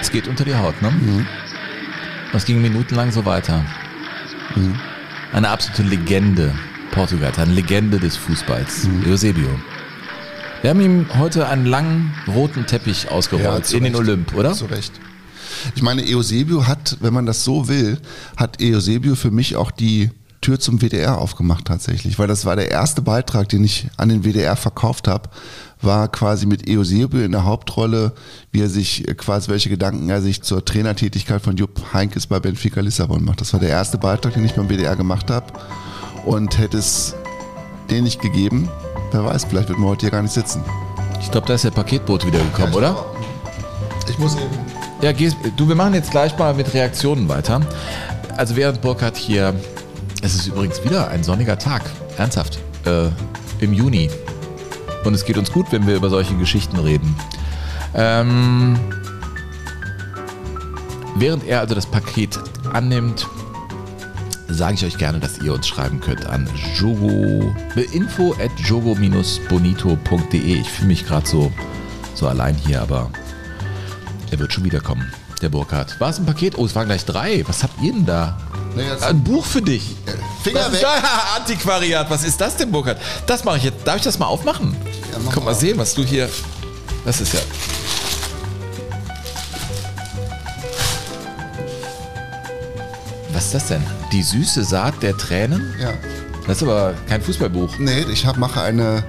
Es geht unter die Haut, ne? Mhm. Das ging minutenlang so weiter. Mhm. Eine absolute Legende Portugals, eine Legende des Fußballs, Mhm. Eusebio. Wir haben ihm heute einen langen roten Teppich ausgerollt zu in den. Olymp, oder? Zu Recht. Ich meine, Eusebio hat, wenn man das so will, hat Eusebio für mich auch die Tür zum WDR aufgemacht tatsächlich, weil das war der erste Beitrag, den ich an den WDR verkauft habe, war quasi mit Eusebio in der Hauptrolle, wie er sich äh, quasi welche Gedanken er sich zur Trainertätigkeit von Jupp Heynckes bei Benfica Lissabon macht. Das war der erste Beitrag, den ich beim WDR gemacht habe und hätte es den nicht gegeben, wer weiß, vielleicht wird man heute hier gar nicht sitzen. Ich glaube, da ist der Paketboot wieder gekommen, oder? Ich muss eben Ja, geh, du, wir machen jetzt gleich mal mit Reaktionen weiter. Also während Burkhardt hier, es ist übrigens wieder ein sonniger Tag, ernsthaft, äh, im Juni. Und es geht uns gut, wenn wir über solche Geschichten reden. Ähm, während er also das Paket annimmt, sage ich euch gerne, dass ihr uns schreiben könnt an jogo, info at jogo-bonito.de. Ich fühle mich gerade so, so allein hier, aber er wird schon wiederkommen, der Burkhardt. War es ein Paket? Oh, es waren gleich drei. Was habt ihr denn da? Nee, ein Buch für dich. Finger was weg. da? Antiquariat. Was ist das denn, Burkhardt? Das mache ich jetzt. Darf ich das mal aufmachen? Ja, Komm mal mal. sehen, was du hier. Das ist ja. Was ist das denn? Die süße Saat der Tränen? Ja. Das ist aber kein Fußballbuch. Nee, ich hab, mache eine.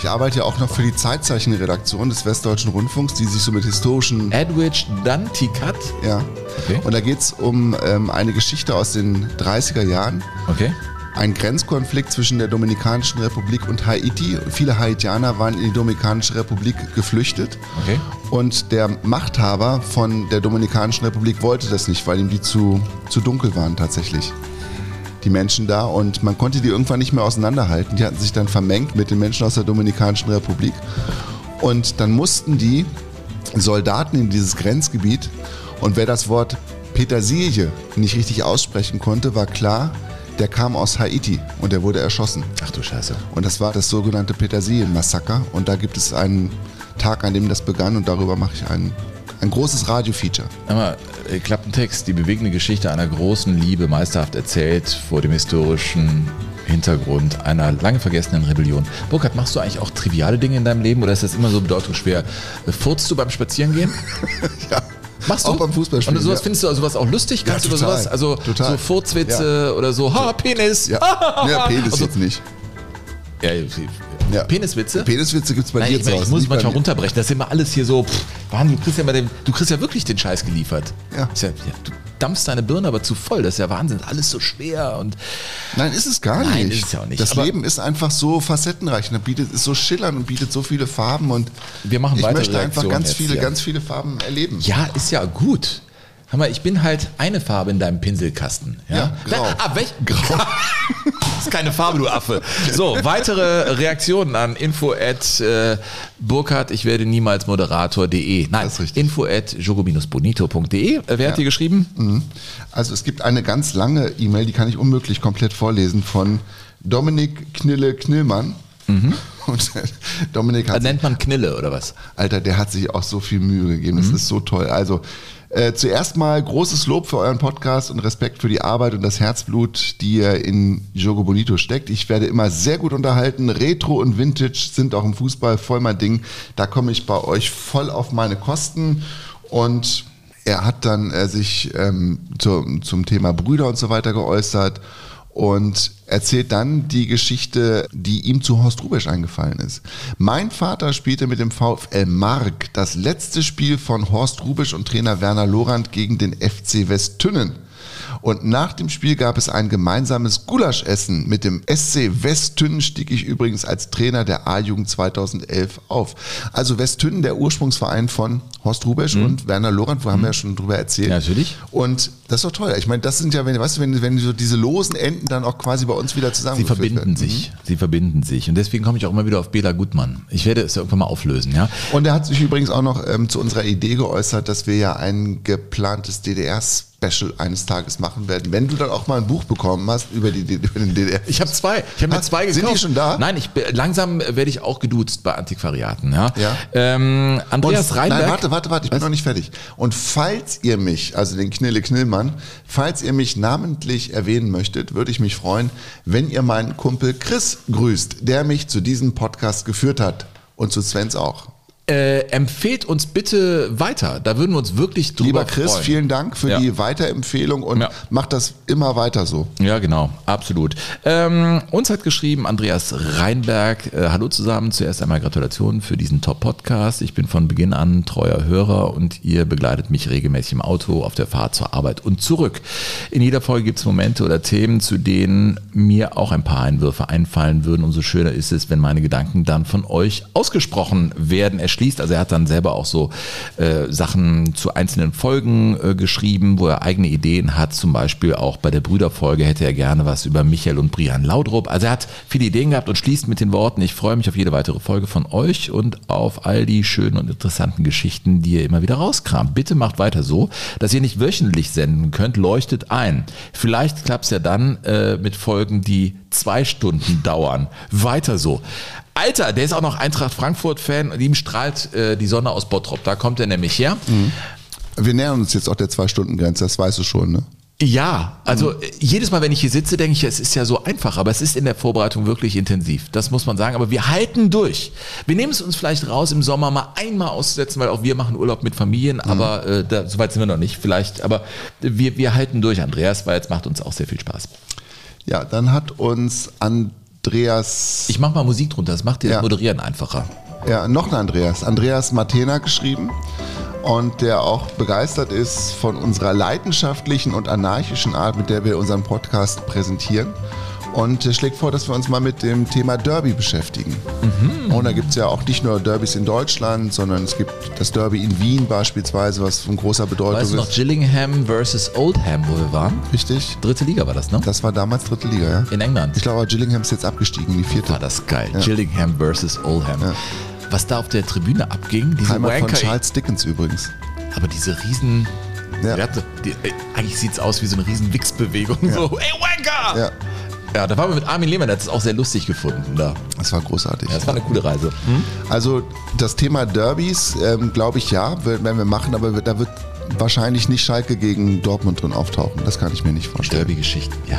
Ich arbeite ja auch noch für die Zeitzeichenredaktion des Westdeutschen Rundfunks, die sich so mit historischen. Edwidge Danticat. Ja. Okay. Und da geht's um ähm, eine Geschichte aus den 30er Jahren. Okay. Ein Grenzkonflikt zwischen der Dominikanischen Republik und Haiti. Viele Haitianer waren in die Dominikanische Republik geflüchtet. Okay. Und der Machthaber von der Dominikanischen Republik wollte das nicht, weil ihm die zu, zu dunkel waren tatsächlich. Die Menschen da und man konnte die irgendwann nicht mehr auseinanderhalten. Die hatten sich dann vermengt mit den Menschen aus der Dominikanischen Republik. Und dann mussten die Soldaten in dieses Grenzgebiet und wer das Wort Petersilie nicht richtig aussprechen konnte, war klar, der kam aus Haiti und der wurde erschossen. Ach du Scheiße. Und das war das sogenannte Petersilien-Massaker. Und da gibt es einen Tag, an dem das begann und darüber mache ich ein, ein großes Radio-Feature. Aber äh, Klappentext, die bewegende Geschichte einer großen Liebe, meisterhaft erzählt vor dem historischen Hintergrund einer lange vergessenen Rebellion. Burkhard, machst du eigentlich auch triviale Dinge in deinem Leben oder ist das immer so bedeutungsschwer? Äh, Furzt du beim Spazierengehen? ja. Machst du? Auch beim Fußballspielen, Und sowas ja. findest du sowas auch lustig? Ja, Kannst du über total. sowas? Also Total. so Furzwitze oder so, ha, Penis. Ja, ja Penis Also- jetzt nicht. Ja, Ja. Peniswitze? Peniswitze gibt es bei Nein, dir ich, zu Hause. ich muss bei manchmal runterbrechen. Das ist immer alles hier so. Pff, Wahnsinn, du kriegst ja, den, du kriegst ja wirklich den Scheiß geliefert. Ja. Ja, ja, du dampfst deine Birne aber zu voll. Das ist ja Wahnsinn. Alles so schwer und Nein, ist es gar Nein, nicht. ist es ja auch nicht. Das Aber- Leben ist einfach so facettenreich. und bietet, ist so schillernd und bietet so viele Farben und Wir machen ich möchte einfach ganz jetzt viele, ganz viele Farben erleben. ja, ist ja gut. Hör mal, ich bin halt eine Farbe in deinem Pinselkasten. Ja, Ja, grau. Ah, welch? Grau. das ist keine Farbe, du Affe. So, weitere Reaktionen an info at äh, Burkhard, ich werde niemals Moderator.de. Nein, Das ist richtig. info at jogo-bonito.de. Äh, Wer hat Ja. dir geschrieben? Mhm. Also es gibt eine ganz lange E-Mail, die kann ich unmöglich komplett vorlesen, von Dominik Knille Knillmann. Und Dominik hat Äh, nennt man Knille oder was? Alter, der hat sich auch so viel Mühe gegeben. Das ist so toll. Also, äh, zuerst mal großes Lob für euren Podcast und Respekt für die Arbeit und das Herzblut, die ihr in Jogo Bonito steckt. Ich werde immer sehr gut unterhalten. Retro und Vintage sind auch im Fußball voll mein Ding. Da komme ich bei euch voll auf meine Kosten. Und er hat dann äh, sich ähm, zu, zum Thema Brüder und so weiter geäußert und erzählt dann die Geschichte, die ihm zu Horst Rubesch eingefallen ist. Mein Vater spielte mit dem VfL Mark das letzte Spiel von Horst Rubesch und Trainer Werner Lorand gegen den FC Westtünnen. Und nach dem Spiel gab es ein gemeinsames Gulaschessen mit dem SC Westtünnen, stieg ich übrigens als Trainer der A-Jugend 2011 auf. Also Westtünnen, der Ursprungsverein von Horst Rubesch und Werner Lorand, wo haben wir ja schon drüber erzählt. Mhm. Ja, natürlich. Und das ist doch toll. Ich meine, das sind ja, wenn, weißt du, wenn, wenn so diese losen Enden dann auch quasi bei uns wieder Sie zusammengeführt verbinden werden. sich. Sie verbinden sich. Und deswegen komme ich auch immer wieder auf Bela Gutmann. Ich werde es ja irgendwann mal auflösen, ja. Und er hat sich übrigens auch noch ähm, zu unserer Idee geäußert, dass wir ja ein geplantes DDR-Special eines Tages machen werden. Wenn du dann auch mal ein Buch bekommen hast über, die, über den DDR. Ich habe zwei. Ich habe mir Hast- zwei gekauft. Sind die schon da? Nein, ich, bin- langsam werde ich auch geduzt bei Antiquariaten. Ja. Ja. Ähm, Andreas Und- Reinberg. Nein, warte, warte, warte, ich bin noch nicht fertig. Und falls ihr mich, also den Knille Knillmann, falls ihr mich namentlich erwähnen möchtet, würde ich mich freuen, wenn ihr meinen Kumpel Chris grüßt, der mich zu diesem Podcast geführt hat. Und zu Svens auch. Äh, empfehlt uns bitte weiter. Da würden wir uns wirklich drüber Lieber Chris, freuen. vielen Dank für Ja. die Weiterempfehlung und Ja. macht das immer weiter so. Ja, genau, absolut. Ähm, uns hat geschrieben Andreas Reinberg. Äh, hallo zusammen. Zuerst einmal Gratulation für diesen Top-Podcast. Ich bin von Beginn an treuer Hörer und ihr begleitet mich regelmäßig im Auto auf der Fahrt zur Arbeit und zurück. In jeder Folge gibt es Momente oder Themen, zu denen mir auch ein paar Einwürfe einfallen würden. Umso schöner ist es, wenn meine Gedanken dann von euch ausgesprochen werden. Er schließt, also er hat dann selber auch so äh, Sachen zu einzelnen Folgen äh, geschrieben, wo er eigene Ideen hat. Zum Beispiel auch bei der Brüderfolge hätte er gerne was über Michael und Brian Laudrup. Also er hat viele Ideen gehabt und schließt mit den Worten, ich freue mich auf jede weitere Folge von euch und auf all die schönen und interessanten Geschichten, die ihr immer wieder rauskramt. Bitte macht weiter so, dass ihr nicht wöchentlich senden könnt, leuchtet ein. Vielleicht klappt es ja dann äh, mit Folgen, die zwei Stunden dauern. Weiter so. Alter, der ist auch noch Eintracht Frankfurt-Fan und ihm strahlt äh, die Sonne aus Bottrop. Da kommt er nämlich her. Wir nähern uns jetzt auch der Zwei-Stunden-Grenze, das weißt du schon, ne? Ja, also äh, jedes Mal, wenn ich hier sitze, denke ich, es ist ja so einfach, aber es ist in der Vorbereitung wirklich intensiv. Das muss man sagen. Aber wir halten durch. Wir nehmen es uns vielleicht raus, im Sommer mal einmal auszusetzen, weil auch wir machen Urlaub mit Familien, aber äh, da, so weit sind wir noch nicht. Vielleicht, aber wir, wir halten durch, Andreas, weil es macht uns auch sehr viel Spaß. Ja, dann hat uns Andreas, Ich mache mal Musik drunter, das macht dir Ja. das Moderieren einfacher. ja, noch ein Andreas, Andreas Matena geschrieben und der auch begeistert ist von unserer leidenschaftlichen und anarchischen Art, mit der wir unseren Podcast präsentieren. Und er schlägt vor, dass wir uns mal mit dem Thema Derby beschäftigen. Mhm. Und da gibt es ja auch nicht nur Derbys in Deutschland, sondern es gibt das Derby in Wien beispielsweise, was von großer Bedeutung Weißt du noch, ist. Gillingham versus Oldham, wo wir waren? Richtig? Dritte Liga war das, ne? Das war damals dritte Liga, ja? In England. Ich glaube, Gillingham ist jetzt abgestiegen in die vierte. War das geil. Gillingham versus Oldham. Was da auf der Tribüne abging, diese Heimat von Wanker, Charles Dickens übrigens. aber diese riesen, Ja. die, äh, eigentlich sieht es aus wie so eine riesen Wichsbewegung. So, ey Wanker! Ja, Ja, da waren wir mit Armin Lehmann, der hat es auch sehr lustig gefunden da. das war großartig. Ja, das war eine coole Reise. Also das Thema Derbys, ähm, glaube ich, ja, werden wir machen, aber da wird wahrscheinlich nicht Schalke gegen Dortmund drin auftauchen. Das kann ich mir nicht vorstellen. Derby-Geschichten, ja.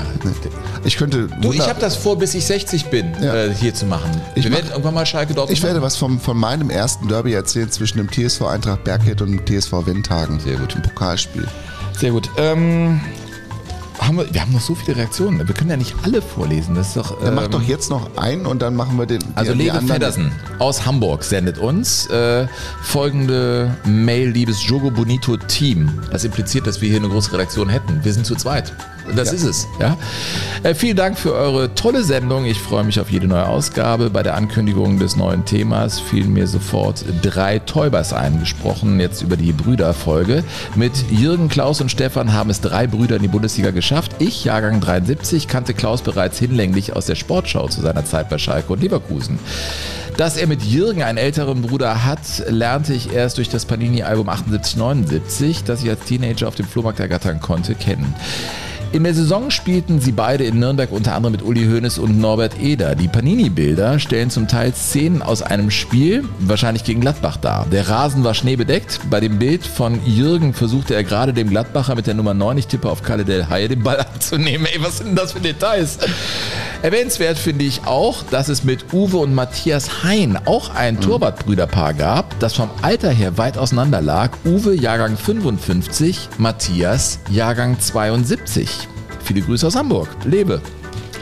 Ich könnte. Du, ich habe das vor, bis ich 60 bin, Ja. äh, hier zu machen. Ich wir mach- werden irgendwann mal Schalke dort Ich werde was vom, von meinem ersten Derby erzählen zwischen dem TSV Eintracht Berghead und dem TSV Wendhagen. Sehr gut. Im Pokalspiel. Sehr gut. Ähm, haben wir, wir haben noch so viele Reaktionen. Wir können ja nicht alle vorlesen. Das ist doch. Dann mach ähm, doch jetzt noch einen und dann machen wir den. Also die Feddersen aus Hamburg sendet uns äh, folgende Mail, liebes Jogo Bonito Team. Das impliziert, dass wir hier eine große Redaktion hätten. Wir sind zu zweit. Das Ja. ist es. Ja? Äh, vielen Dank für eure tolle Sendung. Ich freue mich auf jede neue Ausgabe. Bei der Ankündigung des neuen Themas fielen mir sofort drei Täubers eingesprochen, jetzt über die Brüderfolge. Mit Jürgen, Klaus und Stefan haben es drei Brüder in die Bundesliga geschafft. Ich, Jahrgang 73, kannte Klaus bereits hinlänglich aus der Sportschau zu seiner Zeit bei Schalke und Leverkusen. Dass er mit Jürgen einen älteren Bruder hat, lernte ich erst durch das Panini-Album 78-79, das ich als Teenager auf dem Flohmarkt ergattern konnte, kennen. In der Saison spielten sie beide in Nürnberg unter anderem mit Uli Hoeneß und Norbert Eder. Die Panini-Bilder stellen zum Teil Szenen aus einem Spiel, wahrscheinlich gegen Gladbach dar. Der Rasen war schneebedeckt. Bei dem Bild von Jürgen versuchte er gerade dem Gladbacher mit der Nummer 9, ich tippe auf Kalle Del Haie, den Ball abzunehmen. Ey, was sind denn das für Details? Erwähnenswert finde ich auch, dass es mit Uwe und Matthias Hein auch ein Torwartbrüderpaar gab, das vom Alter her weit auseinander lag. Uwe Jahrgang 55, Matthias Jahrgang 72. Viele Grüße aus Hamburg. Lebe.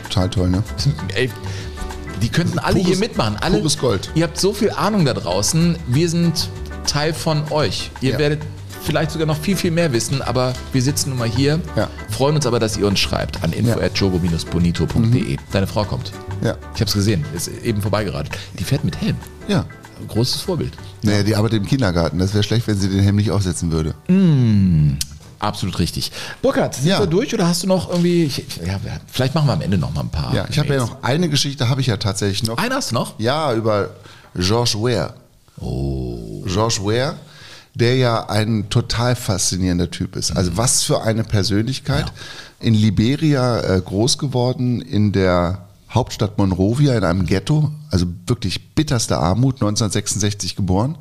Total toll, ne? Ey, die könnten alle Pures- hier mitmachen. Alle, pures Gold. Ihr habt so viel Ahnung da draußen. Wir sind Teil von euch. Ihr Ja. werdet vielleicht sogar noch viel, viel mehr wissen, aber wir sitzen nun mal hier, Ja. freuen uns aber, dass ihr uns schreibt an info.jogo-bonito.de. Deine Frau kommt. Ja. Ich habe es gesehen, ist eben vorbeigeradelt. Die fährt mit Helm. Ja. Großes Vorbild. Naja, die arbeitet im Kindergarten. Das wäre schlecht, wenn sie den Helm nicht aufsetzen würde. Absolut richtig. Burkhard, sind Ja. wir durch oder hast du noch irgendwie, ich, ja, vielleicht machen wir am Ende noch mal ein paar. Ja, ich habe ja noch eine Geschichte, habe ich ja tatsächlich noch. Eine hast du noch? Ja, über George Ware. Oh. George Ware, der ja ein total faszinierender Typ ist. Also was für eine Persönlichkeit. In Liberia äh, groß geworden, in der Hauptstadt Monrovia, in einem Ghetto, also wirklich bitterste Armut, 1966 geboren.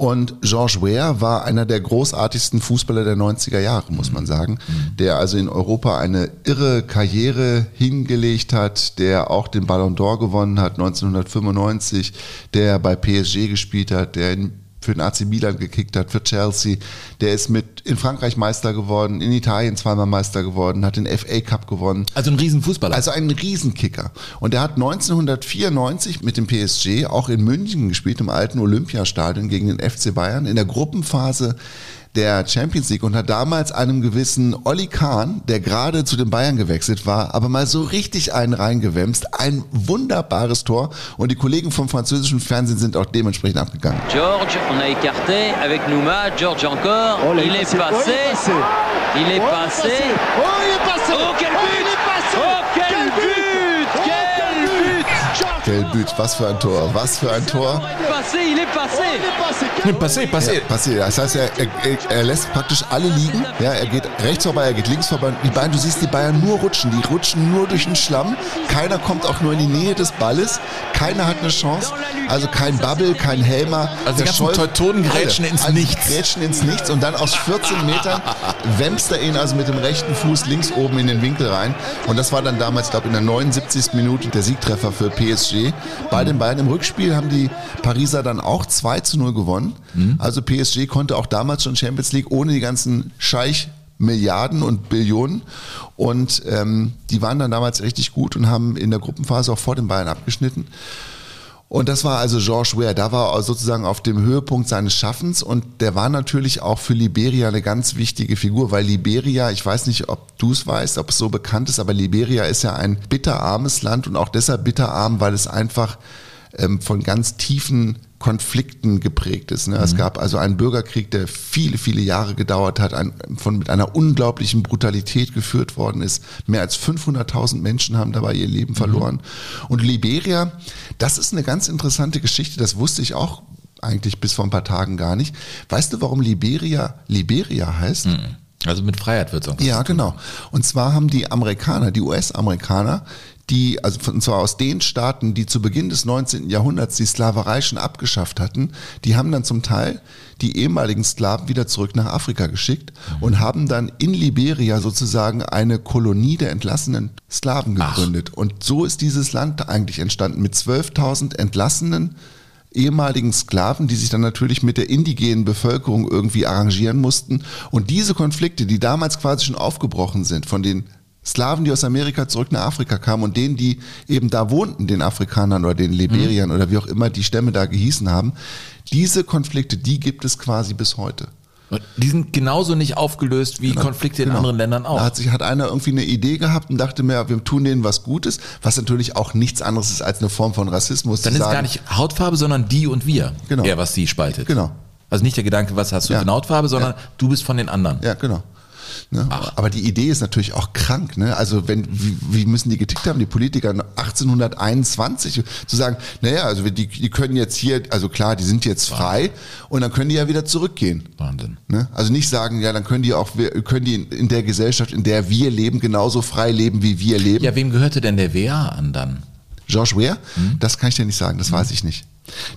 Und George Ware war einer der großartigsten Fußballer der 90er Jahre, muss man sagen, der also in Europa eine irre Karriere hingelegt hat, der auch den Ballon d'Or gewonnen hat 1995, der bei PSG gespielt hat, der in für den AC Milan gekickt hat, für Chelsea. Der ist mit in Frankreich Meister geworden, in Italien zweimal Meister geworden, hat den FA Cup gewonnen. Also ein Riesenfußballer. Also ein Riesenkicker. Und er hat 1994 mit dem PSG auch in München gespielt, im alten Olympiastadion gegen den FC Bayern in der Gruppenphase der Champions League und hat damals einem gewissen Olli Kahn, der gerade zu den Bayern gewechselt war, aber mal so richtig einen reingewämst. Ein wunderbares Tor und die Kollegen vom französischen Fernsehen sind auch dementsprechend abgegangen. George, on a écarté avec Nouma. George encore. Oh, là, il, il est passé. passé. Oh, il est passé. Oh, il est passé. passé. Oh, il est passé. Oh, quel Oh, but il est passé. Oh, quel Gelbüt, was für ein Tor, was für ein Tor. Passé, il est passé. Passé. Passé, passé. Ja, passiert. Das heißt, er, er, er- lässt praktisch alle liegen. Ja, er geht rechts vorbei, er geht links vorbei. Die Bayern, du siehst die Bayern nur rutschen. Die rutschen nur durch den Schlamm. Keiner kommt auch nur in die Nähe des Balles. Keiner hat eine Chance. Also kein Bubble, kein Helmer. Also die Der ganzen Teutonen grätschen alle. ins Also Nichts. Grätschen ins Nichts und dann aus 14 Metern wämst er ihn also mit dem rechten Fuß links oben in den Winkel rein. Und das war dann damals, ich glaube in der 79. Minute der Siegtreffer für PSG. Bei den Bayern im Rückspiel haben die Pariser dann auch 2 zu 0 gewonnen. Also PSG konnte auch damals schon Champions League ohne die ganzen Scheich Milliarden und Billionen. Und ähm, die waren dann damals richtig gut und haben in der Gruppenphase auch vor den Bayern abgeschnitten. Und das war also George Ware. Da war er sozusagen auf dem Höhepunkt seines Schaffens und der war natürlich auch für Liberia eine ganz wichtige Figur, weil Liberia, ich weiß nicht, ob du es weißt, ob es so bekannt ist, aber Liberia ist ja ein bitterarmes Land und auch deshalb bitterarm, weil es einfach ähm, von ganz tiefen Konflikten geprägt ist. Ne? Es gab also einen Bürgerkrieg, der viele, viele Jahre gedauert hat, ein, von, mit einer unglaublichen Brutalität geführt worden ist. Mehr als 500.000 Menschen haben dabei ihr Leben verloren. Und Liberia, das ist eine ganz interessante Geschichte, das wusste ich auch eigentlich bis vor ein paar Tagen gar nicht. Weißt du, warum Liberia Liberia heißt? Also mit Freiheit wird es Ja, genau. Und zwar haben die Amerikaner, die US-Amerikaner, die, also und zwar aus den Staaten, die zu Beginn des 19. Jahrhunderts die Sklaverei schon abgeschafft hatten, die haben dann zum Teil die ehemaligen Sklaven wieder zurück nach Afrika geschickt und haben dann in Liberia sozusagen eine Kolonie der entlassenen Sklaven gegründet. Und so ist dieses Land eigentlich entstanden mit 12.000 entlassenen ehemaligen Sklaven, die sich dann natürlich mit der indigenen Bevölkerung irgendwie arrangieren mussten. Und diese Konflikte, die damals quasi schon aufgebrochen sind von den Slawen, die aus Amerika zurück nach Afrika kamen und denen, die eben da wohnten, den Afrikanern oder den Liberiern oder wie auch immer die Stämme da gehießen haben, diese Konflikte, die gibt es quasi bis heute. Und die sind genauso nicht aufgelöst wie Genau, Konflikte in genau. anderen Ländern auch. Da hat sich hat einer irgendwie eine Idee gehabt und dachte mir, wir tun denen was Gutes, was natürlich auch nichts anderes ist als eine Form von Rassismus. Dann ist sagen, gar nicht Hautfarbe, sondern die und wir. Genau. Eher was sie spaltet. Genau. Also nicht der Gedanke, was hast du Ja. für eine Hautfarbe, sondern du bist von den anderen. Ja, genau. Ne? Aber die Idee ist natürlich auch krank. Ne? Also wenn, wie, wie müssen die getickt haben, die Politiker 1821, zu sagen, naja, also die, die können jetzt hier, also klar, die sind jetzt frei und dann können die ja wieder zurückgehen. Wahnsinn. Ne? Also nicht sagen, ja, dann können die auch, können die in, der Gesellschaft, in der wir leben, genauso frei leben, wie wir leben. Ja, wem gehörte denn der WA an dann? George Ware? Hm? Das kann ich dir nicht sagen, das weiß ich nicht.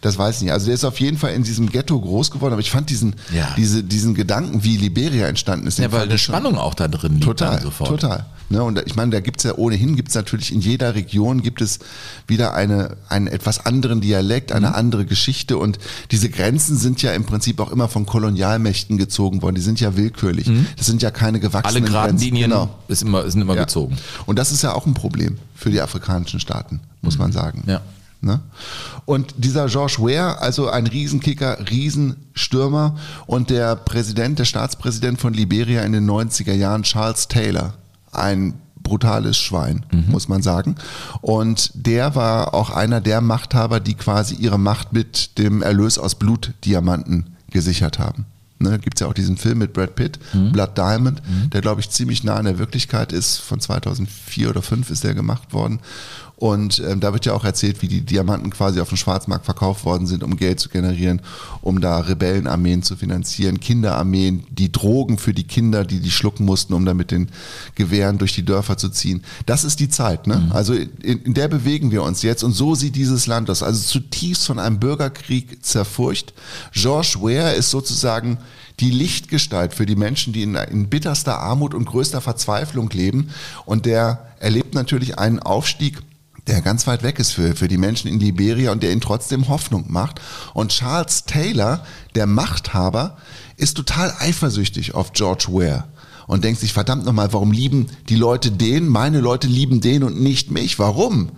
Das weiß ich nicht. Also der ist auf jeden Fall in diesem Ghetto groß geworden, aber ich fand diesen, Ja. diese, diesen Gedanken, wie Liberia entstanden ist. Ja, weil eine Spannung auch da drin liegt Total, sofort. total. Ne, und ich meine, da gibt's ja ohnehin, gibt's natürlich in jeder Region gibt es wieder eine, einen etwas anderen Dialekt, eine Mhm. andere Geschichte und diese Grenzen sind ja im Prinzip auch immer von Kolonialmächten gezogen worden. Die sind ja willkürlich. Das sind ja keine Mhm. Alle gewachsenen geraden Grenzen. Linien Genau. ist immer, sind immer Ja. gezogen. Und das ist ja auch ein Problem für die afrikanischen Staaten, muss man sagen. Ja. Ne? Und dieser George Ware, also ein Riesenkicker, Riesenstürmer und der Präsident, der Staatspräsident von Liberia in den 90er Jahren, Charles Taylor, ein brutales Schwein, muss man sagen. Und der war auch einer der Machthaber, die quasi ihre Macht mit dem Erlös aus Blutdiamanten gesichert haben. Ne, Gibt es ja auch diesen Film mit Brad Pitt, Blood Diamond, der glaube ich ziemlich nah an der Wirklichkeit ist. Von 2004 oder 2005 ist der gemacht worden. Und ähm, da wird ja auch erzählt, wie die Diamanten quasi auf dem Schwarzmarkt verkauft worden sind, um Geld zu generieren, um da Rebellenarmeen zu finanzieren, Kinderarmeen, die Drogen für die Kinder, die die schlucken mussten, um dann mit den Gewehren durch die Dörfer zu ziehen. Das ist die Zeit. Ne? Also in, in der bewegen wir uns jetzt und so sieht dieses Land aus. Also zutiefst von einem Bürgerkrieg zerfurcht. George Ware ist sozusagen die Lichtgestalt für die Menschen, die in, in bitterster Armut und größter Verzweiflung leben. Und der erlebt natürlich einen Aufstieg der ganz weit weg ist für, für die Menschen in Liberia und der ihnen trotzdem Hoffnung macht. Und Charles Taylor, der Machthaber, ist total eifersüchtig auf George Ware und denkt sich, verdammt nochmal, warum lieben die Leute den? Meine Leute lieben den und nicht mich. Warum?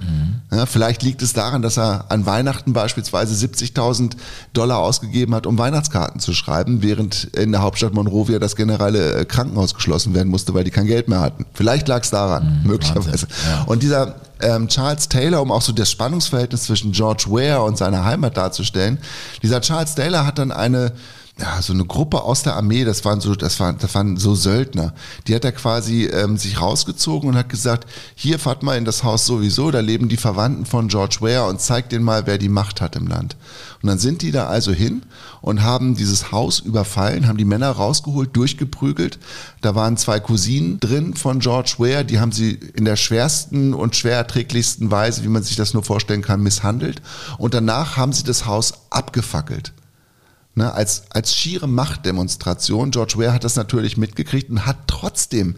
Ja, vielleicht liegt es daran, dass er an Weihnachten beispielsweise 70.000 Dollar ausgegeben hat, um Weihnachtskarten zu schreiben, während in der Hauptstadt Monrovia das generelle äh, Krankenhaus geschlossen werden musste, weil die kein Geld mehr hatten. Vielleicht lag es daran, möglicherweise. Und dieser ähm, Charles Taylor, um auch so das Spannungsverhältnis zwischen George Ware und seiner Heimat darzustellen, dieser Charles Taylor hat dann eine ja, so eine Gruppe aus der Armee, das waren so, das waren, das waren so Söldner. Die hat er quasi ähm, sich rausgezogen und hat gesagt, hier fahrt mal in das Haus sowieso, da leben die Verwandten von George Ware und zeigt denen mal, wer die Macht hat im Land. Und dann sind die da also hin und haben dieses Haus überfallen, haben die Männer rausgeholt, durchgeprügelt. Da waren zwei Cousinen drin von George Ware, die haben sie in der schwersten und schwer erträglichsten Weise, wie man sich das nur vorstellen kann, misshandelt. Und danach haben sie das Haus abgefackelt ne, als, als schiere Machtdemonstration. George Ware hat das natürlich mitgekriegt und hat trotzdem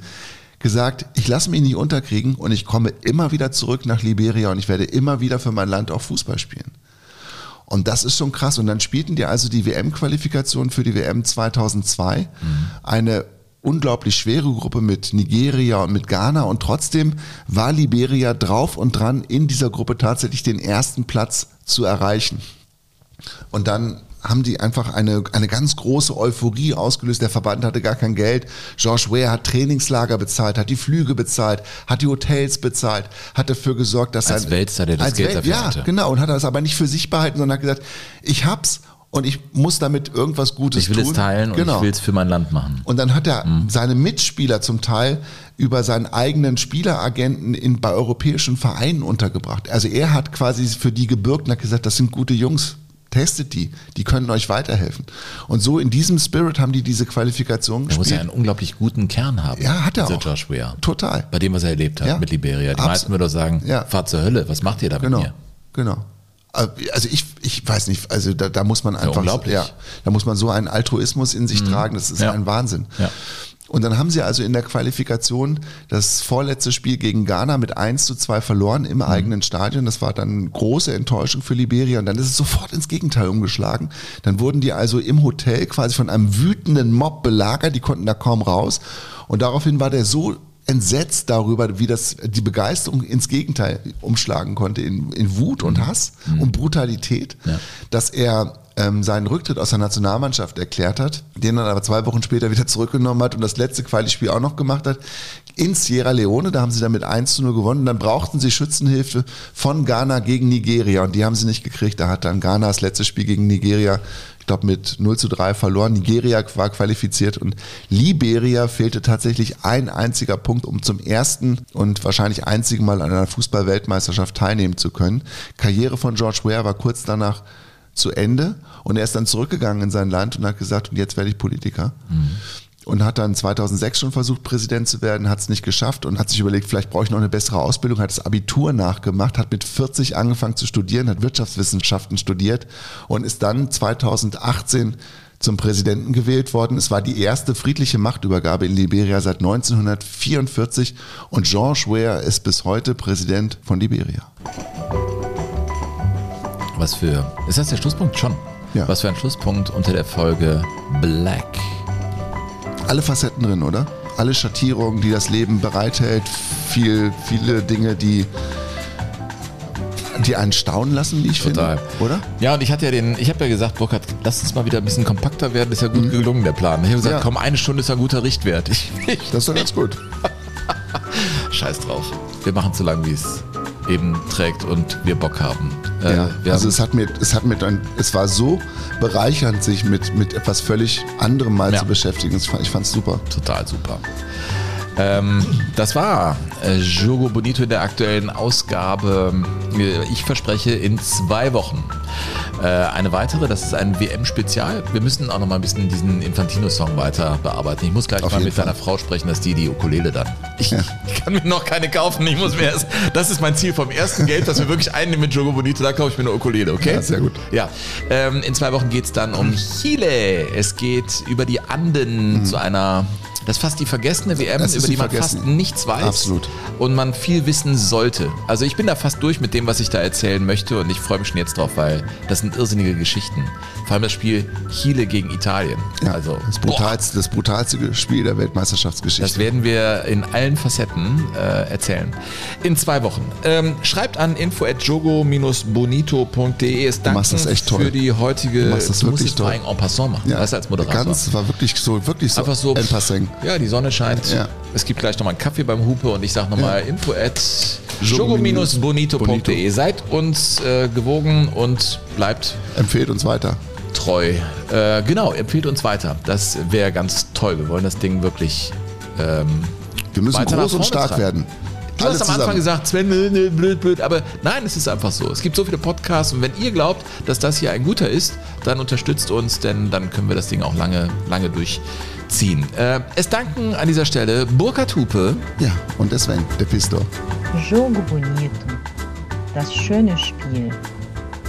gesagt, ich lasse mich nicht unterkriegen und ich komme immer wieder zurück nach Liberia und ich werde immer wieder für mein Land auch Fußball spielen. Und das ist schon krass. Und dann spielten die also die WM-Qualifikation für die WM 2002. Eine unglaublich schwere Gruppe mit Nigeria und mit Ghana. Und trotzdem war Liberia drauf und dran, in dieser Gruppe tatsächlich den ersten Platz zu erreichen. Und dann haben die einfach eine, eine ganz große Euphorie ausgelöst. Der Verband hatte gar kein Geld. George Ware hat Trainingslager bezahlt, hat die Flüge bezahlt, hat die Hotels bezahlt, hat dafür gesorgt, dass Als sein- Weltstar, der das als Geld dafür ja, hatte. genau. Und hat das aber nicht für sich behalten, sondern hat gesagt, ich hab's und ich muss damit irgendwas Gutes Ich will tun. es teilen und genau. ich will es für mein Land machen. Und dann hat er seine Mitspieler zum Teil über seinen eigenen Spieleragenten in, bei europäischen Vereinen untergebracht. Also er hat quasi für die gebürgt und hat gesagt, das sind gute Jungs. Testet die, die können euch weiterhelfen. Und so in diesem Spirit haben die diese Qualifikation Er muss ja gespielt. einen unglaublich guten Kern haben. Ja, hat er auch. Josh Ware. Total. Bei dem, was er erlebt hat Ja. mit Liberia. Die Abs- meisten würden sagen, Ja. fahrt zur Hölle, was macht ihr da Genau, mit mir? genau. Also ich, ich weiß nicht, also da, da muss man einfach, unglaublich. ja, da muss man so einen Altruismus in sich tragen, das ist Ja. ein Wahnsinn. Ja. Und dann haben sie also in der Qualifikation das vorletzte Spiel gegen Ghana mit 1 zu 2 verloren im eigenen Stadion. Das war dann große Enttäuschung für Liberia. Und dann ist es sofort ins Gegenteil umgeschlagen. Dann wurden die also im Hotel quasi von einem wütenden Mob belagert. Die konnten da kaum raus. Und daraufhin war der so entsetzt darüber, wie das die Begeisterung ins Gegenteil umschlagen konnte in, in Wut und Hass und Brutalität, Ja. dass er ähm, seinen Rücktritt aus der Nationalmannschaft erklärt hat, den dann aber zwei Wochen später wieder zurückgenommen hat und das letzte Quali-Spiel auch noch gemacht hat. In Sierra Leone, da haben sie dann mit 1 zu 0 gewonnen. Dann brauchten sie Schützenhilfe von Ghana gegen Nigeria und die haben sie nicht gekriegt. Da hat dann Ghana das letzte Spiel gegen Nigeria, ich glaube, mit 0 zu 3 verloren. Nigeria war qualifiziert und Liberia fehlte tatsächlich ein einziger Punkt, um zum ersten und wahrscheinlich einzigen Mal an einer Fußball-Weltmeisterschaft teilnehmen zu können. Karriere von George Weah war kurz danach zu Ende und er ist dann zurückgegangen in sein Land und hat gesagt, und jetzt werde ich Politiker. Und hat dann 2006 schon versucht, Präsident zu werden, hat es nicht geschafft und hat sich überlegt, vielleicht brauche ich noch eine bessere Ausbildung, hat das Abitur nachgemacht, hat mit 40 angefangen zu studieren, hat Wirtschaftswissenschaften studiert und ist dann 2018 zum Präsidenten gewählt worden. Es war die erste friedliche Machtübergabe in Liberia seit 1944 und George Weah ist bis heute Präsident von Liberia. Was für. Ist das der Schlusspunkt? Schon. Ja. Was für ein Schlusspunkt unter der Folge Black. alle Facetten drin, oder? Alle Schattierungen, die das Leben bereithält, viel, viele Dinge, die die einen staunen lassen, wie ich Total. finde. Oder? Ja, und ich hatte ja den, ich habe ja gesagt, Burkhard, lass uns mal wieder ein bisschen kompakter werden, ist ja gut gelungen, der Plan. Ich habe gesagt, Mhm. Ja. komm, eine Stunde ist ein guter Richtwert. Ich, ich, Das ist doch ganz gut. scheiß drauf. Wir machen so lang, wie es eben trägt und wir Bock haben. Äh, Ja, wir also haben es hat mir, es hat mir dann, es war so bereichernd, sich mit, mit etwas völlig anderem mal Ja. zu beschäftigen. Ich fand es super. total super. Ähm, das war äh, Jogo Bonito in der aktuellen Ausgabe. Äh, Ich verspreche in zwei Wochen äh, eine weitere. Das ist ein WM-Spezial. Wir müssen auch noch mal ein bisschen diesen Infantino-Song weiter bearbeiten. Ich muss gleich Auf mal mit Fall. deiner Frau sprechen, dass die die Ukulele dann. Ich, ich kann mir noch keine kaufen. Ich muss mir erst. Das ist mein Ziel vom ersten Geld, dass wir wirklich einnehmen mit Jogo Bonito. Da kaufe ich mir eine Ukulele, okay? Ja, sehr gut. Ja, ähm, in zwei Wochen geht es dann um Chile. Es geht über die Anden zu einer, das ist fast die vergessene WM, über die die man fast nichts weiß. Absolut. Und man viel wissen sollte. Also ich bin da fast durch mit dem, was ich da erzählen möchte und ich freue mich schon jetzt drauf, weil das sind irrsinnige Geschichten. Vor allem das Spiel Chile gegen Italien. Ja, also das, boah, brutalste, das brutalste Spiel der Weltmeisterschaftsgeschichte. das werden wir in allen Facetten äh, erzählen. In zwei Wochen. Ähm, schreibt an info.jogo-bonito.de. Es Du danken das echt toll. für die heutige. Du machst das musst wirklich toll. en passant machen. ja, Weißt du, als Moderator. Ganz, war wirklich so, wirklich so, Einfach so. en passant. Ja, die Sonne scheint. Ja. Es gibt gleich nochmal einen Kaffee beim Hupe und ich sage nochmal Ja. info at Jogo-bonito. jogo-bonito.de. Seid uns äh, gewogen und bleibt Empfehlt uns weiter. Treu. Äh, genau, empfiehlt uns weiter. Das wäre ganz toll. Wir wollen das Ding wirklich. Ähm, Wir müssen groß und stark treiben. werden. Du Alle hast am Anfang gesagt, Sven, nö, nö, blöd, blöd, aber nein, es ist einfach so. Es gibt so viele Podcasts und wenn ihr glaubt, dass das hier ein guter ist, dann unterstützt uns, denn dann können wir das Ding auch lange, lange durchziehen. Äh, es danken an dieser Stelle Burkhard Hupe, Ja, und der Sven, der Pistor. Jogo Bonito. Das schöne Spiel.